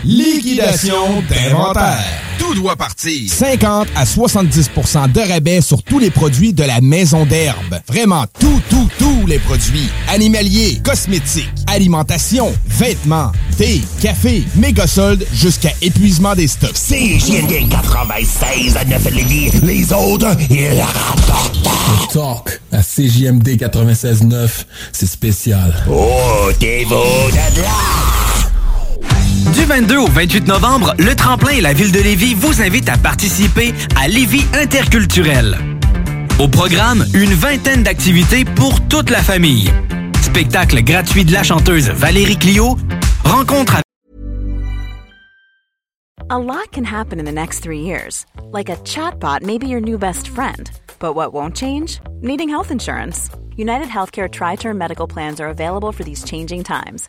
Liquidation d'inventaire. Tout doit partir. 50 à 70% de rabais sur tous les produits de la maison d'herbe. Vraiment tout, tout, tous les produits. Animaliers, cosmétiques, alimentation, vêtements, thé, café, méga soldes jusqu'à épuisement des stocks. CJMD 96 à 9 Lévis. Les autres, ils rapportent. Talk à CJMD 96.9, c'est spécial. Oh, t'es beau de là! Du 22 au 28 novembre, le Tremplin et la ville de Lévis vous invitent à participer à Lévis interculturel. Au programme, une vingtaine d'activités pour toute la famille. Spectacle gratuit de la chanteuse Valérie Clio, rencontre avec A lot can happen in the next three years. Like a chatbot may be your new best friend. But what won't change? Needing health insurance. United Healthcare Tri Term Medical Plans are available for these changing times.